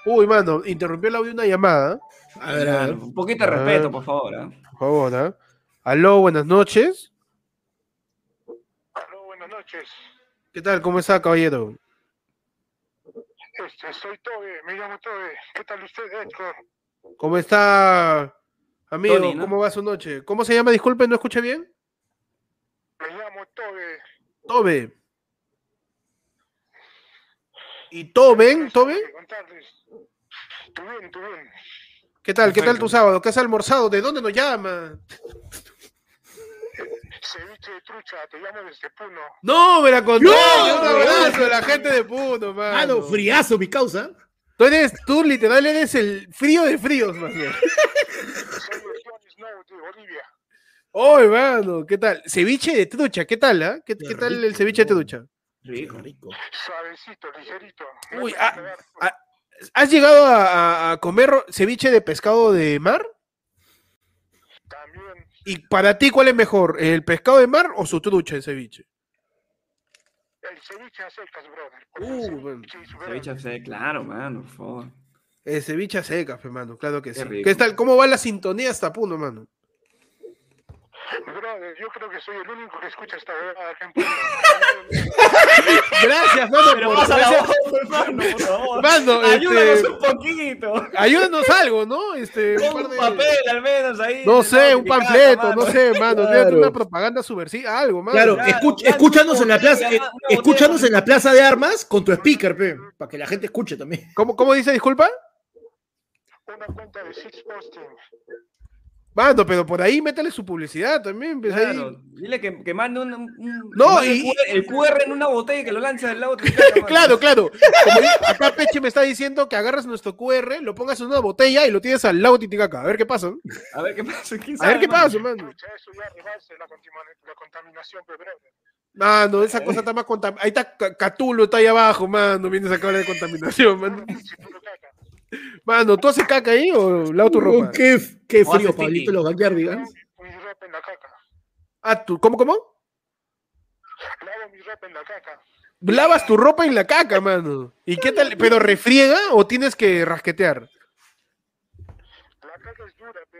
Speaker 1: Uy, mano, interrumpió el audio una llamada.
Speaker 3: A ver, a ver.
Speaker 2: Un poquito de
Speaker 1: Ah.
Speaker 2: respeto, por favor. ¿ah?
Speaker 1: Por favor, ¿ah? Aló, buenas noches.
Speaker 5: Aló, buenas noches.
Speaker 1: ¿Qué tal? ¿Cómo está, caballero?
Speaker 5: Este, soy Tobe, me llamo Tobe. ¿Qué tal usted, Edgar?
Speaker 1: ¿Cómo está, amigo?
Speaker 2: Tony, ¿no?
Speaker 1: ¿Cómo va su noche? ¿Cómo se llama? Disculpe, ¿no escuché bien?
Speaker 5: Me llamo Tobe.
Speaker 1: Tobe. ¿Y Toben?
Speaker 5: Gracias
Speaker 1: ¿Tobe?
Speaker 5: por contarles. Tú bien, tú bien.
Speaker 1: ¿Qué tal? ¿Qué tal tu sábado? ¿Qué has almorzado? ¿De dónde nos llama?
Speaker 5: Ceviche de trucha, te llamo desde Puno.
Speaker 1: No, me la conté.
Speaker 3: ¡No!
Speaker 1: Un abrazo a la gente de Puno, mano.
Speaker 3: Mano, friazo, mi causa.
Speaker 1: Tú eres, tú literal eres el frío de fríos, mano.
Speaker 5: Soy el Jon Snow de Bolivia.
Speaker 1: Oye, mano, ¿qué tal? Ceviche de trucha, ¿qué tal, ah? ¿Qué, tal el ceviche de trucha?
Speaker 2: Rico.
Speaker 3: rico.
Speaker 5: Suavecito, ligerito.
Speaker 1: Uy, ah, ah, ¿Has llegado a, a- a comer ceviche de pescado de mar?
Speaker 5: También,
Speaker 1: ¿Y para ti cuál es mejor? ¿El pescado de mar o su trucha en ceviche?
Speaker 5: El ceviche a secas, brother.
Speaker 1: Uh,
Speaker 5: el ceviche
Speaker 1: bueno.
Speaker 5: verano.
Speaker 2: sí, claro, mano, por favor.
Speaker 1: El ceviche a secas, hermano, claro que
Speaker 2: Qué
Speaker 1: sí.
Speaker 2: rico.
Speaker 1: ¿Qué tal? ¿Cómo va la sintonía hasta Puno, mano?
Speaker 5: Brother, yo creo que soy el único que escucha esta verdad acá en Puno.
Speaker 1: Gracias, mano,
Speaker 2: Pero
Speaker 1: por
Speaker 2: pasa la
Speaker 1: gracias-
Speaker 2: voz, hermano, por favor.
Speaker 1: Mano,
Speaker 2: Ayúdanos
Speaker 1: este,
Speaker 2: un poquito.
Speaker 1: ayúdanos algo, ¿no? Este, un
Speaker 2: un
Speaker 1: de-
Speaker 2: papel al menos ahí.
Speaker 1: No sé, un panfleto,
Speaker 2: mano.
Speaker 1: no sé, mano.
Speaker 3: Claro.
Speaker 1: Una propaganda subversiva, algo, mano.
Speaker 3: Claro,
Speaker 2: claro,
Speaker 3: escuch- escúchanos en la plaza, eh, escúchanos en la plaza de armas con tu speaker, pe, para que la gente escuche también.
Speaker 1: ¿Cómo, ¿Cómo dice, disculpa?
Speaker 5: Una cuenta de Six Posting.
Speaker 1: Mano, pero por ahí métele su publicidad también. pues, ahí.
Speaker 2: Claro, dile que, que mande un, un-
Speaker 1: No,
Speaker 2: que mande
Speaker 1: y-
Speaker 2: el, QR, el QR en una botella y que lo lance del lado.
Speaker 1: Claro, claro. Como di- acá Peche me está diciendo que agarras nuestro QR, lo pongas en una botella y lo tienes al lago Titicaca. A ver qué pasa.
Speaker 2: A ver qué pasa. ¿quién
Speaker 1: A ver
Speaker 2: sabe,
Speaker 1: qué
Speaker 2: mano?
Speaker 1: pasa, mano.
Speaker 5: La, contaminación.
Speaker 1: Mano, esa cosa está más contaminada. Ahí está Ca- Catulo, está ahí abajo, mano. Vienes a hablar de contaminación, mano. Mano, ¿tú haces caca ahí o lavo tu ropa?
Speaker 3: Oh, qué, qué frío. Pablito, los.
Speaker 5: Lavo mi ropa en la caca.
Speaker 1: Ah, ¿tú, ¿cómo, cómo?
Speaker 5: Lavo mi ropa en la caca.
Speaker 1: Lavas tu ropa en la caca, mano. ¿Y qué tal? ¿Pero refriega o tienes que rasquetear?
Speaker 5: La caca es dura, pe.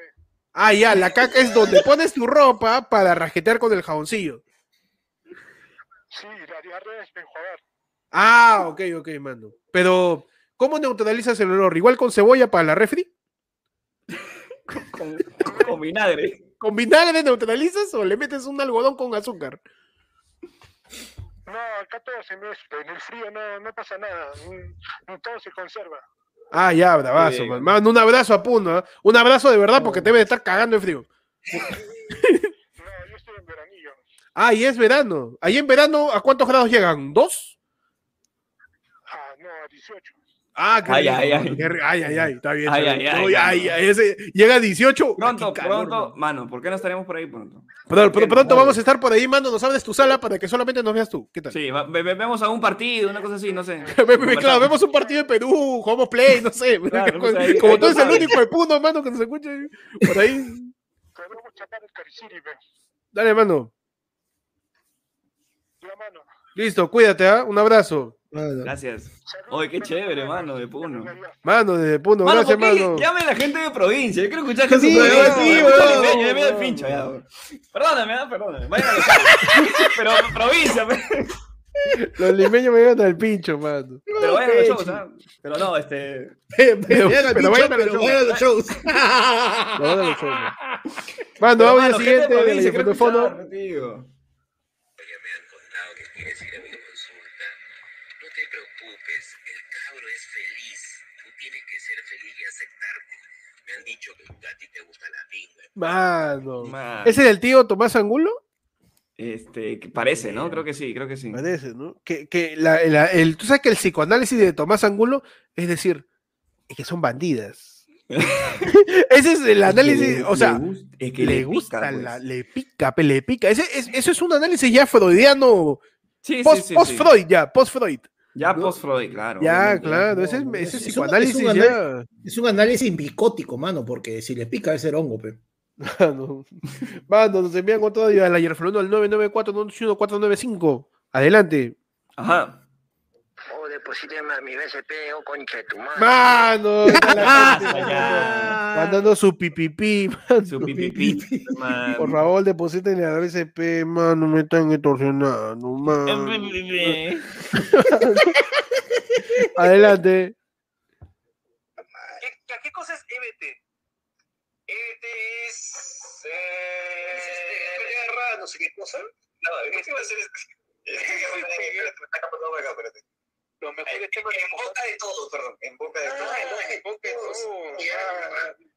Speaker 1: Ah, ya, la caca es donde pones tu ropa para rasquetear con el jaboncillo.
Speaker 5: Sí, la diarrea es para enjuagar.
Speaker 1: Ah, ok, ok, mano. Pero, ¿cómo neutralizas el olor? ¿Igual con cebolla para la refri?
Speaker 2: Con, con vinagre.
Speaker 1: ¿Con vinagre neutralizas o le metes un algodón con azúcar?
Speaker 5: No, acá todo se mezcla. En el frío no, no pasa nada. Mm, Todo se conserva.
Speaker 1: Ah, ya, bravazo, man. Un abrazo a Puno, ¿ah? Un abrazo de verdad porque te debe de estar cagando de frío.
Speaker 5: No, yo estoy en veranillo.
Speaker 1: Ah, y es verano. Ahí en verano, ¿a cuántos grados llegan? ¿Dos?
Speaker 5: Ah, no, a 18.
Speaker 1: Ah, qué
Speaker 2: Ay,
Speaker 1: rico,
Speaker 2: ay, ay.
Speaker 1: ay, ay, ay, está bien.
Speaker 2: Ay, ay, ay, ay,
Speaker 1: ay, ay, ese- llega a 18.
Speaker 2: Pronto,
Speaker 1: calor,
Speaker 2: pronto,
Speaker 1: mano.
Speaker 2: mano, ¿por qué no estaremos por ahí pronto?
Speaker 1: Pronto, pr- pronto vamos a estar por ahí, mano. Nos abres tu sala para que solamente nos veas tú. ¿Qué tal?
Speaker 2: Sí, va- ve- ve- vemos a un partido, una cosa así, no sé.
Speaker 1: Ve- ve- claro, vemos un partido de Perú, jugamos play, no sé.
Speaker 2: Claro, pues ahí-
Speaker 1: Como
Speaker 2: ahí
Speaker 1: tú eres el único de Puno, mano, que nos escucha por ahí. Dale, mano. Listo, cuídate, ¿ah? Un abrazo.
Speaker 3: Mano.
Speaker 2: Gracias. Oye, qué
Speaker 5: mano.
Speaker 2: chévere, mano, de Puno.
Speaker 1: Mano, desde Puno,
Speaker 2: Mano,
Speaker 1: gracias,
Speaker 2: ¿por qué
Speaker 1: mano.
Speaker 2: llame la gente de provincia? Yo quiero escuchar que
Speaker 3: Sí,
Speaker 2: su
Speaker 3: weón, sí.
Speaker 2: Ya me da el pincho, ya. Perdóname, ah, perdóname. Vayan a. Pero provincia, pe.
Speaker 1: Los limeños me llevan al pincho, mano.
Speaker 2: pero vayan a los shows, ¿ah? Pero no, este.
Speaker 3: Pero,
Speaker 1: pero vayan a los
Speaker 3: pero
Speaker 1: shows.
Speaker 3: vayan a los shows.
Speaker 1: Lo van a los shows, mano.
Speaker 2: Pero,
Speaker 1: vamos al
Speaker 2: de
Speaker 1: siguiente. de de fondo. Mano.
Speaker 2: Mano.
Speaker 1: ¿Ese es el tío Tomás Angulo?
Speaker 2: Este, parece, ¿no? Creo que sí, creo que sí.
Speaker 1: Parece, ¿no? Que, que la, la- el, tú sabes que el psicoanálisis de Tomás Angulo es decir, es que son bandidas. Ese es el análisis,
Speaker 2: Le-
Speaker 1: o sea,
Speaker 2: le gust- es que
Speaker 1: le,
Speaker 2: le
Speaker 1: gusta,
Speaker 2: pica,
Speaker 1: la-
Speaker 2: pues.
Speaker 1: le pica, pe, le pica. Ese, es, eso es un análisis ya freudiano,
Speaker 2: Sí, sí,
Speaker 1: post,
Speaker 2: sí, sí.
Speaker 1: post-Freud, ya, post-Freud.
Speaker 2: Ya
Speaker 1: ¿no?
Speaker 2: post-Freud, claro.
Speaker 1: Ya, claro,
Speaker 3: no,
Speaker 1: ese, ese
Speaker 3: es- es un-
Speaker 1: psicoanálisis
Speaker 3: es un
Speaker 1: ya.
Speaker 3: Es un análisis bicótico, mano, porque si le pica es ser hongo, pe.
Speaker 1: Mano, Mano, nos envían otro audio al ayer al 994 Adelante.
Speaker 2: Ajá.
Speaker 4: Oh, deposíteme a mi BCP, oh, concha de tu madre.
Speaker 1: Mano,
Speaker 2: Basta
Speaker 1: mano, mandando su pipipi, mano.
Speaker 2: Su pipipi. man.
Speaker 1: Por favor, depositen a la BCP, mano, me están extorsionando, mano. Adelante.
Speaker 4: ¿Qué, qué, qué cosa es EBT? Eh, guerra, no sé qué cosa. No, ¿qué va a ser? Lo mejor es tema en boca de todos, perdón. En boca de todos. en boca de todos.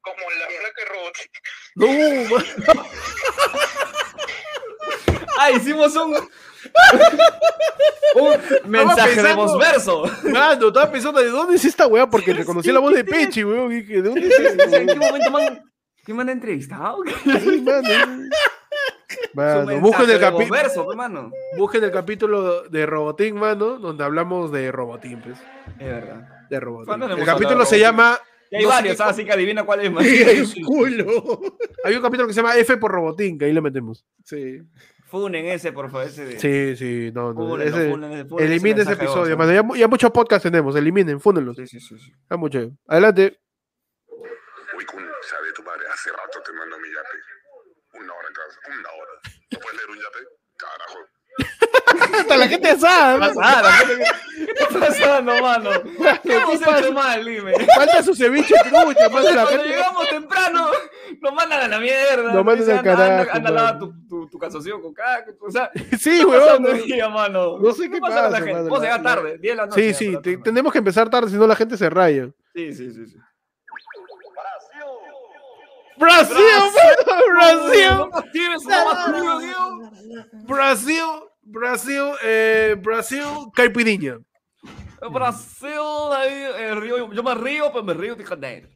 Speaker 4: Como la placa robótica.
Speaker 1: No.
Speaker 2: Ah, hicimos un. un mensaje de voz verso.
Speaker 1: Mano, estaba pensando, ¿de dónde es esta weá? Porque reconocí la voz de Pechi, weón. ¿De dónde es
Speaker 2: ¿En qué momento man, ¿Quién me han entrevistado?
Speaker 1: Sí, mano.
Speaker 2: Su
Speaker 1: Mano, busquen el,
Speaker 2: mano.
Speaker 1: busquen el capítulo de Robotín, mano, donde hablamos de Robotín, pues.
Speaker 2: Es verdad.
Speaker 1: De Robotín.
Speaker 2: ¿Cuándo no
Speaker 1: El capítulo se llama.
Speaker 2: Y hay
Speaker 1: no
Speaker 2: varios,
Speaker 1: qué
Speaker 2: ah, así que adivina cuál es más.
Speaker 3: Culo.
Speaker 1: Hay un capítulo que se llama F por Robotín, que ahí lo metemos.
Speaker 3: Sí.
Speaker 2: Funen ese, por favor. Ese de...
Speaker 1: Sí, sí, no, no.
Speaker 2: Fúnenlo,
Speaker 1: ese-
Speaker 2: fúnenlo, fúnenlo,
Speaker 1: eliminen ese episodio,
Speaker 2: ¿no?
Speaker 1: mano. Ya, mu- ya muchos podcasts tenemos, eliminen, fúnenlos.
Speaker 2: Sí, sí, sí. sí.
Speaker 1: Ya mucho. Adelante.
Speaker 6: Uy, con sabe tu madre, hace rato te mando mi yape. Una hora en casa, una hora. ¿No puedes leer un yape? Carajo.
Speaker 1: Hasta la gente sabe, mano.
Speaker 2: Pasada, ¿qué te está pasando, mano? ¿Qué hemos
Speaker 1: pasa?
Speaker 2: hecho mal, dime?
Speaker 1: Falta su ceviche trucha. La gente...
Speaker 2: llegamos temprano, nos mandan a la mierda.
Speaker 1: Nos mandan al carajo,
Speaker 2: Anda, lava tu, tu, tu calzoncillo con caca. O sea,
Speaker 1: Sí,
Speaker 2: ¿qué
Speaker 1: weón.
Speaker 2: pasando
Speaker 1: no-? No sé qué
Speaker 2: pasa con la
Speaker 1: pasa,
Speaker 2: gente?
Speaker 1: mano,
Speaker 2: Vos
Speaker 1: la-
Speaker 2: llegar tarde, 10 de la noche.
Speaker 1: Sí, sí, tenemos que empezar tarde, si no la gente se raya.
Speaker 2: Sí, sí, sí. sí.
Speaker 1: Brasil, mano, Brasil. Brasil, Brasil, eh, Brasil, caipirinha.
Speaker 2: Brasil, ahí, eh, río, yo me río, pero me río de Janeiro.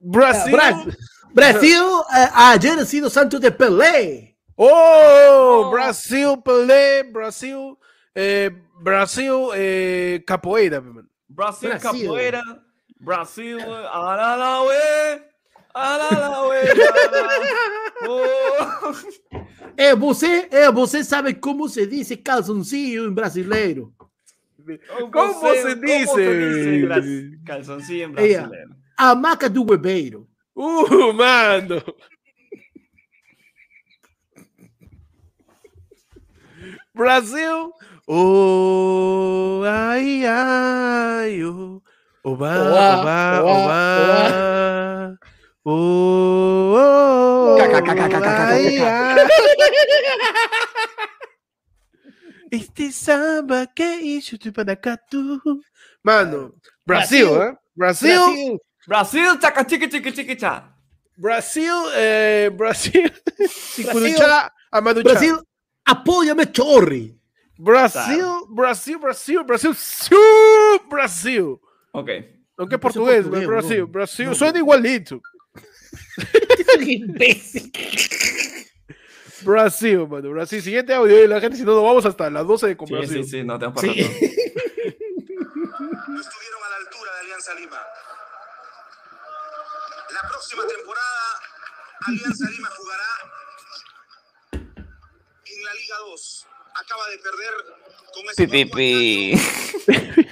Speaker 1: Brasil,
Speaker 3: Bra- Brasil, eh, ayer ha sido santo de Pelé.
Speaker 1: Oh, Brasil, Pelé, Brasil, eh, Brasil, eh, capoeira.
Speaker 2: Brasil,
Speaker 3: Brasil.
Speaker 2: capoeira. Brasil, Aralaue. Aralaue. Oh.
Speaker 3: É, você, é, você sabe como se diz calzoncillo em brasileiro?
Speaker 1: ¿Cómo se dice?
Speaker 2: ¿Cómo se dice bras- calzoncillo en
Speaker 3: Ella.
Speaker 2: brasileño?
Speaker 3: A maca do hueveiro.
Speaker 1: Uh, mano. Brasil. Oh, ai, ai, oh. Oba,
Speaker 3: Oba,
Speaker 1: oba,
Speaker 3: oba,
Speaker 1: oba. Oh, oh. Este samba que hizo tu panacatu. Mano, Brasil,
Speaker 3: Brasil.
Speaker 1: ¿eh? Brasil,
Speaker 3: Brasil.
Speaker 2: Brasil, chaca, chiqui, chiqui, chiqui, cha.
Speaker 1: Brasil, eh, Brasil,
Speaker 3: Brasil.
Speaker 1: Sikunucha, Amanucha.
Speaker 3: Brasil, apóyame, chorri.
Speaker 1: Brasil, Brasil, Brasil, Brasil, Brasil.
Speaker 2: Ok.
Speaker 1: Aunque es portugués,
Speaker 3: portugués,
Speaker 1: Brasil. Brasil,
Speaker 3: No,
Speaker 1: suena igualito.
Speaker 3: Es un imbécil.
Speaker 1: Brasil, mano, Brasil. Siguiente audio y la gente, si no, nos vamos hasta las 12 de con
Speaker 2: Sí, sí, sí, no tenemos
Speaker 3: Sí.
Speaker 2: para rato.
Speaker 6: No estuvieron a la altura de Alianza Lima. La próxima temporada, Alianza Lima jugará en la Liga 2. Acaba de perder con ese
Speaker 2: Pi, pi,
Speaker 6: cuerpo
Speaker 2: pi. Pi, pi,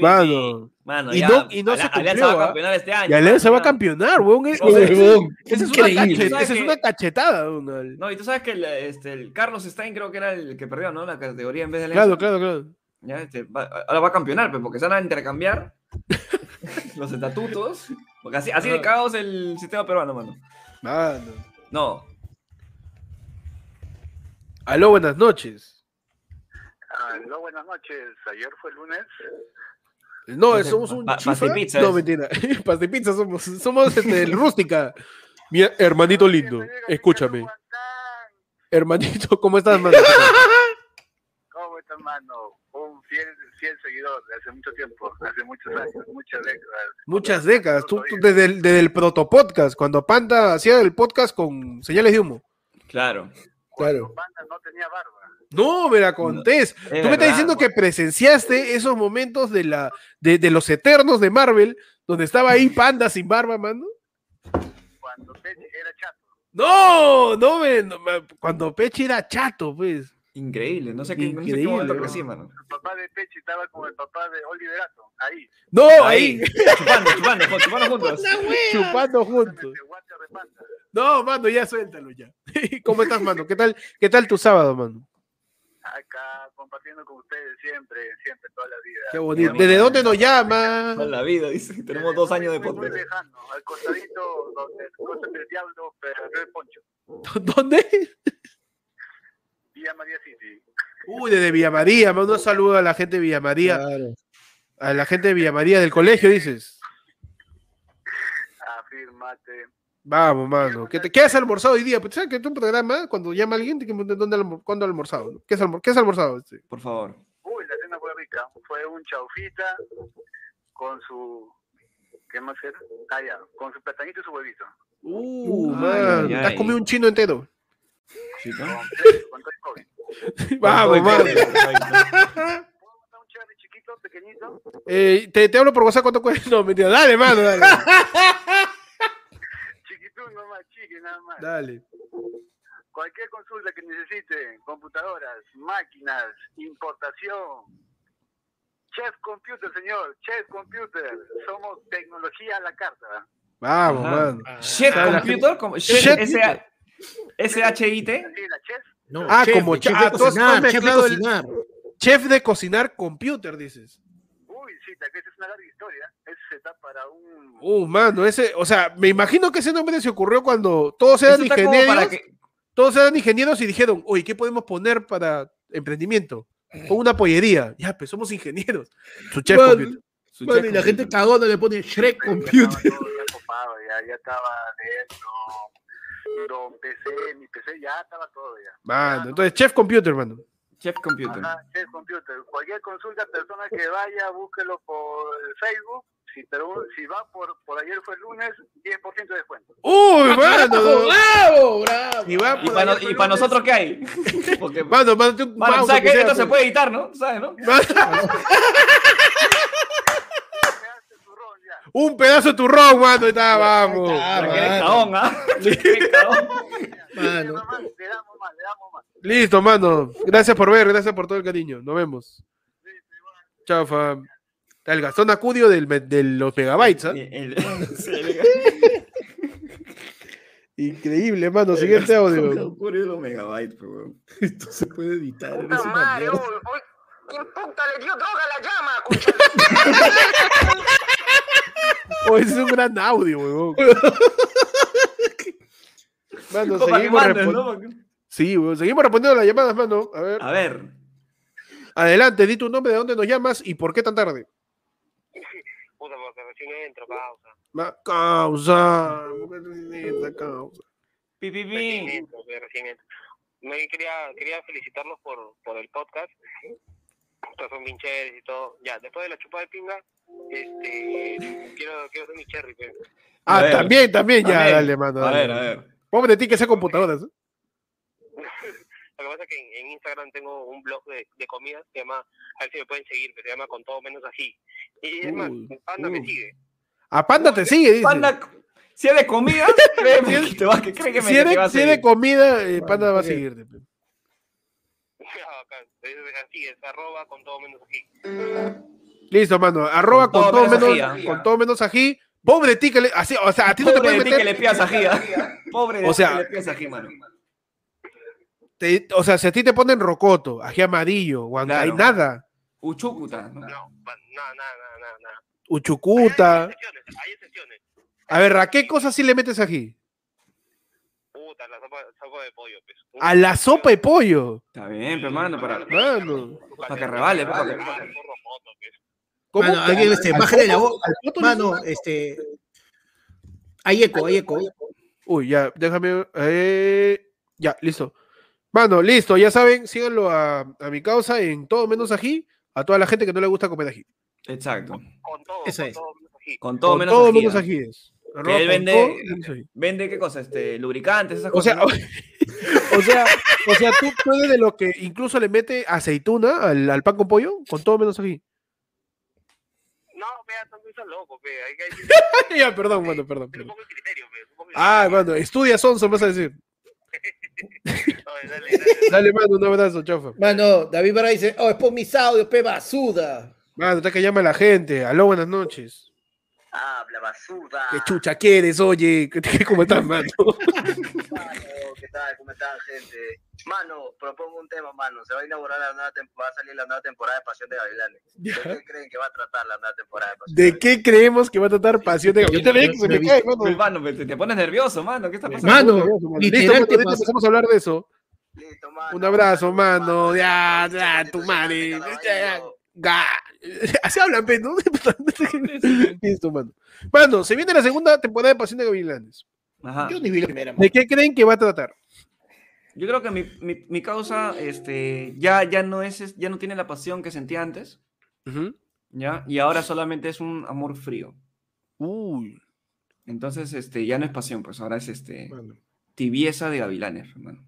Speaker 1: Mano.
Speaker 2: Mano,
Speaker 1: Y
Speaker 2: ya,
Speaker 1: no- y no se cumplió,
Speaker 2: Alianza va
Speaker 1: ¿ah?
Speaker 2: a campeonar este año.
Speaker 1: Y Alianza va a campeonar, weón. Es-
Speaker 2: O sea,
Speaker 1: esa- esa es una,
Speaker 3: increíble.
Speaker 1: cachet-
Speaker 2: ¿Sabes
Speaker 1: esa es cachetada. weón.
Speaker 2: No, y tú sabes que el, este, el Carlos Stein creo que era el que perdió, ¿no? La categoría en vez de Alianza.
Speaker 1: Claro, claro, claro.
Speaker 2: Ya, este, va- ahora va a campeonar, pues, porque se van a intercambiar los estatutos. Porque así, así de cagados el sistema peruano, mano.
Speaker 1: Mano.
Speaker 2: No,
Speaker 1: Aló, buenas noches.
Speaker 7: Aló, buenas noches. Ayer fue lunes.
Speaker 1: No, somos un chifa. No, mentira. Pastipizza somos. Somos este, el rústica. Mi hermanito lindo, escúchame. Hermanito, ¿cómo estás, mano?
Speaker 7: ¿Cómo está, hermano? Un fiel, fiel seguidor de hace mucho tiempo, hace muchos años, muchas décadas.
Speaker 1: Muchas décadas. Tú, tú desde, el, desde el protopodcast, cuando Panda hacía el podcast con señales de humo.
Speaker 2: claro.
Speaker 1: Claro.
Speaker 7: Panda no tenía barba.
Speaker 1: No, me la contés. Tú me estás diciendo que presenciaste esos momentos de, la, de, de los eternos de Marvel, donde estaba ahí Panda sin barba, mano.
Speaker 7: Cuando Pechi era chato.
Speaker 1: No, no, me, no, me- cuando Peche era chato, pues.
Speaker 2: Increíble. No sé qué, no sé momento crecí, mano.
Speaker 7: El papá de Pechi estaba como el papá de Oliver Atom, ahí.
Speaker 1: No,
Speaker 2: Ahí,
Speaker 1: ahí,
Speaker 2: chupando, chupando, chupando juntos.
Speaker 1: chupando juntos. No, mano, ya suéltalo ya. ¿Cómo estás, mano? ¿Qué tal, qué tal tu sábado, mano?
Speaker 7: Acá compartiendo con ustedes siempre, siempre, toda la vida.
Speaker 1: Qué bonito. ¿Desde dónde nos llama?
Speaker 2: Toda la vida, dice. Tenemos dos años de
Speaker 7: Muy, muy lejano, al costadito donde cosas del diablo, pero no el poncho.
Speaker 1: ¿Dónde?
Speaker 7: Villa María City.
Speaker 1: Uy, desde Villa María. mando un saludo a la gente de Villa María.
Speaker 3: Claro.
Speaker 1: A la gente de Villa María del colegio, dices.
Speaker 7: Afirmate.
Speaker 1: Vamos, mano. ¿Qué, te, ¿Qué has almorzado hoy día? Pues, ¿Sabes que tu programa, cuando llama alguien, te dónde almo- cuándo ha almorzado? ¿Qué has, almor- qué has almorzado? este?
Speaker 2: Por favor.
Speaker 7: Uy, la cena fue rica. Fue un chaufita con su. ¿Qué más era? Ah, ya, con su platanito y su huevito.
Speaker 1: Uh,
Speaker 2: Ay,
Speaker 1: man.
Speaker 2: ay,
Speaker 1: Te has comido un chino entero.
Speaker 2: ¿Sí, no?
Speaker 7: Todo el COVID.
Speaker 1: Vamos, mano.
Speaker 7: ¿Puedo montar un cherry chiquito, pequeñito?
Speaker 1: Eh, te, te hablo por WhatsApp cuánto cuesta. No, mentira. Dale, mano, dale.
Speaker 7: Chiquitún nomás, chiqui nada más.
Speaker 1: Dale.
Speaker 7: Cualquier consulta que necesiten, computadoras, máquinas, importación. Chef Computer, señor, Chef Computer. Somos tecnología a la carta.
Speaker 1: Vamos,
Speaker 2: Ajá.
Speaker 1: mano.
Speaker 2: Chef Computer, como
Speaker 1: Chef
Speaker 2: Chef S- S-H-I-T.
Speaker 3: No,
Speaker 1: Ah,
Speaker 3: chef,
Speaker 1: como
Speaker 3: de chef de
Speaker 1: ah,
Speaker 3: cocinar, chef de
Speaker 1: el-
Speaker 3: cocinar.
Speaker 1: Chef de cocinar computer, dices.
Speaker 7: Uy, sí, que es una larga historia. Ese se da para un...
Speaker 1: Uh, mano, ese, o sea, me imagino que ese nombre se ocurrió cuando todos eran
Speaker 2: está
Speaker 1: ingenieros,
Speaker 2: para que-
Speaker 1: todos eran ingenieros y dijeron, oye, ¿qué podemos poner para emprendimiento? Pon una pollería. Ya, pues somos ingenieros. Su chef
Speaker 3: Mano,
Speaker 1: computer.
Speaker 2: su chef
Speaker 3: y la gente cagona le pone Shrek
Speaker 7: Ya
Speaker 3: Computer.
Speaker 7: estaba todo ya copado, ya, ya estaba dentro. Don PC, mi PC, ya estaba todo ya.
Speaker 1: Mano, entonces chef computer, mano.
Speaker 2: Chef Computer.
Speaker 7: Ajá, Chef Computer. Cualquier consulta, persona que vaya, búsquelo por Facebook. Si, pero, si va por, por ayer fue el lunes, 10% de descuento.
Speaker 1: Uy,
Speaker 3: ¡Bravo,
Speaker 1: mano.
Speaker 3: bravo, bravo!
Speaker 1: Y va
Speaker 2: ¿Y
Speaker 1: por
Speaker 2: para, y nosotros qué hay? Porque,
Speaker 1: Mano,
Speaker 2: mano, ¿sabes
Speaker 1: sea,
Speaker 2: Esto se puede editar, ¿no? ¿Sabes, no?
Speaker 1: Un pedazo de turrón, mano, está, vamos.
Speaker 2: Porque eres
Speaker 3: mano.
Speaker 2: cagón. Eres cagón.
Speaker 3: Mano.
Speaker 5: Nomás, le damos más, le damos más.
Speaker 1: Listo, mano. Gracias por ver, gracias por todo el cariño. Nos vemos. Chao, fam. El Gastón Acudio del, de los megabytes, ¿ah? Increíble, mano. Siguiente audio.
Speaker 2: Ocurrió los megabytes, pues, weón.
Speaker 3: Esto se puede editar.
Speaker 4: Puta madre, ¿quién puta le dio droga a la llama,
Speaker 1: ese es un gran audio, weón. Mano, seguimos, sí, weón, seguimos respondiendo las llamadas, mano. A ver.
Speaker 2: A ver.
Speaker 1: Adelante, di tu nombre, de dónde nos llamas y por qué tan tarde.
Speaker 4: Puta, porque recién entro, causa.
Speaker 1: Ma- Causa. ¿por qué esta causa?
Speaker 2: Pi, pi,
Speaker 4: Recién
Speaker 2: pi.
Speaker 4: entro, recién entro. Me quería, quería felicitarlos por, por el podcast. Son bien chéveres y todo. Ya, después de la chupada de pinga, este, quiero, quiero hacer mi cherry, pe.
Speaker 1: Ah,
Speaker 2: ver.
Speaker 1: también, también, ya,
Speaker 2: También.
Speaker 1: dale, mano.
Speaker 2: A ver, a ver.
Speaker 1: Pobre de ti que sea computadoras.
Speaker 4: Lo que pasa es que en, en Instagram tengo un blog de, de comida, se llama, a ver si me pueden seguir, que se llama Con Todo Menos Ají. Y es más,
Speaker 1: Uy,
Speaker 4: Panda me
Speaker 1: uy.
Speaker 4: sigue.
Speaker 1: A Panda te sigue, dice.
Speaker 2: Panda, si es de comida, créeme que te va, que, créeme
Speaker 1: si
Speaker 2: que te va a
Speaker 1: eres, si eres
Speaker 2: seguir.
Speaker 1: comida, eh, Panda va a seguirte.
Speaker 4: Es- Así es, arroba Con Todo Menos Ají.
Speaker 1: Listo, mano. Arroba con,
Speaker 2: Con
Speaker 1: todo,
Speaker 2: todo menos ají,
Speaker 1: con
Speaker 2: ah.
Speaker 1: todo menos ají. Pobre de ti que le. Así, o sea, a ti no te
Speaker 2: Pobre
Speaker 1: puedes
Speaker 2: de ti que
Speaker 1: meter.
Speaker 2: le pidas ají, ¿ah? Pobre de
Speaker 1: O
Speaker 2: ti
Speaker 1: sea,
Speaker 2: que le pidas ají, mano.
Speaker 1: te- o sea, si a ti te ponen rocoto, ají amarillo, huancay,
Speaker 2: Claro.
Speaker 1: nada.
Speaker 2: Uchucuta, ¿no?
Speaker 4: No, pa- nada, nada, nada, nada. Hay
Speaker 1: Uchucuta.
Speaker 4: excepciones, hay excepciones.
Speaker 1: A ver, ¿a qué cosas sí le metes ají?
Speaker 4: Puta, la sopa, sopa de pollo, pues.
Speaker 1: A la sopa de pollo.
Speaker 2: Está bien, pero mano, para,
Speaker 1: Mano.
Speaker 2: para que rebale, pues, para que-
Speaker 4: pues.
Speaker 1: ¿Cómo?
Speaker 3: Mano, alguien, este,
Speaker 1: ¿Al
Speaker 3: bájale la voz.
Speaker 1: ¿Al poto le
Speaker 3: Mano, este. Hay eco, hay eco.
Speaker 1: Uy, ya, déjame. eh, ya, listo. Mano, listo, ya saben, síganlo a, a mi causa en todo menos ají, a toda la gente que no le gusta comer ají.
Speaker 2: Exacto.
Speaker 4: Con todo,
Speaker 3: Eso
Speaker 4: con
Speaker 3: es.
Speaker 4: todo menos ají.
Speaker 2: Con todo
Speaker 1: Con
Speaker 2: menos
Speaker 1: todo
Speaker 2: ají,
Speaker 1: menos. Arroba
Speaker 2: él vende-. ¿Vende qué cosa? Este, lubricantes, esas
Speaker 1: O
Speaker 2: cosas.
Speaker 1: sea,
Speaker 2: ¿no?
Speaker 1: o sea, o sea, tú, eres de lo que incluso le mete aceituna al, al pan con pollo, con todo menos ají.
Speaker 4: No, vea, también son locos. Hay que
Speaker 1: ya, perdón, mano, perdón,
Speaker 4: un
Speaker 1: perdón.
Speaker 4: poco de criterio, pe. es un poco de
Speaker 1: Ah, mano, estudia Sonso, me vas a decir.
Speaker 4: Dale, dale.
Speaker 1: Dale, mano, un abrazo, chafa.
Speaker 3: Mano, David Barra dice, oh, es por mis audios, pe basuda.
Speaker 1: Mano, está que llama a la gente. Aló, buenas noches.
Speaker 5: Habla basura.
Speaker 1: ¿Qué chucha quieres, oye? ¿Qué- qué- ¿Cómo estás, mano?
Speaker 5: Mano, ¿qué tal? ¿Cómo están, gente? Mano, propongo un tema, mano. Se va a inaugurar la nueva temporada, va a salir la nueva temporada de Pasión de Gavilanes. ¿De
Speaker 1: Ya.
Speaker 5: qué creen que va a tratar la nueva temporada de Pasión
Speaker 1: ¿De qué creemos que va a tratar pasión de Yo te veía que se
Speaker 3: Me
Speaker 1: cae,
Speaker 2: Pues,
Speaker 1: mano.
Speaker 2: mano, te, te pones nervioso, mano. ¿Qué está pasando?
Speaker 3: Mano,
Speaker 1: Listo,
Speaker 3: literal
Speaker 1: mano, ahorita
Speaker 3: pasa-
Speaker 1: empezamos a hablar de eso.
Speaker 5: Listo, mano.
Speaker 1: Un abrazo, mano.
Speaker 5: Mano,
Speaker 1: Ya,
Speaker 5: listo,
Speaker 1: ya, tu madre. Ya,
Speaker 5: baño.
Speaker 1: Ga. Así hablan, pe, ¿no? Listo, mano. Mano, se viene la segunda temporada de Pasión de Gavilanes.
Speaker 2: Ajá.
Speaker 3: Yo ni vi la primera. mano.
Speaker 1: ¿De qué creen que va a tratar?
Speaker 2: Yo creo que mi, mi, mi causa este, ya, ya, no es, ya no tiene la pasión que sentía antes,
Speaker 1: Ujú.
Speaker 2: ¿ya? Y ahora solamente es un amor frío.
Speaker 1: Uy,
Speaker 2: Entonces, este, ya no es pasión, pues ahora es este, tibieza de gavilanes, hermano.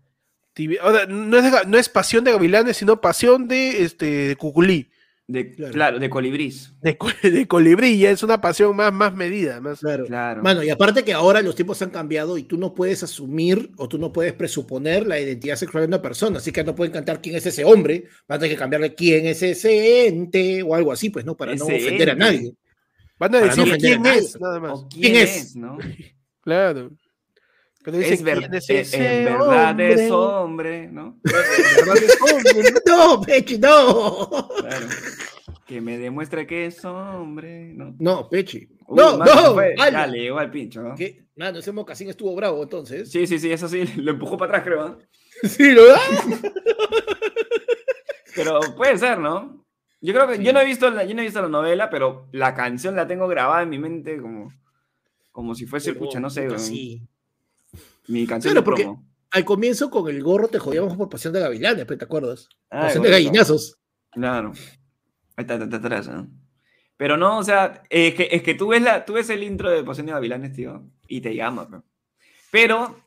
Speaker 1: Tibi- ahora, no, es no es pasión de Gavilanes, sino pasión de, este, de Cuculí.
Speaker 2: De,
Speaker 3: Claro.
Speaker 2: claro. de colibrís.
Speaker 1: De, co- de colibrí, ya es una pasión más, más medida. Más...
Speaker 3: Claro.
Speaker 2: Claro.
Speaker 3: Mano, y aparte que ahora los tiempos han cambiado y tú no puedes asumir o tú no puedes presuponer la identidad sexual de una persona, así que no pueden cantar quién es ese hombre, van a tener que cambiarle quién es ese ente o algo así, pues, ¿no? Para no ofender a nadie.
Speaker 1: Van a
Speaker 3: no
Speaker 1: decir
Speaker 3: a
Speaker 1: quién es, nada más.
Speaker 2: ¿O
Speaker 3: ¿Quién
Speaker 2: quién,
Speaker 3: es?
Speaker 2: es? ¿no?
Speaker 1: Claro. Pero
Speaker 2: Es, ver-
Speaker 1: ¿quién es
Speaker 2: en-
Speaker 1: ese
Speaker 2: en verdad
Speaker 1: hombre?
Speaker 2: es hombre, ¿no?
Speaker 1: En verdad es hombre, ¿no?
Speaker 3: Pechi, no.
Speaker 2: Claro. Que me demuestre que es hombre, ¿no?
Speaker 3: No, Pechi.
Speaker 2: Uy,
Speaker 3: no,
Speaker 2: mano,
Speaker 3: no.
Speaker 2: fue-
Speaker 3: ala.
Speaker 2: Ya le llegó al pincho, ¿no?
Speaker 3: ¿Qué? Mano, ese mocasín estuvo bravo entonces.
Speaker 2: Sí, sí, sí, eso sí, lo empujó para atrás, creo.
Speaker 3: Sí, ¿lo da?
Speaker 2: Pero puede ser, ¿no? Yo creo que yo no he visto la, yo no he visto la novela, pero la canción la tengo grabada en mi mente como, como si fuese, pucha, no sé,
Speaker 3: Puta, sí.
Speaker 2: Mi canción
Speaker 3: Claro,
Speaker 2: de
Speaker 3: porque-
Speaker 2: promo.
Speaker 3: Al comienzo con el gorro te jodíamos por pasión de gavilanes, ¿te acuerdas?
Speaker 2: Ah,
Speaker 3: pasión de
Speaker 2: correcto.
Speaker 3: gallinazos.
Speaker 2: Claro. Ahí está, está, está atrás, ¿no? Pero no, o sea, es que, es que tú, ves la, tú ves el intro de Pasión de Gavilanes, tío, y te llama, pe. Pero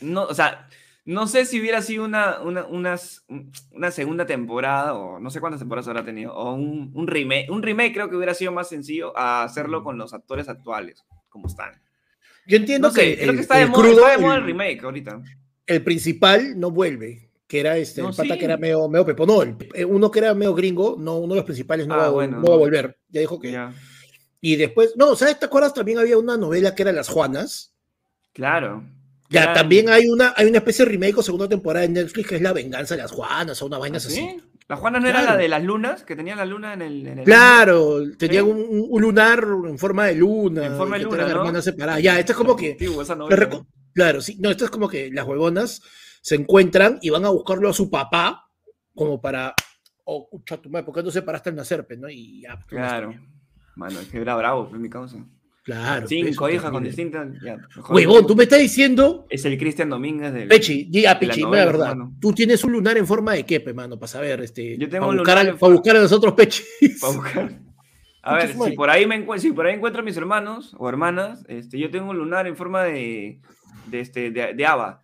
Speaker 2: no, o sea, no sé si hubiera sido una, una, unas- una segunda temporada, o no sé cuántas temporadas habrá tenido, o un, un remake. Un remake creo que hubiera sido más sencillo a hacerlo con los actores actuales, como están.
Speaker 3: Yo entiendo
Speaker 2: No sé,
Speaker 3: que el,
Speaker 2: que está de, moda,
Speaker 3: crudo,
Speaker 2: está de moda el
Speaker 3: el-
Speaker 2: remake ahorita.
Speaker 3: el principal no vuelve, que era este,
Speaker 2: No,
Speaker 3: el pata
Speaker 2: sí.
Speaker 3: que era medio, medio pepo. No, eh, uno que era medio gringo, no, uno de los principales no,
Speaker 2: Ah,
Speaker 3: va,
Speaker 2: bueno,
Speaker 3: no va a volver. Ya dijo que.
Speaker 2: Ya.
Speaker 3: Y después, no, ¿sabes? ¿Te acuerdas? También había una novela que era Las Juanas.
Speaker 2: Claro.
Speaker 3: Ya, también hay una, hay una especie de remake o segunda temporada en Netflix que es La Venganza de las Juanas o una vaina así.
Speaker 2: ¿Sí? ¿La Juana no era la de las lunas? Que tenía la luna en el. en el-
Speaker 3: Claro, tenía
Speaker 2: Sí.
Speaker 3: un, un- un lunar en forma de luna.
Speaker 2: En forma de luna, ¿no?
Speaker 3: hermanas separadas. Ya, esto es como que.
Speaker 2: Esa novela.
Speaker 3: reco- Claro, sí. No, esto es como que las huevonas se encuentran y van a buscarlo a su papá, como para. Oh, madre, ¿por qué no separaste el nacerpe, no? Y ya. pues,
Speaker 2: Claro. Mano, es que era bravo, fue mi causa.
Speaker 3: Claro.
Speaker 2: Cinco hijas con distintas.
Speaker 3: Huevón, tú me estás diciendo.
Speaker 2: Es el Cristian Domínguez del.
Speaker 3: Pechi,
Speaker 2: de la
Speaker 3: Pechi,
Speaker 2: novela,
Speaker 3: la verdad. Tú tienes un lunar en forma de qué, pe, mano, para saber, este.
Speaker 2: Yo tengo
Speaker 3: para
Speaker 2: un
Speaker 3: buscar,
Speaker 2: lunar
Speaker 3: a, para buscar a nosotros, Pechi.
Speaker 2: para buscar. A ver, si por ahí me encuentro, si por ahí encuentro a mis hermanos o hermanas, este, yo tengo un lunar en forma de, de este, de, de haba.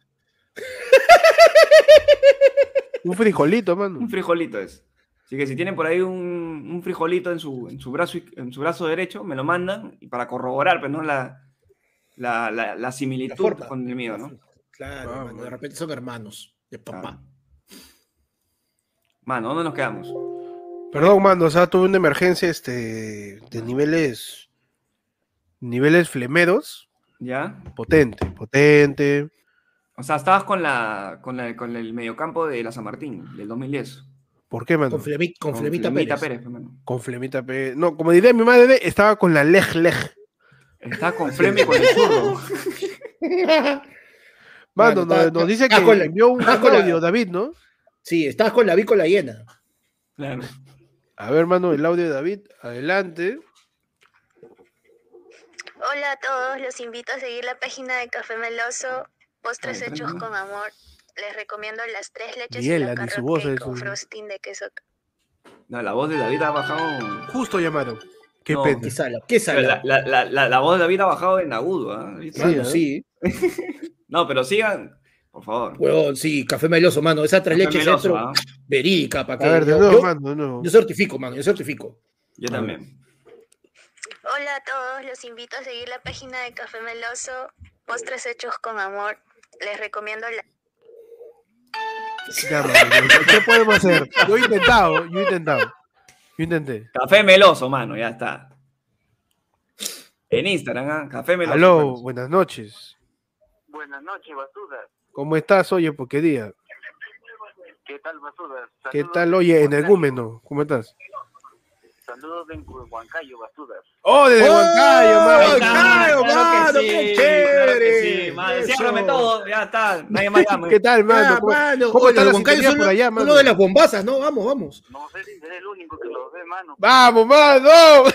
Speaker 1: Un frijolito, mano.
Speaker 2: Un frijolito es. Así que si tienen por ahí un, un frijolito en su, en su brazo en su brazo derecho, me lo mandan y para corroborar, pero no la, la, la, la similitud con el mío, ¿no?
Speaker 3: Claro,
Speaker 1: Ah,
Speaker 3: mano, de repente son hermanos de papá.
Speaker 2: Claro. Mano, ¿dónde nos quedamos?
Speaker 1: Perdón, mano, o sea, tuve una emergencia este, de niveles niveles flemeros.
Speaker 2: ¿Ya?
Speaker 1: Potente, potente.
Speaker 2: O sea, estabas con la con, la, con el mediocampo de la San Martín, del 2010.
Speaker 1: ¿Por qué, mano?
Speaker 3: Con, Flemi- con Flemita Pérez.
Speaker 2: Pérez.
Speaker 1: Con Flemita P. No, como diría mi madre, estaba con la Lej Lej.
Speaker 2: Estaba con Flemi y con el zurro.
Speaker 1: Mano, nos,
Speaker 3: está-
Speaker 1: nos dice que
Speaker 3: con la-
Speaker 1: envió un
Speaker 3: está con la-
Speaker 1: audio, David, ¿no?
Speaker 3: Sí, estabas con la vícola llena.
Speaker 2: Claro.
Speaker 1: A ver, mano, el audio de David, adelante.
Speaker 8: Hola a todos, los invito a seguir la página de Café Meloso, postres
Speaker 2: Ay,
Speaker 8: hechos con amor. Les recomiendo las tres leches
Speaker 1: Miguel,
Speaker 8: y la
Speaker 1: ni su
Speaker 8: carrot
Speaker 1: voz
Speaker 8: cake
Speaker 1: es
Speaker 8: con
Speaker 1: un-
Speaker 8: frosting de queso.
Speaker 2: No, la voz de David ha bajado.
Speaker 1: Justo llamaron. Qué
Speaker 2: No,
Speaker 1: pena.
Speaker 3: ¿Qué sala? ¿Qué sala?
Speaker 2: La, la, la, la, la voz de David ha bajado en agudo, ¿ah? ¿Viste?
Speaker 3: Mano,
Speaker 1: Sí, ¿eh?
Speaker 3: sí.
Speaker 2: No, pero sigan, por favor.
Speaker 3: Huevón, sí, café meloso, mano. Esa tres
Speaker 2: Café
Speaker 3: leches
Speaker 2: meloso,
Speaker 3: dentro,
Speaker 2: ¿ah?
Speaker 3: verídica, para que.
Speaker 1: A ver, de
Speaker 3: yo,
Speaker 1: nuevo,
Speaker 3: yo-
Speaker 1: mano, de nuevo.
Speaker 3: yo certifico, mano, yo certifico.
Speaker 2: Yo también.
Speaker 8: Hola a todos, los invito a seguir la página de Café Meloso, postres hechos con amor. Les recomiendo la
Speaker 1: Ya, mano, ¿Qué podemos hacer? Yo he intentado, yo he intentado. Yo intenté.
Speaker 2: Café meloso, mano, ya está. En Instagram, ¿ah? Café meloso.
Speaker 1: Aló,
Speaker 2: manos.
Speaker 1: buenas noches.
Speaker 4: Buenas noches, basudas.
Speaker 1: ¿Cómo estás? Oye, ¿por qué día?
Speaker 4: ¿Qué tal, basudas?
Speaker 1: ¿Qué tal? Oye, energúmeno, ¿cómo estás?
Speaker 4: Saludos de Huancayo, basudas.
Speaker 1: ¡Oh, desde Huancayo,
Speaker 3: ¡Oh,
Speaker 1: mano!
Speaker 2: Ahí
Speaker 3: Huancayo,
Speaker 2: claro que
Speaker 3: mano,
Speaker 2: sí,
Speaker 3: qué
Speaker 2: claro que
Speaker 3: chévere.
Speaker 2: sí, mano. Todo, ya está. Nadie más llama.
Speaker 1: ¿Qué tal, mano?
Speaker 3: Ah,
Speaker 1: ¿Cómo,
Speaker 3: mano.
Speaker 1: cómo está la
Speaker 3: Huancayo
Speaker 1: por
Speaker 3: lo-
Speaker 1: allá, mano?
Speaker 3: lo de las bombazas, ¿no? Vamos, vamos.
Speaker 4: No sé si seré el único que los ve, mano.
Speaker 1: ¡Vamos, mano!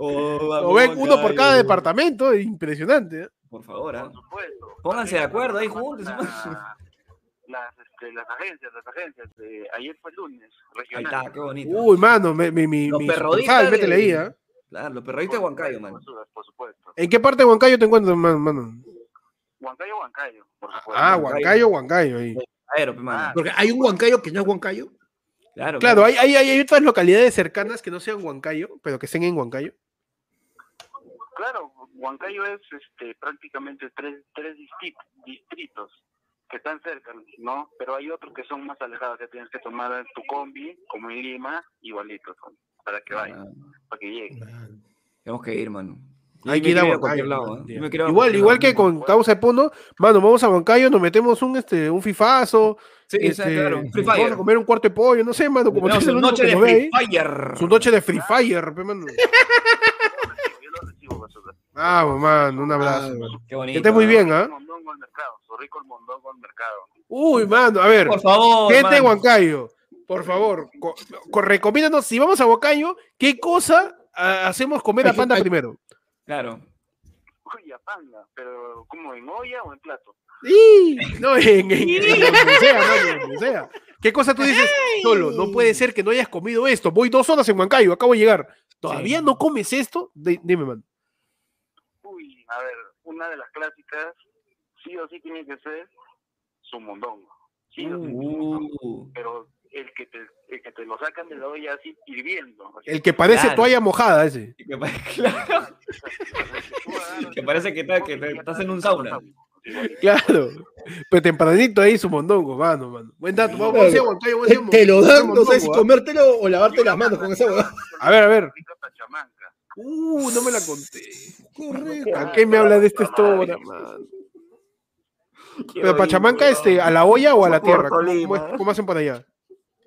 Speaker 2: Oh,
Speaker 1: Lo ven uno por
Speaker 2: Huancayo.
Speaker 1: cada departamento, impresionante. ¿eh?
Speaker 2: Por favor, ¿ah?
Speaker 4: Por supuesto.
Speaker 2: Pónganse de acuerdo ahí juntos,
Speaker 4: la- Las, este, las agencias, las agencias. de- ayer fue lunes,
Speaker 2: Ahí
Speaker 4: regional.
Speaker 2: está, qué bonito.
Speaker 1: Uy, mano, mi, mi, mi,
Speaker 2: Los
Speaker 1: mi
Speaker 2: perrodistas
Speaker 1: métele ahí, ¿ah?
Speaker 2: Claro, los perraditos de Huancayo, mano.
Speaker 4: Basudas, por supuesto.
Speaker 1: ¿En qué parte de Huancayo te encuentras, mano? mano?
Speaker 4: Huancayo, Huancayo, por supuesto.
Speaker 1: Ah, Huancayo, Huancayo. Ahí.
Speaker 2: Aero, pe, mano.
Speaker 4: Ah,
Speaker 3: Porque hay un Huancayo que no es Huancayo.
Speaker 2: Claro,
Speaker 1: Claro, hay, hay, hay otras localidades cercanas que no sean Huancayo, pero que estén en Huancayo.
Speaker 4: Claro, Huancayo es este, prácticamente tres, tres distritos que están cerca, ¿no? Pero hay otros que son más alejados, que tienes que tomar tu combi, como en Lima, igualitos, para que vayas,
Speaker 2: Ah,
Speaker 4: para que llegue.
Speaker 2: Tenemos que ir, mano.
Speaker 1: Hay que ir a Huancayo.
Speaker 2: cualquier lado, a
Speaker 1: Igual, igual que con Causa de Puno, mano, vamos a Huancayo, nos metemos un, este, un fifazo.
Speaker 2: Sí,
Speaker 1: este,
Speaker 2: claro. Free
Speaker 1: vamos
Speaker 2: Fire.
Speaker 1: a comer un cuarto de pollo, no sé, mano, como el
Speaker 2: su noche de Free
Speaker 1: ahí.
Speaker 2: Fire.
Speaker 1: Su noche de Free Fire, pe, mano.
Speaker 4: Yo lo recibo, basura.
Speaker 1: Vamos, mano, un abrazo.
Speaker 3: Ah,
Speaker 2: Qué bonito.
Speaker 1: Que estés muy bien, ¿ah?
Speaker 4: Su rico el mondongo al mercado.
Speaker 1: Uy, mano, a ver.
Speaker 2: Por favor.
Speaker 1: Gente de. Huancayo, por favor, co- co- recomiéndanos, si vamos a Huancayo, ¿qué cosa ah, hacemos comer a panda primero?
Speaker 2: Claro.
Speaker 4: Uy, a panda, pero ¿cómo en olla o en plato?
Speaker 1: ¡Y! No, en, en- en sea, mano, en sea. ¿Qué cosa tú dices? Solo, no puede ser que no hayas comido esto. Voy dos horas en Huancayo, acabo de llegar. ¿Todavía
Speaker 2: Sí.
Speaker 1: no comes esto? Di- dime, man.
Speaker 4: Uy, a ver, una de las clásicas sí o sí tiene que ser su mondongo. Sí o sí.
Speaker 2: Uh,
Speaker 4: Pero el que, te, el que te lo sacan de la olla así hirviendo. así.
Speaker 1: El que parece
Speaker 2: Claro.
Speaker 1: toalla mojada ese.
Speaker 2: que, pa- claro, que parece que, está- que te- estás en un sauna.
Speaker 1: Claro. Pero tempranito ahí su mondongo, mano, mano. Buen dato. Vamos,
Speaker 3: Claro.
Speaker 1: vamos,
Speaker 3: Te, lo dan, no sé si
Speaker 1: ¿ah?
Speaker 3: comértelo o lavarte las manos con esa hueá.
Speaker 1: A ver, a ver. Uh, no me la conté.
Speaker 3: Correcto.
Speaker 1: ¿A qué me habla de esta historia, mano? Pero Pachamanca, este, ¿a la olla o a la tierra? ¿Cómo, cómo hacen por allá?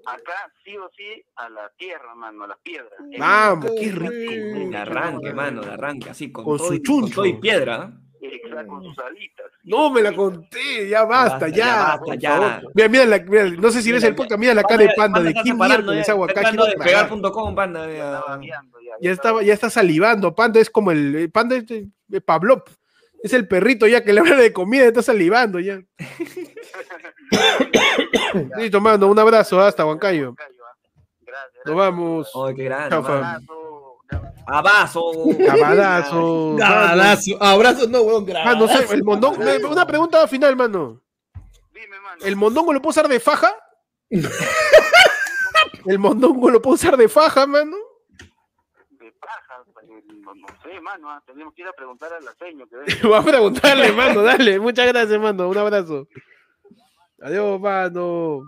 Speaker 4: Acá sí o sí a la tierra, mano, a las piedras.
Speaker 1: Vamos, qué rico.
Speaker 2: De arranque, mano, de arranque, así, con,
Speaker 1: Con
Speaker 2: todo,
Speaker 1: su
Speaker 2: y- con
Speaker 1: chuncho.
Speaker 2: todo y piedra.
Speaker 4: Exacto, con sus alitas.
Speaker 1: No me la conté, ya basta,
Speaker 2: Basta,
Speaker 1: ya.
Speaker 2: ya basta, ya.
Speaker 1: Mira, mira, la, mira, no sé si ves el podcast, mira la cara de panda, de
Speaker 2: separando
Speaker 1: miércoles agua acá.
Speaker 2: pegar.com, panda.
Speaker 4: Ya
Speaker 2: ya.
Speaker 4: estaba ya,
Speaker 1: Ya
Speaker 4: estaba
Speaker 1: estaba, ya está salivando. Panda es como el, el panda es de, de Pavlov. Es el perrito ya que le habla de comida, está salivando ya. Listo, mano, un abrazo, ¿ah? hasta Huancayo.
Speaker 4: Gracias.
Speaker 1: Nos vamos.
Speaker 2: Ay, qué grande.
Speaker 1: Chao,
Speaker 2: mano.
Speaker 1: fam.
Speaker 2: Abrazo.
Speaker 1: Cabadazo.
Speaker 3: Abrazo, abrazo, no, weón,
Speaker 1: Ah, no sé,
Speaker 3: gracias.
Speaker 1: el mondongo. Una pregunta final, mano.
Speaker 4: Dime, mano.
Speaker 1: ¿El mondongo lo puedo usar de faja? ¿El mondongo lo puedo usar de faja, mano?
Speaker 4: De pues, no, no sé, mano. ah, Tenemos que ir a preguntar a la seño que ve.
Speaker 1: Voy a preguntarle, mano, dale. Muchas gracias, mano. Un abrazo. Adiós, mano.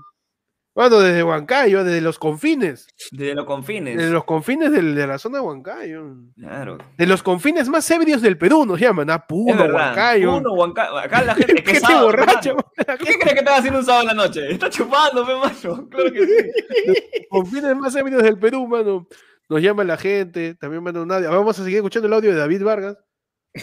Speaker 1: Mano, desde Huancayo, desde los confines.
Speaker 2: Desde los confines.
Speaker 1: Desde los confines del- de la zona de Huancayo.
Speaker 2: Claro.
Speaker 1: De los confines más ebrios del Perú nos llaman. Ah, Puno. Huancayo.
Speaker 2: Uno, Huancayo. Acá la gente. que
Speaker 1: ¿Qué
Speaker 2: es
Speaker 1: te
Speaker 2: hermano. ¿Tú qué crees que estás haciendo un sábado en la noche? Está chupando, mano. Claro que sí.
Speaker 1: confines más ebrios del Perú, mano. Nos llama la gente. También manda un audio. Vamos a seguir escuchando el audio de David Vargas.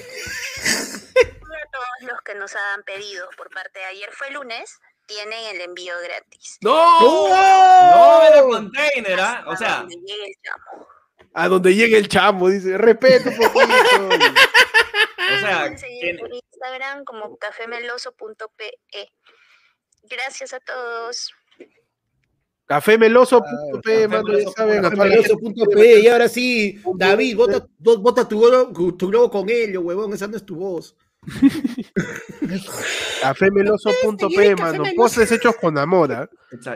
Speaker 8: A todos los que nos han pedido por parte de ayer fue lunes, tienen el envío gratis.
Speaker 1: ¡No!
Speaker 2: No, era container, ¿ah? O sea,
Speaker 8: donde llegue el chamo.
Speaker 1: A donde llegue el chamo, dice. Respeto un poquito.
Speaker 2: o sea, tiene-
Speaker 8: por Instagram como cafemeloso.pe. Gracias a todos.
Speaker 1: Cafemeloso.p, mano, ya saben. a.
Speaker 3: Cafemeloso.p, y ahora sí, David, vota, do- vota tu, globo, tu globo con ello, huevón, esa no es tu voz.
Speaker 1: Cafemeloso.p, mano. Postres hechos con amor. ¿ah?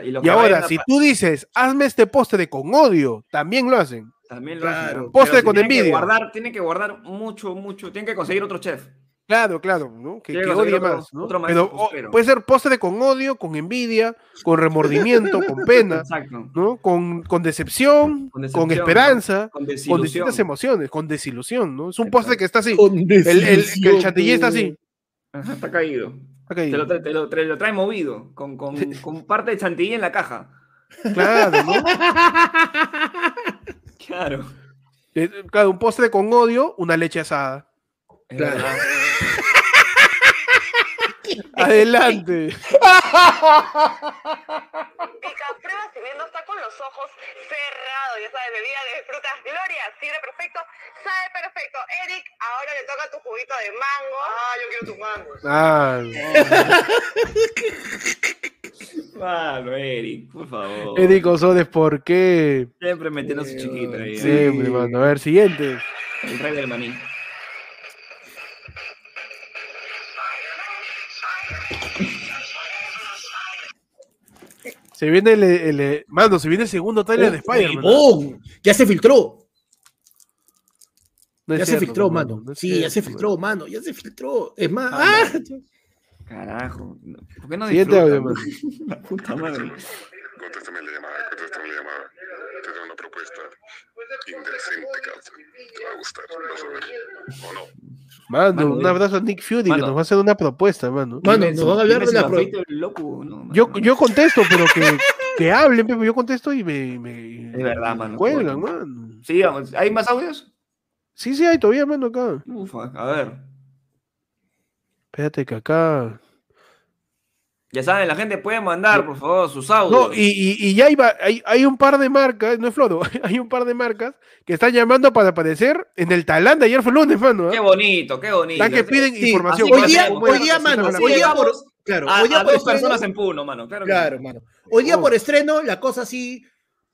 Speaker 2: Y, los
Speaker 1: Y
Speaker 2: que
Speaker 1: ahora,
Speaker 2: vayan a
Speaker 1: si
Speaker 2: pa-
Speaker 1: tú dices, hazme este postre con odio, también lo hacen.
Speaker 2: También lo
Speaker 3: Claro.
Speaker 2: hacen. ¿no?
Speaker 1: Postre
Speaker 2: Pero
Speaker 1: con
Speaker 2: tienen que
Speaker 1: envidia.
Speaker 2: Guardar, tienen que guardar mucho, mucho. Tienen que conseguir otro chef.
Speaker 1: Claro, claro, ¿no? Que, que odie
Speaker 2: otro-
Speaker 1: más, ¿no?
Speaker 2: otro maestro
Speaker 1: Pero o-
Speaker 2: postero.
Speaker 1: puede ser postre con odio, con envidia, con remordimiento, con pena,
Speaker 2: Exacto.
Speaker 1: ¿no? Con, con decepción,
Speaker 2: Con
Speaker 1: esperanza,
Speaker 2: Con
Speaker 1: distintas emociones, con desilusión, ¿no? Es un
Speaker 2: Exacto.
Speaker 1: postre que está así.
Speaker 3: Con
Speaker 1: El, el- que el
Speaker 3: desilusión,
Speaker 1: chantilly está así.
Speaker 2: Ajá, está caído.
Speaker 1: está caído.
Speaker 2: Te lo, trae, te, lo, te lo trae movido. Con, con, con parte de chantilly en la caja.
Speaker 1: Claro, ¿no?
Speaker 2: Claro.
Speaker 1: Eh, Claro, un postre con odio, una leche asada.
Speaker 2: Es
Speaker 3: Claro.
Speaker 2: verdad.
Speaker 1: Adelante.
Speaker 9: Pica, prueba sirviendo está con los ojos cerrados, ya sabes, bebida de frutas Gloria, sirve perfecto, sabe perfecto. Eric, ahora le toca tu juguito de mango. Ah, yo quiero tu mango.
Speaker 1: Ah,
Speaker 2: Mano, Eric, por favor.
Speaker 1: Eric Osodes, ¿por qué?
Speaker 2: Siempre metiendo a su chiquita ahí. ¿eh?
Speaker 1: Siempre, mano. A ver, siguiente.
Speaker 2: El rey del maní.
Speaker 1: Se viene el, el- Mano, se viene el segundo trailer de Spider-Man. ¿no?
Speaker 3: Huevón, Ya se filtró.
Speaker 1: No
Speaker 3: ya se
Speaker 1: cierto,
Speaker 3: filtró,
Speaker 1: mano,
Speaker 3: mano.
Speaker 1: no
Speaker 3: sí, ya se
Speaker 1: cierto,
Speaker 3: filtró, mano. Ya se filtró. Es más,
Speaker 2: Ah,
Speaker 3: ah,
Speaker 2: Carajo. ¿Por qué no
Speaker 1: Siguiente audio,
Speaker 2: disfrutan? La puta madre.
Speaker 10: Contéstame la llamada, contéstame la llamada. Te doy una propuesta indecente, causa. Te va a gustar, vas a ver. ¿O no?
Speaker 1: Mano,
Speaker 2: Mano,
Speaker 1: un abrazo a Nick Fury
Speaker 2: Mano.
Speaker 1: que nos va a hacer una propuesta, mano.
Speaker 3: Mano, nos van a hablar de la
Speaker 2: me
Speaker 3: pro-
Speaker 2: afeito el loco, no.
Speaker 1: Yo, yo contesto, pero que, que hablen, pero yo contesto y me, me
Speaker 2: Es verdad, mano.
Speaker 1: cuelgan, mano.
Speaker 2: Sí, vamos. ¿Hay más audios?
Speaker 1: Sí, sí, hay todavía, mano, acá.
Speaker 2: Ufa, a ver.
Speaker 1: Espérate que acá.
Speaker 2: Ya saben, la gente puede mandar, por favor, sus audios.
Speaker 1: No, y, y, y ya iba, hay, hay un par de marcas, no es Floro, hay un par de marcas que están llamando para aparecer en el talán de ayer fue lunes, mano. ¿ah?
Speaker 2: Qué bonito, qué bonito.
Speaker 1: Están que piden
Speaker 3: Sí,
Speaker 1: información.
Speaker 3: hoy día, hoy día, mano, hoy día por, claro,
Speaker 2: A,
Speaker 3: hoy día
Speaker 2: a
Speaker 3: por
Speaker 2: dos
Speaker 3: estreno-
Speaker 2: personas en Puno, mano. Claro,
Speaker 3: Claro, mano. Hoy día
Speaker 1: Oh.
Speaker 3: por estreno la cosa sí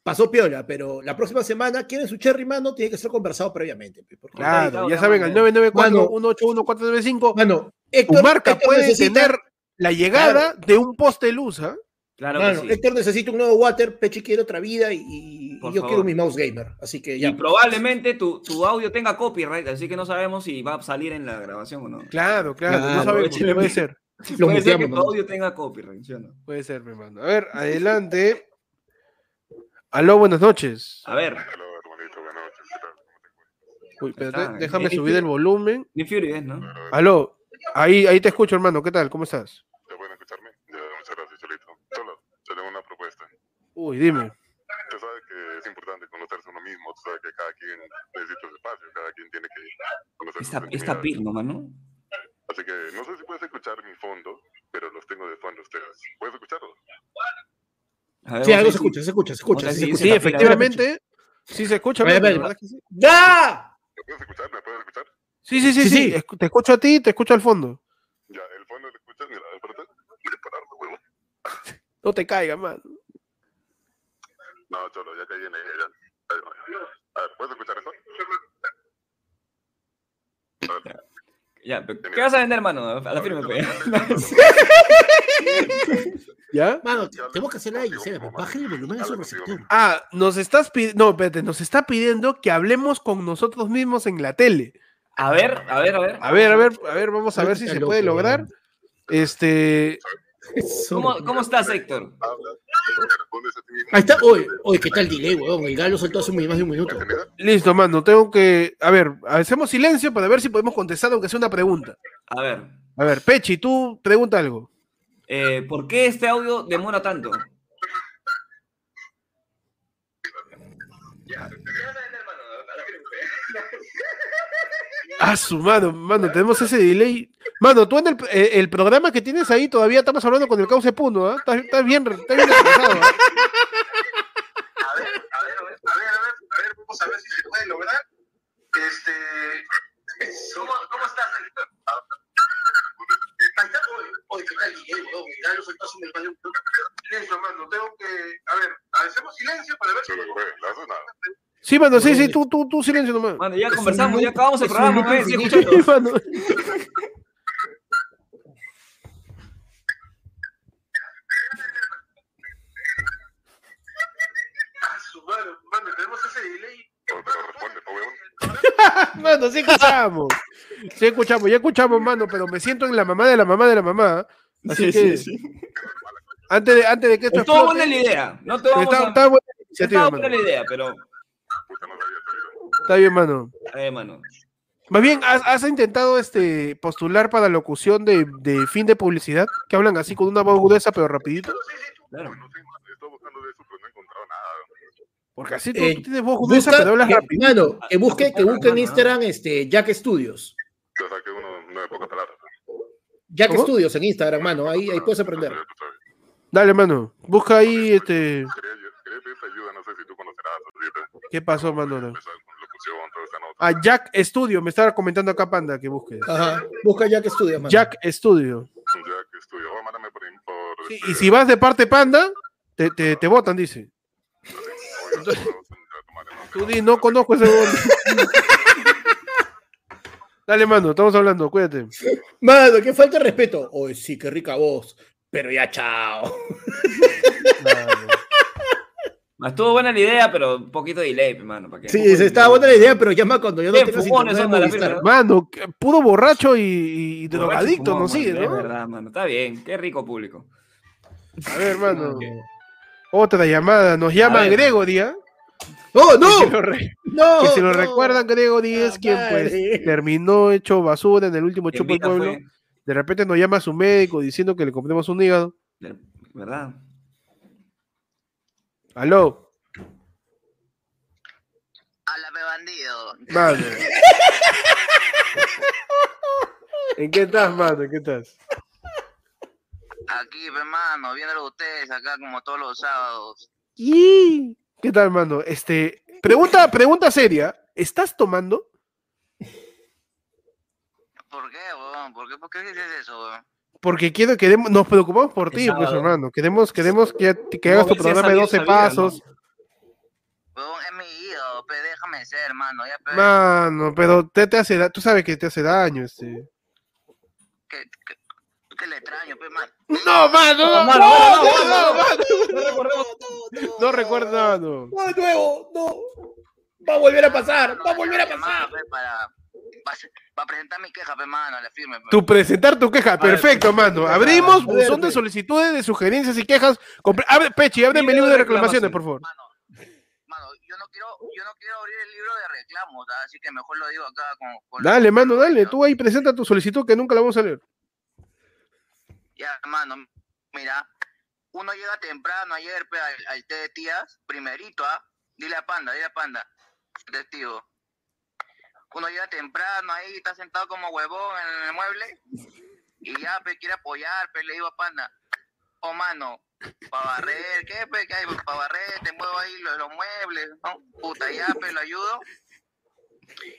Speaker 3: pasó piola, pero la próxima semana quieren su cherry, mano, tiene que ser conversado previamente. porque-
Speaker 1: Claro, ya saben, al
Speaker 2: mano.
Speaker 1: 994
Speaker 3: Mano.
Speaker 1: 181 495
Speaker 3: Mano, Héctor,
Speaker 1: tu marca
Speaker 3: Héctor
Speaker 1: puede
Speaker 3: necesita-
Speaker 1: tener la llegada de un poste de luz, ¿ah?
Speaker 2: Claro
Speaker 3: Mano,
Speaker 2: que sí.
Speaker 3: Héctor necesita un nuevo water, Pechi quiere otra vida y, yo
Speaker 2: favor.
Speaker 3: quiero mi mouse gamer. Así que ya.
Speaker 2: Y probablemente tu, tu audio tenga copyright, así que no sabemos si va a salir en la grabación o no.
Speaker 1: Claro, claro, no
Speaker 3: Claro,
Speaker 1: sabemos,
Speaker 2: échale
Speaker 1: puede ser,
Speaker 3: Lo
Speaker 2: Puede ser que tu audio tenga copyright, ¿sí o no?
Speaker 1: puede ser, mi hermano. A ver, adelante. Aló, buenas noches.
Speaker 2: A ver,
Speaker 10: Hola, hermanito, buenas noches.
Speaker 1: Uy,
Speaker 2: está.
Speaker 1: déjame subir el volumen.
Speaker 2: Nick Fury es, ¿no?
Speaker 1: Aló, ahí, ahí te escucho, hermano. ¿Qué tal? ¿Cómo estás?
Speaker 10: ¿Ya pueden escucharme? Ya, muchas gracias, Cholito. Solo, te tengo una propuesta.
Speaker 1: Uy, dime.
Speaker 10: Tú sabes que es importante conocerse uno mismo, tú sabes que cada quien necesita su espacio, cada quien tiene que conocer
Speaker 2: Esta, esta nomás, ¿no?
Speaker 10: Así que no sé si puedes escuchar mi fondo, pero los tengo de fondo ustedes. ¿Puedes escucharlos?
Speaker 2: Ver,
Speaker 3: Sí, algo
Speaker 2: ver
Speaker 3: se escucha, se escucha, se escucha. Sí se
Speaker 2: ver si
Speaker 3: escucha.
Speaker 1: Sí, efectivamente. Sí se escucha, verdad que sí.
Speaker 3: ¡Ya!
Speaker 10: ¿Me puedes escuchar? ¿Me puedes escuchar?
Speaker 1: Sí, sí, sí,
Speaker 3: Sí,
Speaker 1: sí. Te escucho a ti, te escucho al fondo.
Speaker 10: Ya, el fondo lo escuchas, mira, espérate. Voy a pararlo, huevo.
Speaker 1: No te caigas, mano.
Speaker 10: No, Cholo, ya caí en ella. A ver, ¿puedes escuchar eso? A ver.
Speaker 2: Ya, pero ¿qué vas a vender, hermano? A la firme, pues.
Speaker 1: ¿Ya?
Speaker 3: Mano, tenemos que hacer la Gisela, pero bajen el volumen a su receptor.
Speaker 1: Ah, nos estás pidiendo. No, espérate, nos está pidiendo que hablemos con nosotros mismos en la tele.
Speaker 2: A ver, a ver, a ver.
Speaker 1: A ver, a ver, a ver, vamos a ver si se puede lograr. Este.
Speaker 2: ¿Cómo, cómo estás, Héctor?
Speaker 3: Ahí está. Oye, oye, ¿qué tal delay, weón? El galo soltó hace más de un minuto.
Speaker 1: Listo, mano, tengo que. A ver, hacemos silencio para ver si podemos contestar, aunque sea una pregunta.
Speaker 2: A ver,
Speaker 1: A ver, Pechi, tú pregunta algo.
Speaker 2: eh, ¿por qué este audio demora tanto?
Speaker 1: Ah, su mano, mano, tenemos ese delay. Mano, tú en el, eh, el programa que tienes ahí todavía estamos hablando con el cauce Puno, ¿ah? Estás estás bien, estás bien retrasado, ¿ah?
Speaker 6: A ver, a ver, a ver, a ver, a ver, a ver, vamos a ver si se puede lograr. Este. ¿Cómo, cómo estás, oye, ¿qué tal, delay, weón? El galo soltó hace un- más de un minuto. Listo, mano, tengo que. A ver, hacemos silencio para ver si.
Speaker 1: Sí, mano, sí, sí, tú, tú, tú silencio nomás.
Speaker 2: Mano, ya conversamos, ya acabamos el programa, escuchando.
Speaker 1: Sí, mano.
Speaker 6: Su mano, tenemos ese delay.
Speaker 10: Responde.
Speaker 1: Mano, sí escuchamos. Sí escuchamos, ya escuchamos, mano, pero me siento en la mamá de la mamá de la mamá. Así que, Antes, de, antes de que esto
Speaker 2: Estuvo
Speaker 1: explote,
Speaker 2: buena la idea. No te vamos
Speaker 1: está,
Speaker 2: a...
Speaker 1: está buena la iniciativa,
Speaker 2: Estaba buena la idea, pero...
Speaker 1: Está bien, mano.
Speaker 2: Eh, mano.
Speaker 1: Más bien, ¿has, has intentado este postular para locución de, de fin de publicidad? Que hablan así con una voz agudeza, pero rapidito.
Speaker 2: Claro.
Speaker 10: No sé, mano, he estado buscando de eso, pero no he encontrado nada.
Speaker 1: Porque así tú,
Speaker 3: Eh,
Speaker 1: tú tienes voz
Speaker 3: Busca,
Speaker 1: pero hablas
Speaker 3: que-
Speaker 1: rápido.
Speaker 3: mano, que busque, que busque en Instagram este, Jack Studios.
Speaker 10: Yo saqué uno, uno de pocas palabras.
Speaker 3: Jack
Speaker 1: ¿Cómo?
Speaker 3: Studios en Instagram, mano. Ahí, ahí puedes aprender.
Speaker 1: Dale, mano. Busca ahí, este... ¿Qué pasó, mano?
Speaker 10: Nota.
Speaker 1: Ah, Jack Studio. Me estaba comentando acá, Panda, que busques.
Speaker 3: Ajá. Busca Jack Studios, mano.
Speaker 1: Jack Studio.
Speaker 10: Ya que estudio. Oh, mándame por... por
Speaker 1: Sí,
Speaker 10: este,
Speaker 1: y si vas de parte Panda, te, te, te votan, dice.
Speaker 10: No, no, ya, no,
Speaker 1: Tú di, no conozco ese bot. Dale, mano, estamos hablando, cuídate.
Speaker 3: Mano, que falta de respeto. Oye, sí, qué rica voz. Pero ya, chao.
Speaker 2: Estuvo buena la idea, pero un poquito de delay, hermano. ¿para qué?
Speaker 3: Sí, se estaba buena la idea, pero llama cuando yo no tenga
Speaker 2: fumones son la.
Speaker 1: Mano, puro borracho y, y drogadicto, no sigue,
Speaker 2: mano, Es
Speaker 1: ¿no?
Speaker 2: verdad, mano. Está bien. Qué rico público.
Speaker 1: A ver, mano. Otra llamada. Nos llama. Gregory, ¿ah?
Speaker 3: ¡Oh,
Speaker 1: Que
Speaker 3: no!
Speaker 1: si lo, re-
Speaker 3: ¡No!
Speaker 1: que si lo
Speaker 3: no.
Speaker 1: recuerdan, Gregory es
Speaker 3: Ah,
Speaker 1: quien pues
Speaker 3: madre.
Speaker 1: terminó hecho basura en el último
Speaker 2: En
Speaker 1: chupo del pueblo.
Speaker 2: fue-
Speaker 1: De repente nos llama su médico diciendo que le compremos un hígado.
Speaker 2: ¿Verdad?
Speaker 1: Aló,
Speaker 5: Háblame, bandido.
Speaker 1: mano. ¿En qué estás, mano? ¿En qué estás?
Speaker 5: Aquí, hermano, viéndolo ustedes acá como todos los sábados.
Speaker 1: Y- ¿Qué tal, mano? Este, pregunta, pregunta seria. ¿Estás tomando?
Speaker 5: ¿Por qué, weón? ¿Por qué, ¿Por qué dices eso, weón?
Speaker 1: Porque quiero, queremos, nos preocupamos por ti, pues, hermano. Queremos, queremos que, que
Speaker 2: No,
Speaker 1: hagas tu programa de
Speaker 2: vida-
Speaker 1: 12
Speaker 2: esa vida, ¿no?
Speaker 1: pasos.
Speaker 5: Weón, es mi ídolo, pe, déjame ser, hermano. Ya, pe.
Speaker 1: Mano, pero te, te hace tú sabes que te hace daño, este.
Speaker 5: que, que, que le extraño, pues, man.
Speaker 1: No, mano, no,
Speaker 2: No, mano,
Speaker 1: no,
Speaker 2: mano,
Speaker 1: no,
Speaker 2: mano,
Speaker 1: mano.
Speaker 2: No recordemos.
Speaker 1: No recuerdo nada, no.
Speaker 3: No, de nuevo, no. Va a volver a pasar, va a volver a pasar.
Speaker 5: Pues, para, para, para presentar mi queja, pues, mano, la firme. pues.
Speaker 1: Tu presentar tu queja,
Speaker 2: ver,
Speaker 1: perfecto, mano. Abrimos buzón de solicitudes, de sugerencias y quejas. Compre- Abre, Pechi, ábreme el
Speaker 2: Libro
Speaker 1: libro
Speaker 2: de
Speaker 1: de reclamaciones,
Speaker 2: reclamaciones.
Speaker 1: por favor.
Speaker 5: Mano, mano, yo no quiero, yo no quiero abrir el libro de reclamos, ¿ah? así que mejor lo digo acá con, con
Speaker 1: Dale, mano, dale. Tú ahí presenta tu solicitud que nunca la vamos a leer.
Speaker 5: Ya, mano, mira, uno llega temprano ayer pe, al, al té de tías, primerito, ¿ah? Dile a Panda, dile a Panda, testigo. Uno llega temprano ahí, está sentado como huevón en el mueble, y ya, pe, quiere apoyar, pe, le digo a Panda, oh, mano, para barrer, ¿qué, pe, qué hay? Para barrer, te muevo ahí los, los muebles, ¿no? Puta, ya, pe, lo ayudo,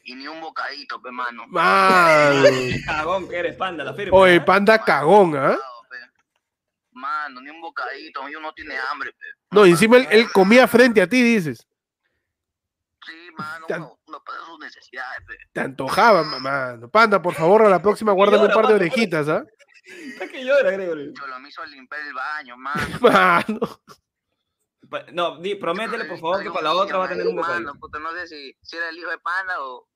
Speaker 5: y ni un bocadito, pe, mano.
Speaker 1: Mano.
Speaker 2: Cagón que eres, panda, la firma.
Speaker 1: Oye,
Speaker 2: ¿eh?
Speaker 1: panda cagón, ¿ah?
Speaker 5: Mano, ni un bocadito, yo no tiene hambre, pe.
Speaker 1: No, encima él, él comía frente a ti, dices.
Speaker 5: Sí, mano,
Speaker 1: Tan-
Speaker 5: uno, uno pasa sus necesidades, pe.
Speaker 1: Te antojaba, mamá. Panda, por favor, a la próxima guárdame un par de
Speaker 2: mano,
Speaker 1: orejitas, ¿ah?
Speaker 2: Es que llora, Gregory.
Speaker 5: Yo lo me hizo limpiar el baño, mano.
Speaker 1: Mano.
Speaker 2: Pa- No, di, prométele, por favor, que para la otra va a tener un
Speaker 5: ahí,
Speaker 2: bocadito.
Speaker 5: Mano, puta, no sé si, si era el hijo de pana o...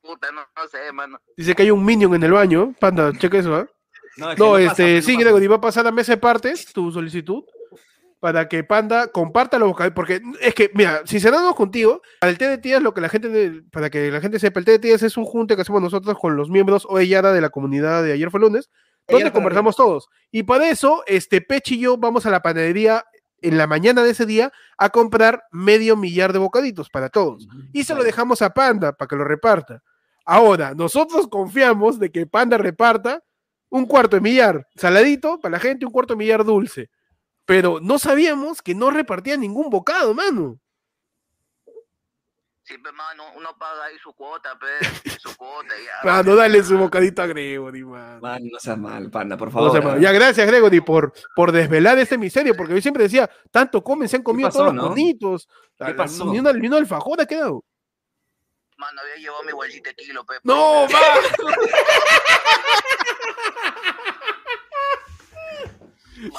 Speaker 5: Puta, no, no sé, mano.
Speaker 1: Dice que hay un minion en el baño. Panda, checa eso, ¿ah?
Speaker 2: No, es que
Speaker 1: No,
Speaker 2: pasa,
Speaker 1: este,
Speaker 2: pues,
Speaker 1: sí,
Speaker 2: no pasa.
Speaker 1: Gregory, va a pasar a mesa de partes tu solicitud para que Panda comparta los bocadillos. Porque es que, mira, sincerándonos contigo, el té de tías, lo que la gente, para que la gente sepa, el tías es un junte que hacemos nosotros con los miembros o Yara de la comunidad de ayer fue lunes, donde conversamos todos. Y para eso, este Pechi y yo vamos a la panadería en la mañana de ese día a comprar medio millar de bocaditos para todos. Y se lo dejamos a Panda para que lo reparta. Ahora, nosotros confiamos de que Panda reparta un cuarto de millar saladito para la gente, un cuarto de millar dulce. Pero no sabíamos que no repartía ningún bocado, mano.
Speaker 5: Sí, pe, mano, uno paga ahí su cuota, pe, su cuota, ya.
Speaker 1: Mano, dale su bocadito a Gregory, mano.
Speaker 2: Man, no seas mal, panda, por favor.
Speaker 1: mano. Ya, gracias, Gregory, por, por desvelar este misterio, porque yo siempre decía, tanto comen, se han comido
Speaker 2: pasó,
Speaker 1: todos los
Speaker 2: no?
Speaker 1: bonitos.
Speaker 2: ¿Qué pasó?
Speaker 1: Ni, una, ni un alfajor ha quedado.
Speaker 5: Mano, había llevado mi bolsita de kilo, pe.
Speaker 1: No, va.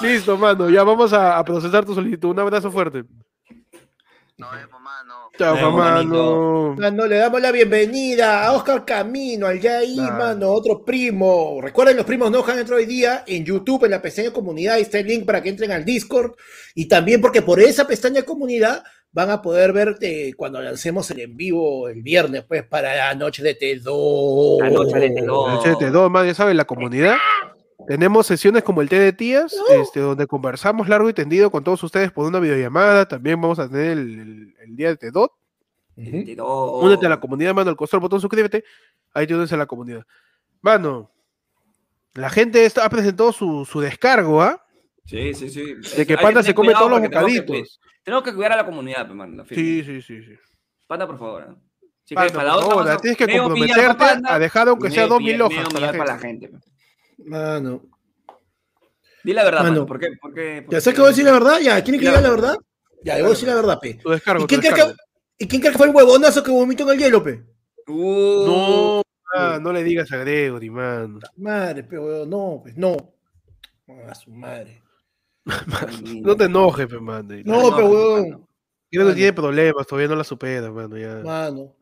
Speaker 1: Listo, mano. Ya vamos a, a procesar tu solicitud. Un abrazo fuerte.
Speaker 5: No, eh, pues, mano.
Speaker 1: Chao,
Speaker 2: Nos vemos,
Speaker 1: mano.
Speaker 3: Mano, le damos la bienvenida a Oscar Camino, al
Speaker 1: Claro.
Speaker 3: mano, otro primo. Recuerden, los primos no han entrado hoy día en YouTube, en la pestaña comunidad, ahí está el link para que entren al Discord. Y también porque por esa pestaña comunidad van a poder ver eh, cuando lancemos el en vivo el viernes, pues, para la noche de T2.
Speaker 2: La noche de T2.
Speaker 1: El CT2, man, ya saben, la comunidad. Tenemos sesiones como el té de tías, este, donde conversamos largo y tendido con todos ustedes por una videollamada. También vamos a tener el, el- el día de T2.
Speaker 3: Ujú.
Speaker 1: Únete a la comunidad, mano, al costado del botón suscríbete. Ahí te unes a la comunidad. Mano, la gente está, ha presentado su, su descargo, ¿ah?
Speaker 2: Sí, sí, sí.
Speaker 1: De que Panda se come todos los bocaditos.
Speaker 2: Tenemos que cuidar a la comunidad, la firma.
Speaker 1: Sí, sí, sí, sí.
Speaker 2: Panda, por favor. ¿ah?
Speaker 1: Panda,
Speaker 2: para la
Speaker 1: por
Speaker 2: otra
Speaker 1: favor,
Speaker 2: vas a-
Speaker 1: tienes que comprometerte
Speaker 2: Panda,
Speaker 1: a dejar aunque sea dos mil hojas para
Speaker 2: para la
Speaker 1: gente.
Speaker 2: pe.
Speaker 3: Mano.
Speaker 2: Di la verdad,
Speaker 3: Mano.
Speaker 2: mano. ¿Por qué? ¿Por qué? ¿Por
Speaker 3: ¿Ya
Speaker 2: qué?
Speaker 3: sabes que voy a decir la verdad? Ya, ¿quieren que
Speaker 2: Di
Speaker 3: diga la verdad? Ya, yo voy a decir la verdad, pe.
Speaker 1: Tu descargo,
Speaker 3: ¿Y
Speaker 1: tu
Speaker 3: quién, cree que,
Speaker 1: descargo.
Speaker 3: ¿Y quién cree que fue el huevonazo que vomitó en el hielo, pe?
Speaker 2: Uh,
Speaker 1: No, ah, no le digas a Gregory, man.
Speaker 3: Madre, pe, no, pues no. A su madre.
Speaker 1: No te enojes, pe, man.
Speaker 3: No, pe, huevón.
Speaker 1: Creo que
Speaker 3: Mano.
Speaker 1: tiene problemas, todavía no la supera, mano. Ya.
Speaker 3: Mano.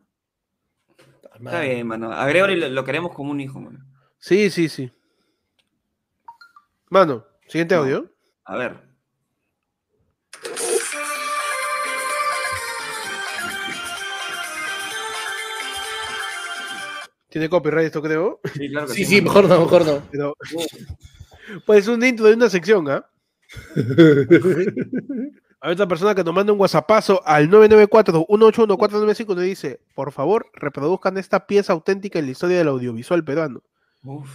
Speaker 2: Está bien, mano. A Gregory lo, lo queremos como un hijo, mano.
Speaker 1: Sí, sí, sí. Mano, siguiente
Speaker 2: No.
Speaker 1: audio.
Speaker 2: A ver.
Speaker 1: Tiene copyright esto, creo.
Speaker 2: Sí, claro que
Speaker 3: Sí, sí, mejor no, mejor no.
Speaker 1: Pero, pues un intro de una sección, ¿ah? Hay otra persona que nos manda un whatsappazo al 994-181-495 y dice, por favor, reproduzcan esta pieza auténtica en la historia del audiovisual peruano.
Speaker 2: Uf.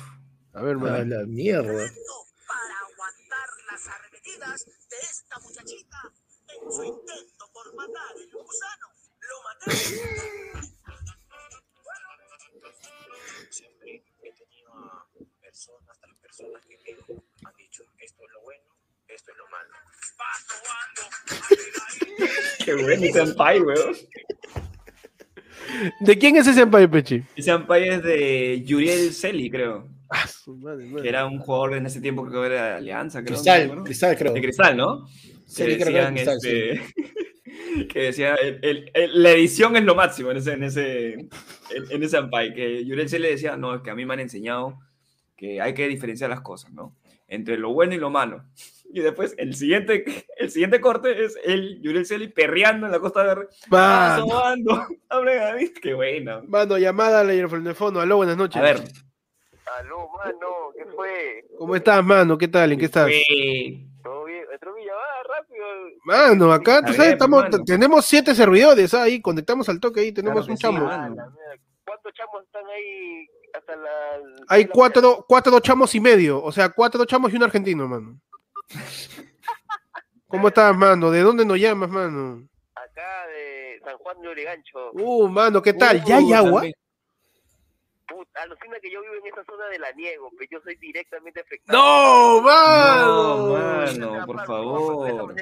Speaker 1: A ver,
Speaker 3: A
Speaker 1: mano.
Speaker 3: la mierda.
Speaker 11: para aguantar las arremetidas de esta muchachita en su intento por matar el gusano. Lo maté.
Speaker 2: Qué bueno ese senpai, weón.
Speaker 1: ¿De quién es ese senpai, Pechi?
Speaker 2: Ese senpai es de Yuriel Celi, creo.
Speaker 1: su madre, madre.
Speaker 2: que era un jugador en ese tiempo que creo era de Alianza, creo.
Speaker 3: Cristal,
Speaker 2: no.
Speaker 3: Cristal, creo.
Speaker 2: De Cristal, ¿no?
Speaker 3: Sí,
Speaker 2: que
Speaker 3: creo que era Cristal, sí.
Speaker 2: este, que decía, el- el- el- la edición es lo máximo en ese, en ese, en, en ese Ampay, que Yurel se le decía, no, es que a mí me han enseñado que hay que diferenciar las cosas, ¿no? Entre lo bueno y lo malo. Y después el siguiente, el siguiente corte es el Yurel Celi perreando en la Costa Verde. ¡Ah,
Speaker 1: Mano,
Speaker 2: sobando! ¡Abre David! ¡Qué buena!
Speaker 1: mano, llamada al teléfono. Aló, buenas noches.
Speaker 2: A ver,
Speaker 7: Aló, mano, ¿qué fue?
Speaker 1: ¿Cómo estás, mano? ¿Qué tal? ¿En qué estás?
Speaker 2: fue-
Speaker 7: ¿Todo bien? ¿Entró mi llamada rápido?
Speaker 1: Mano, acá, tú sabes, estamos, tenemos siete servidores ahí, conectamos al toque ahí, tenemos
Speaker 2: Claro
Speaker 1: un
Speaker 2: sí,
Speaker 1: chamo.
Speaker 7: Ah. ¿Cuántos chamos están ahí hasta la...
Speaker 1: Hay
Speaker 7: la-
Speaker 1: cuatro, cuatro chamos y medio, o sea, cuatro chamos y un argentino, mano. ¿Cómo estás, mano? ¿De dónde nos llamas, mano?
Speaker 7: Acá de San Juan de Origancho.
Speaker 1: Uh, mano, ¿qué tal? ¿Ya hay
Speaker 2: Uh,
Speaker 1: agua?
Speaker 2: también.
Speaker 7: Puta, alucina que yo vivo en esa zona de la Niego, que yo soy directamente afectado.
Speaker 1: ¡No,
Speaker 2: No,
Speaker 1: mano!
Speaker 2: mano, por favor.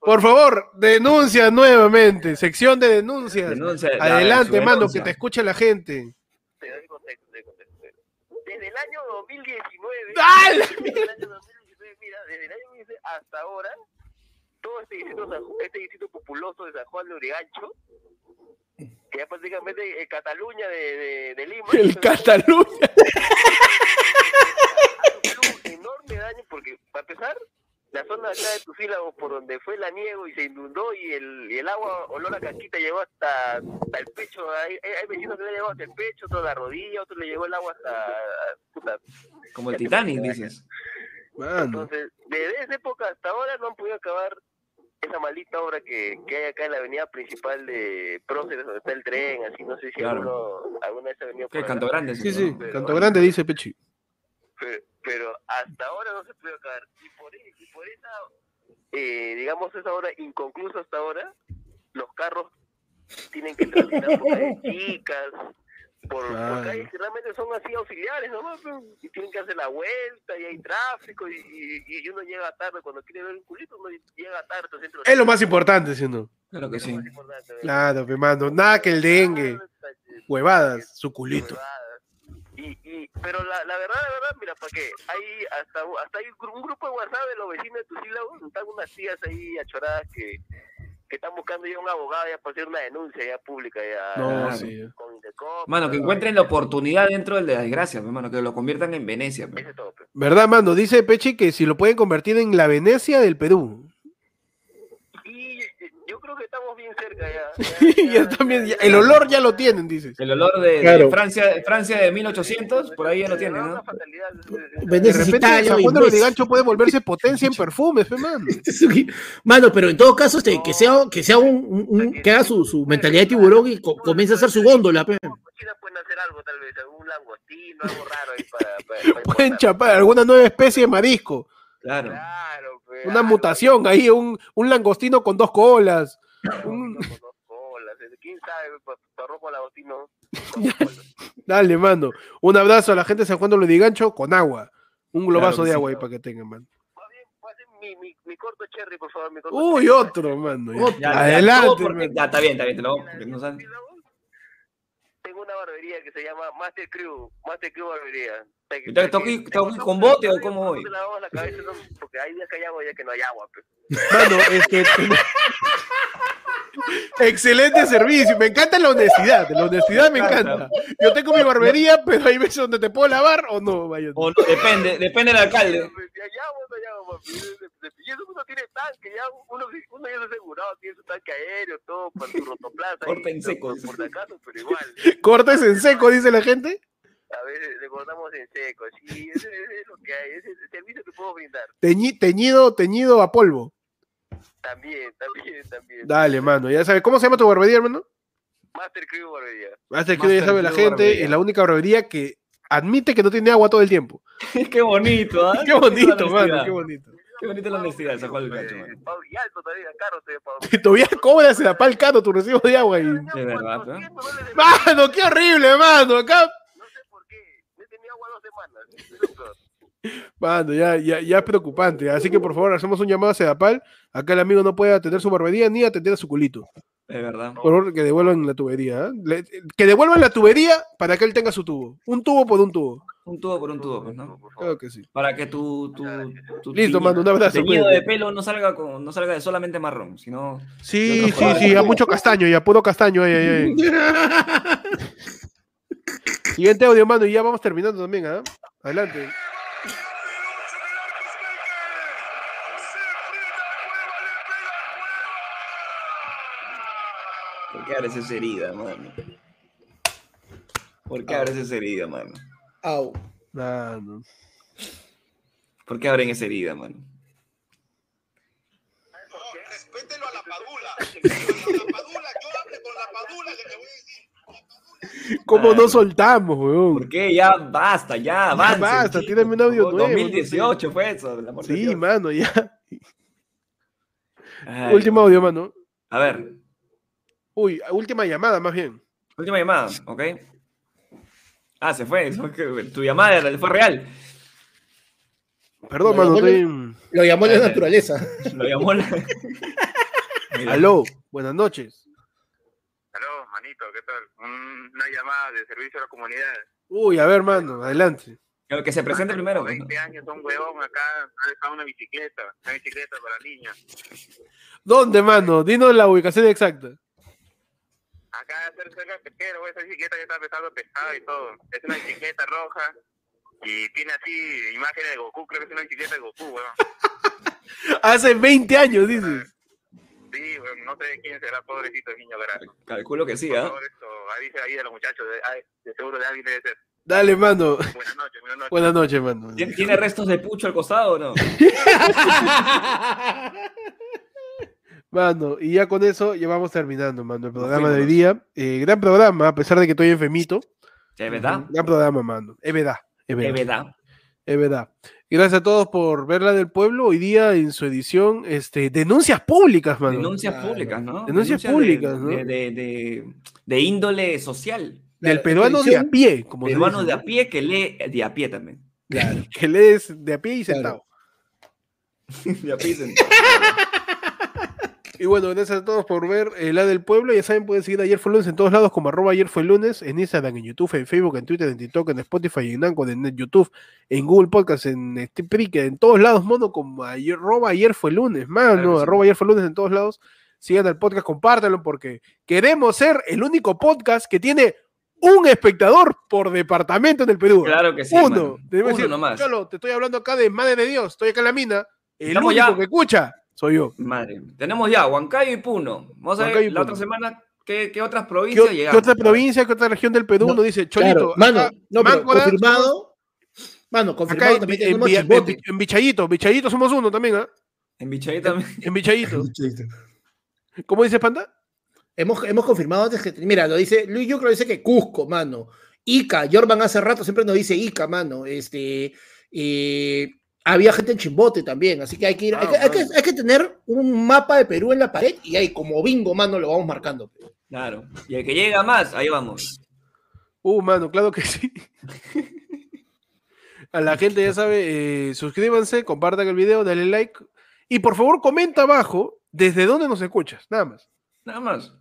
Speaker 1: Por favor, denuncia nuevamente, sección de denuncias.
Speaker 2: Denuncia, la-
Speaker 1: Adelante, mano,
Speaker 2: denuncia.
Speaker 1: que te escuche la gente.
Speaker 7: Te doy contexto, te doy contexto. Desde el año 2019,
Speaker 1: ¡Dale!
Speaker 7: desde el año 2019, mira, desde el año 2019 hasta ahora, todo este distrito, este distrito populoso de San Juan de Urigancho, que ya prácticamente es Cataluña de, de, de Lima,
Speaker 1: El Cataluña.
Speaker 7: ha sufrido un enorme daño porque, para empezar, la zona acá de Tucílagos, por donde fue la niego y se inundó y el, y el agua olor a casquita llegó hasta, hasta el pecho. Hay, vecinos que le llegó hasta el pecho, toda la rodilla, otro le llegó el agua hasta... puta.
Speaker 2: Como el Titanic, dices.
Speaker 1: Mano.
Speaker 7: Entonces, desde esa época hasta ahora no han podido acabar esa maldita obra que, que hay acá en la avenida principal de Próceres, donde está el tren, así no sé si
Speaker 2: Claro.
Speaker 7: alguno, alguna vez ha venido por
Speaker 2: Canto. Grande.
Speaker 1: Sí, sí,
Speaker 7: Pero-
Speaker 1: Canto Grande dice Pechi.
Speaker 7: pero, pero hasta ahora no se puede acabar. Y por, e- y por esa, eh, digamos, esa hora inconclusa hasta ahora, los carros tienen que transitar por chicas, por, por
Speaker 1: Claro.
Speaker 7: calles que realmente son así auxiliares, nomás, y tienen que hacer la vuelta, y hay tráfico, y, y, y uno llega tarde, cuando quiere ver un culito, uno llega tarde.
Speaker 1: Es lo más importante, ¿sí o no?
Speaker 2: Claro que sí.
Speaker 1: Claro, pe, mano. Nada que el dengue. Huevadas, su culito.
Speaker 7: Y, y, pero la, la verdad, la verdad, mira, ¿para qué? Hay hasta, hasta hay un gru- un grupo de WhatsApp de los vecinos de Tucílagos, están unas tías ahí achoradas que, que están buscando ya un abogado ya para hacer una denuncia ya pública ya.
Speaker 1: No, sí.
Speaker 7: con Indecop,
Speaker 2: Mano, que encuentren la oportunidad dentro de la desgracia, pe, mano, que lo conviertan en Venecia. pe.
Speaker 7: todo, pues.
Speaker 1: ¿Verdad, mano? Dice Pechi que si lo pueden convertir en la Venecia del Perú.
Speaker 7: Y yo creo que estamos bien cerca ya.
Speaker 1: ya también, ya- el olor ya lo tienen, dices.
Speaker 2: El olor de, de
Speaker 3: Claro.
Speaker 2: Francia, Francia de 1800, por ahí ya lo tienen, ¿no?
Speaker 1: De repente, San Juan de. Lurigancho puede volverse potencia en perfumes, fe, mano.
Speaker 3: Mano, pero en todo caso, este, que sea, que sea un, un- un- que haga su, su mentalidad de tiburón y co- comience a hacer su góndola, pe.
Speaker 7: Pueden hacer algo, tal vez, algún langostino, algo raro ahí para. para, para
Speaker 1: Pueden
Speaker 7: importar.
Speaker 1: chapar alguna nueva especie de marisco.
Speaker 2: Claro.
Speaker 7: Claro, pues,
Speaker 1: Una mutación ahí, un, un langostino con dos colas. Dale, mano. Un abrazo a la gente de San Juan de Lurigancho con agua. Un globazo
Speaker 2: Claro
Speaker 1: de
Speaker 2: sí.
Speaker 1: agua ahí para que tengan, mano.
Speaker 7: mi, mi, mi corto cherry, por favor, mi corto
Speaker 1: Uy,
Speaker 7: cherry.
Speaker 1: otro, mano. ya.
Speaker 2: Ya, ya,
Speaker 1: Adelante.
Speaker 2: porque- ya, está bien, está bien, te lo no.
Speaker 7: Tengo una barbería que se llama Master Crew, Master Crew Barbería.
Speaker 2: ¿Y te- tengo que ir- tengo que ir con bote o cómo voy?
Speaker 7: Te la cabeza, no, porque hay días que hay agua y días que no hay agua. pues.
Speaker 1: Mano, este. Excelente servicio. Me encanta la honestidad. La honestidad me encanta. Yo tengo mi barbería, pero hay veces donde te puedo lavar o no. Vaya.
Speaker 2: O no, depende, depende del alcalde.
Speaker 7: Pues, Si hay agua, no hay agua, papi. Y eso uno tiene tanque, ya uno, uno ya está asegurado, tiene su tanque aéreo, todo, para su rotoplaza.
Speaker 2: Corta en seco.
Speaker 7: Por, acaso, pero igual.
Speaker 1: Cortes en seco, dice la gente.
Speaker 7: A veces le cortamos en seco, sí, ese, ese es lo que hay, ese es el servicio que puedo brindar.
Speaker 1: Teñi- teñido, teñido a polvo.
Speaker 7: También, también, también.
Speaker 1: Dale, mano. Ya sabes. ¿Cómo se llama tu barbería, hermano?
Speaker 7: Master Crew Barbería.
Speaker 1: Hasta que ya
Speaker 2: Master
Speaker 1: sabe la
Speaker 2: Crew
Speaker 1: gente.
Speaker 2: Barbería.
Speaker 1: Es la única barbería que admite que no tiene agua todo el tiempo.
Speaker 2: qué bonito, ¿ah?
Speaker 1: Qué bonito, mano. Qué bonito.
Speaker 2: Qué bonita la honestidad del Gacho, mano.
Speaker 7: Pablo, y alto todavía, caro todavía, Pablo.
Speaker 1: Todavía cobras en la pal caro tu recibo de agua. Y...
Speaker 2: De verdad, ¿eh?
Speaker 1: Mano, qué horrible, mano. Acá.
Speaker 7: No sé por qué, no he tenido agua dos semanas. es peor.
Speaker 1: Mano, ya, ya, ya es preocupante. Así que por favor, hacemos un llamado a Sedapal. Acá el amigo no puede atender su barbería ni atender a su culito.
Speaker 2: De verdad.
Speaker 1: Por favor, que devuelvan la tubería. ¿eh? Le- que devuelvan la tubería para que él tenga su tubo. Un tubo por un tubo.
Speaker 2: Un tubo por un tubo, pues, ¿no?
Speaker 1: Claro que sí.
Speaker 2: Para que tu, tu, tu
Speaker 1: Listo,
Speaker 2: teñido-
Speaker 1: mano, un abrazo,
Speaker 2: teñido
Speaker 1: cuídate.
Speaker 2: de pelo no salga, con, no salga de solamente marrón, sino...
Speaker 1: Sí, sí, sí, ya mucho castaño, ya puro castaño. Ay, ay, ay. Siguiente audio, mano, y ya vamos terminando también, ¿ah? Adelante.
Speaker 2: ¿Por qué abres esa herida, mano? ¿Por qué abres esa herida, mano?
Speaker 3: Au.
Speaker 1: Mano.
Speaker 2: ¿Por qué abren esa herida, mano?
Speaker 6: Respételo a la padula. La padula, yo hable con la padula, le voy.
Speaker 1: ¿Cómo no soltamos, weón?
Speaker 2: ¿Por qué? Ya basta, ya, avance.
Speaker 1: basta,
Speaker 2: chico,
Speaker 1: tírame un audio nuevo,
Speaker 2: favor,
Speaker 1: no sé.
Speaker 2: 2018 fue eso, el amor de
Speaker 1: Sí,
Speaker 2: Dios.
Speaker 1: mano, ya.
Speaker 2: Ay,
Speaker 1: Último audio, mano.
Speaker 2: A ver,
Speaker 1: Uy, última llamada, más bien.
Speaker 2: última llamada, ¿ok? Ah, se fue. Tu llamada era- fue real.
Speaker 1: Perdón,
Speaker 3: Lo
Speaker 1: mano,
Speaker 3: llamó
Speaker 1: estoy...
Speaker 3: Lo llamó la naturaleza.
Speaker 2: Lo llamó la...
Speaker 1: Aló, buenas noches.
Speaker 4: Manito, ¿qué tal? Un- una llamada de servicio a la comunidad.
Speaker 1: Uy, a ver, mano, adelante.
Speaker 2: Que se presente primero.
Speaker 4: Tengo 20 años, un huevón acá, ha dejado una bicicleta, una bicicleta para niños.
Speaker 1: ¿Dónde, mano? Dinos la ubicación exacta.
Speaker 4: Acá cerca del pesquero, esa bicicleta que está pesando pescado y todo. Es una bicicleta roja y tiene así imágenes de Goku, creo que es una bicicleta de Goku, weón.
Speaker 1: Hace 20 años, dices.
Speaker 4: Sí, no sé quién será, pobrecito el niño grande.
Speaker 2: Calculo que sí, ¿ah?
Speaker 4: esto, avise ahí a los muchachos, de, de seguro de alguien debe ser.
Speaker 1: Dale, mano.
Speaker 4: Buenas noches, buenas noches.
Speaker 1: Buenas noches, mano.
Speaker 2: ¿Tien- ¿Tiene restos de pucho al costado o no?
Speaker 1: Mano, y ya con eso ya vamos terminando, mano, el programa de hoy día. Eh, gran programa, a pesar de que estoy enfermito.
Speaker 2: ¿Es verdad?
Speaker 1: Gran programa, mano. Es verdad. Es verdad.
Speaker 2: Es verdad.
Speaker 1: Es verdad. Gracias a todos por ver la del pueblo. Hoy día en su edición, este, denuncias públicas, mano.
Speaker 2: Denuncias públicas, ¿no?
Speaker 1: Denuncias
Speaker 2: de-
Speaker 1: públicas, ¿no?
Speaker 2: De, de- de- de índole social.
Speaker 1: Del peruano de a pie, como
Speaker 2: Peruano
Speaker 1: dice,
Speaker 2: de a pie que lee de a pie también.
Speaker 1: que lees de a pie y sentado.
Speaker 2: de a pie sentado.
Speaker 1: Y bueno, gracias a todos por ver eh, la del pueblo. Ya saben, pueden seguir ayer fue lunes en todos lados como arroba ayer fue lunes, en Instagram, en YouTube, en Facebook, en Twitter, en TikTok, en Spotify, en Anchor, en YouTube, en Google Podcast, en Spreaker, en todos lados, mono, como ayer, arroba ayer fue lunes, mano,
Speaker 2: Claro que sí.
Speaker 1: arroba ayer fue lunes en todos lados. Sigan al podcast, compártanlo porque queremos ser el único podcast que tiene un espectador por departamento en el Perú.
Speaker 2: Claro que sí,
Speaker 1: Uno.
Speaker 2: Uno
Speaker 1: decir,
Speaker 2: nomás.
Speaker 1: Cholo, te estoy hablando acá de Madre de Dios, estoy acá en la mina. El
Speaker 2: Estamos
Speaker 1: único
Speaker 2: ya.
Speaker 1: que escucha soy yo.
Speaker 2: Madre. Tenemos ya Huancayo y Puno. Vamos a ver la
Speaker 1: Puno.
Speaker 2: otra semana qué, qué otras
Speaker 1: ¿Qué,
Speaker 2: provincias
Speaker 1: o- qué
Speaker 2: llegamos.
Speaker 1: otra provincia, qué otra región del Perú
Speaker 3: No,
Speaker 1: nos dice? Cholito,
Speaker 3: Claro, mano,
Speaker 1: acá,
Speaker 3: no, pero
Speaker 1: Máncora,
Speaker 3: confirmado. Mano, confirmado
Speaker 1: en,
Speaker 3: también
Speaker 1: en,
Speaker 3: tenemos
Speaker 1: en, en Bichayito, Bichayito somos uno también, ¿ah?
Speaker 2: En Bichaí también.
Speaker 1: En Bichayito. ¿Cómo dices, Panda?
Speaker 3: Hemos, hemos confirmado antes que. Mira, lo dice. Luis Yucro dice que Cusco, mano. Ica, Jorban hace rato siempre nos dice Ica, mano. Este. eh, había gente en Chimbote también, así que hay que ir. hay, que, hay que-
Speaker 1: mano.
Speaker 3: hay que tener un mapa de Perú en la pared y ahí, como bingo, mano, lo vamos marcando.
Speaker 2: Claro. Y el que llega más, ahí vamos.
Speaker 1: Uh, mano, claro que sí. A la gente ya sabe, eh, suscríbanse, compartan el video, dale like. Y por favor, comenta abajo desde dónde nos escuchas, nada más.
Speaker 2: Nada más.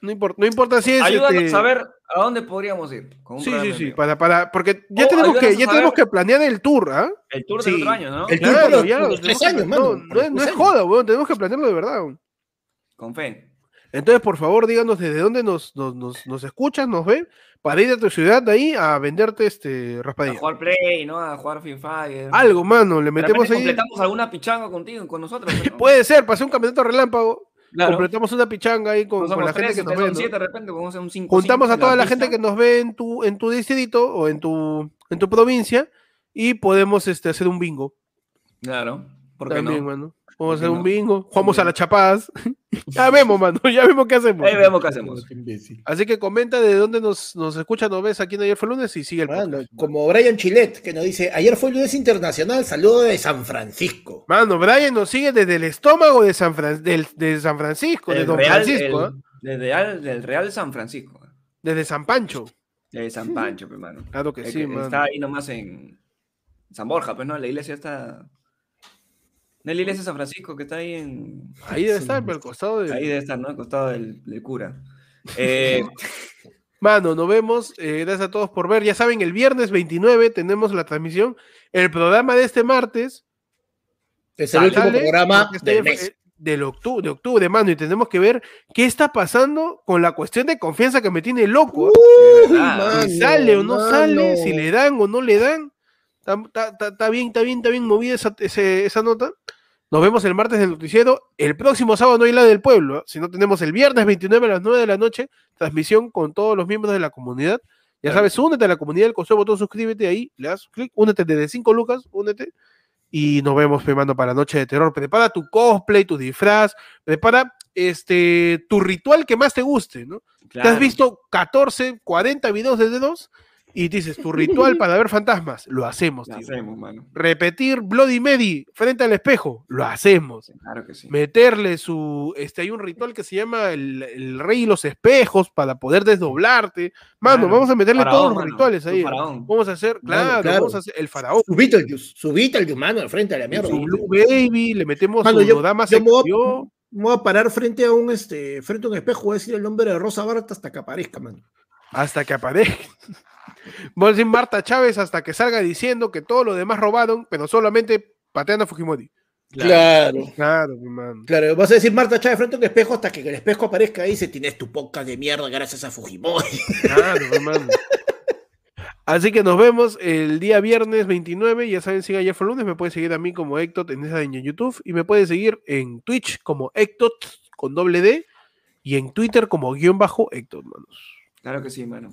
Speaker 1: No importa, no importa si es.
Speaker 2: Ayúdanos
Speaker 1: este,
Speaker 2: a ver a dónde podríamos ir. con un
Speaker 1: Sí, sí, sí, para, para, porque ya
Speaker 2: O
Speaker 1: tenemos que,
Speaker 2: a
Speaker 1: ya tenemos
Speaker 2: saber-
Speaker 1: que planear el tour, ¿ah?
Speaker 2: El tour
Speaker 3: Sí,
Speaker 2: del otro año, ¿no?
Speaker 3: el tour
Speaker 1: Claro,
Speaker 3: los-
Speaker 1: ya,
Speaker 3: por los
Speaker 1: tenemos
Speaker 3: tres años,
Speaker 1: no,
Speaker 3: mano,
Speaker 1: No,
Speaker 3: los
Speaker 1: es, no es joda, weón, tenemos que planearlo de verdad. weón.
Speaker 2: Con fe.
Speaker 1: Entonces, por favor, díganos desde dónde nos, nos, nos, nos escuchan, nos ven, para ir a tu ciudad de ahí a venderte este
Speaker 2: A
Speaker 1: raspadilla.
Speaker 2: jugar Play, ¿no? A jugar Free Fire.
Speaker 1: Algo, mano, le
Speaker 2: De
Speaker 1: metemos ahí.
Speaker 2: completamos alguna pichanga contigo, con nosotros. ¿no?
Speaker 1: Puede ser, pasé un campeonato relámpago,
Speaker 2: Claro.
Speaker 1: completamos una pichanga ahí con, la gente que nos ve.
Speaker 2: hacer un 5
Speaker 1: Juntamos a toda la gente que nos ve en tu, en tu distrito o en tu, en tu provincia y podemos este, hacer un bingo.
Speaker 2: Claro. ¿Por qué
Speaker 1: También,
Speaker 2: no?
Speaker 1: mano. Vamos a
Speaker 2: ¿Por qué
Speaker 1: hacer un bingo, jugamos a las chapadas. ya vemos, mano, ya vemos qué hacemos.
Speaker 2: Ahí vemos qué hacemos.
Speaker 1: Así que comenta de dónde nos, nos escucha, nos ves aquí en Ayer fue lunes y sigue el
Speaker 3: Mano,
Speaker 1: podcast.
Speaker 3: como Brian Chilet, que nos dice, ayer fue el lunes internacional, saludo de San Francisco.
Speaker 1: Mano, Brian nos sigue desde el estómago de San, Fran- del- de San Francisco, de
Speaker 2: El
Speaker 1: Don
Speaker 2: Real,
Speaker 1: Francisco,
Speaker 2: el- del, Real, del Real San Francisco.
Speaker 1: desde San Pancho.
Speaker 2: De San Pancho, hermano.
Speaker 1: Claro que sí, mano.
Speaker 2: Está ahí nomás en San Borja, pues, ¿no? La iglesia está... No es la iglesia de San Francisco que está ahí en...
Speaker 1: Ahí debe estar, pero al costado de.
Speaker 2: Ahí debe estar, ¿no? Al costado del, del cura. Eh,
Speaker 1: Mano, nos vemos. eh, gracias a todos por ver. Ya saben, el viernes 29 tenemos la transmisión. El programa de este martes
Speaker 3: Es el último programa
Speaker 1: este
Speaker 3: del mes.
Speaker 1: del octubre, de octubre, mano, y tenemos que ver qué está pasando con la cuestión de confianza que me tiene loco.
Speaker 3: Uy,
Speaker 1: si
Speaker 3: mano,
Speaker 1: sale o no sale, si le dan o no le dan. Está, bien, está bien, está bien movida esa, ese- esa nota. Nos vemos el martes del noticiero. El próximo sábado no hay la del pueblo, ¿eh? sino tenemos el viernes 29 a las 9 de la noche, transmisión con todos los miembros de la comunidad. Ya
Speaker 2: Claro.
Speaker 1: sabes, únete a la comunidad del Consejo Botón, suscríbete ahí, le das clic, únete desde 5 lucas, únete. Y nos vemos, me mando para la noche de terror. Prepara tu cosplay, tu disfraz, prepara este tu ritual que más te guste, ¿no? Te has visto 14, 40 videos de dedos y dices, tu ritual para ver fantasmas, lo hacemos,
Speaker 2: Lo
Speaker 1: tío.
Speaker 2: hacemos, mano.
Speaker 1: Repetir Bloody Mary frente al espejo, lo hacemos.
Speaker 2: Claro que sí.
Speaker 1: Meterle su, este, hay un ritual que se llama el, el rey y los espejos para poder desdoblarte. Mano,
Speaker 2: Claro.
Speaker 1: vamos a meterle
Speaker 2: Faraón,
Speaker 1: todos los
Speaker 2: mano,
Speaker 1: rituales
Speaker 2: tu
Speaker 1: ahí. Vamos a hacer, claro,
Speaker 3: claro.
Speaker 1: vamos a hacer el faraón.
Speaker 3: Su Beetlejuice, su Beetlejuice, mano, al frente a la mierda.
Speaker 1: Su Blue Baby, le metemos
Speaker 3: Mano,
Speaker 1: su
Speaker 3: yo-
Speaker 1: dama
Speaker 3: yo. Me voy a parar frente a un este, frente a un espejo, voy a decir el nombre de Rosa Barta hasta que aparezca, mano.
Speaker 1: hasta que aparezca. Decir Marta Chávez hasta que salga diciendo que todo lo demás robaron, pero solamente patean a Fujimori.
Speaker 3: Claro.
Speaker 1: Claro, mi man.
Speaker 3: Claro, vas a decir Marta Chávez frente a un espejo hasta que el espejo aparezca ahí y dice, tienes tu podcast de mierda gracias a Fujimori.
Speaker 1: Claro, mi man. Así que nos vemos el día viernes 29. Ya saben, sigan ayer fue lunes. Me pueden seguir a mí como Ectot en esa en YouTube. Y me pueden seguir en Twitch como Ectot con doble D. Y en Twitter como guion bajo Ectot, manos.
Speaker 2: Claro que sí, mano.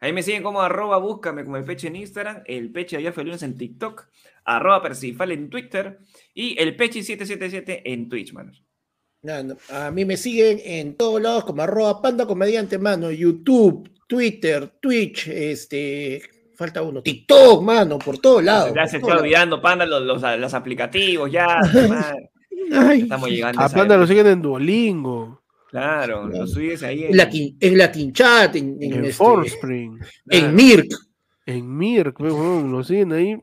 Speaker 2: Ahí me siguen como arroba, búscame como el peche en Instagram, el peche ayer fue lunes en TikTok, arroba Percifal en Twitter y el peche777 en Twitch, mano.
Speaker 3: No, no, A mí me siguen en todos lados como arroba panda comediante, mano. YouTube, Twitter, Twitch, este. Falta uno. TikTok, mano, por todos lados.
Speaker 2: Ya se está olvidando, panda, los, los, los aplicativos, ya.
Speaker 3: Ay,
Speaker 2: Estamos llegando.
Speaker 1: A
Speaker 2: esa
Speaker 1: Panda lo siguen en Duolingo,
Speaker 2: Claro, lo subes ahí
Speaker 3: en, Latin, en Latin Chat, en, en,
Speaker 1: en
Speaker 3: este,
Speaker 1: Forspring,
Speaker 3: en Mirk.
Speaker 1: en Mirk, pues, weón, lo siguen ahí.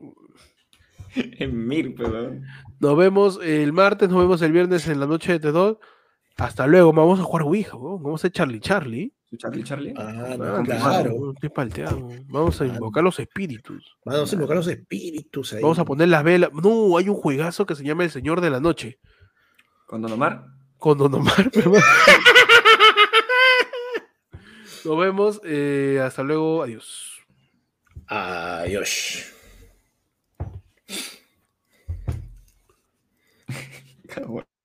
Speaker 2: en Mir, pero.
Speaker 1: Nos vemos el martes, nos vemos el viernes en la noche de T2. Hasta luego, vamos a jugar Ouija, weón. vamos a hacer Charlie Charlie.
Speaker 2: Charlie Charlie.
Speaker 3: Ah, no,
Speaker 1: Ah,
Speaker 3: claro.
Speaker 1: Estoy palteado. Vamos a invocar los espíritus.
Speaker 3: Vamos a invocar los espíritus ahí.
Speaker 1: Vamos a poner las velas. No, hay un juegazo que se llama El Señor de la Noche.
Speaker 2: ¿Con Don Omar?
Speaker 1: Con Don Omar. Nos vemos. eh, hasta luego. Adiós.
Speaker 3: Adiós.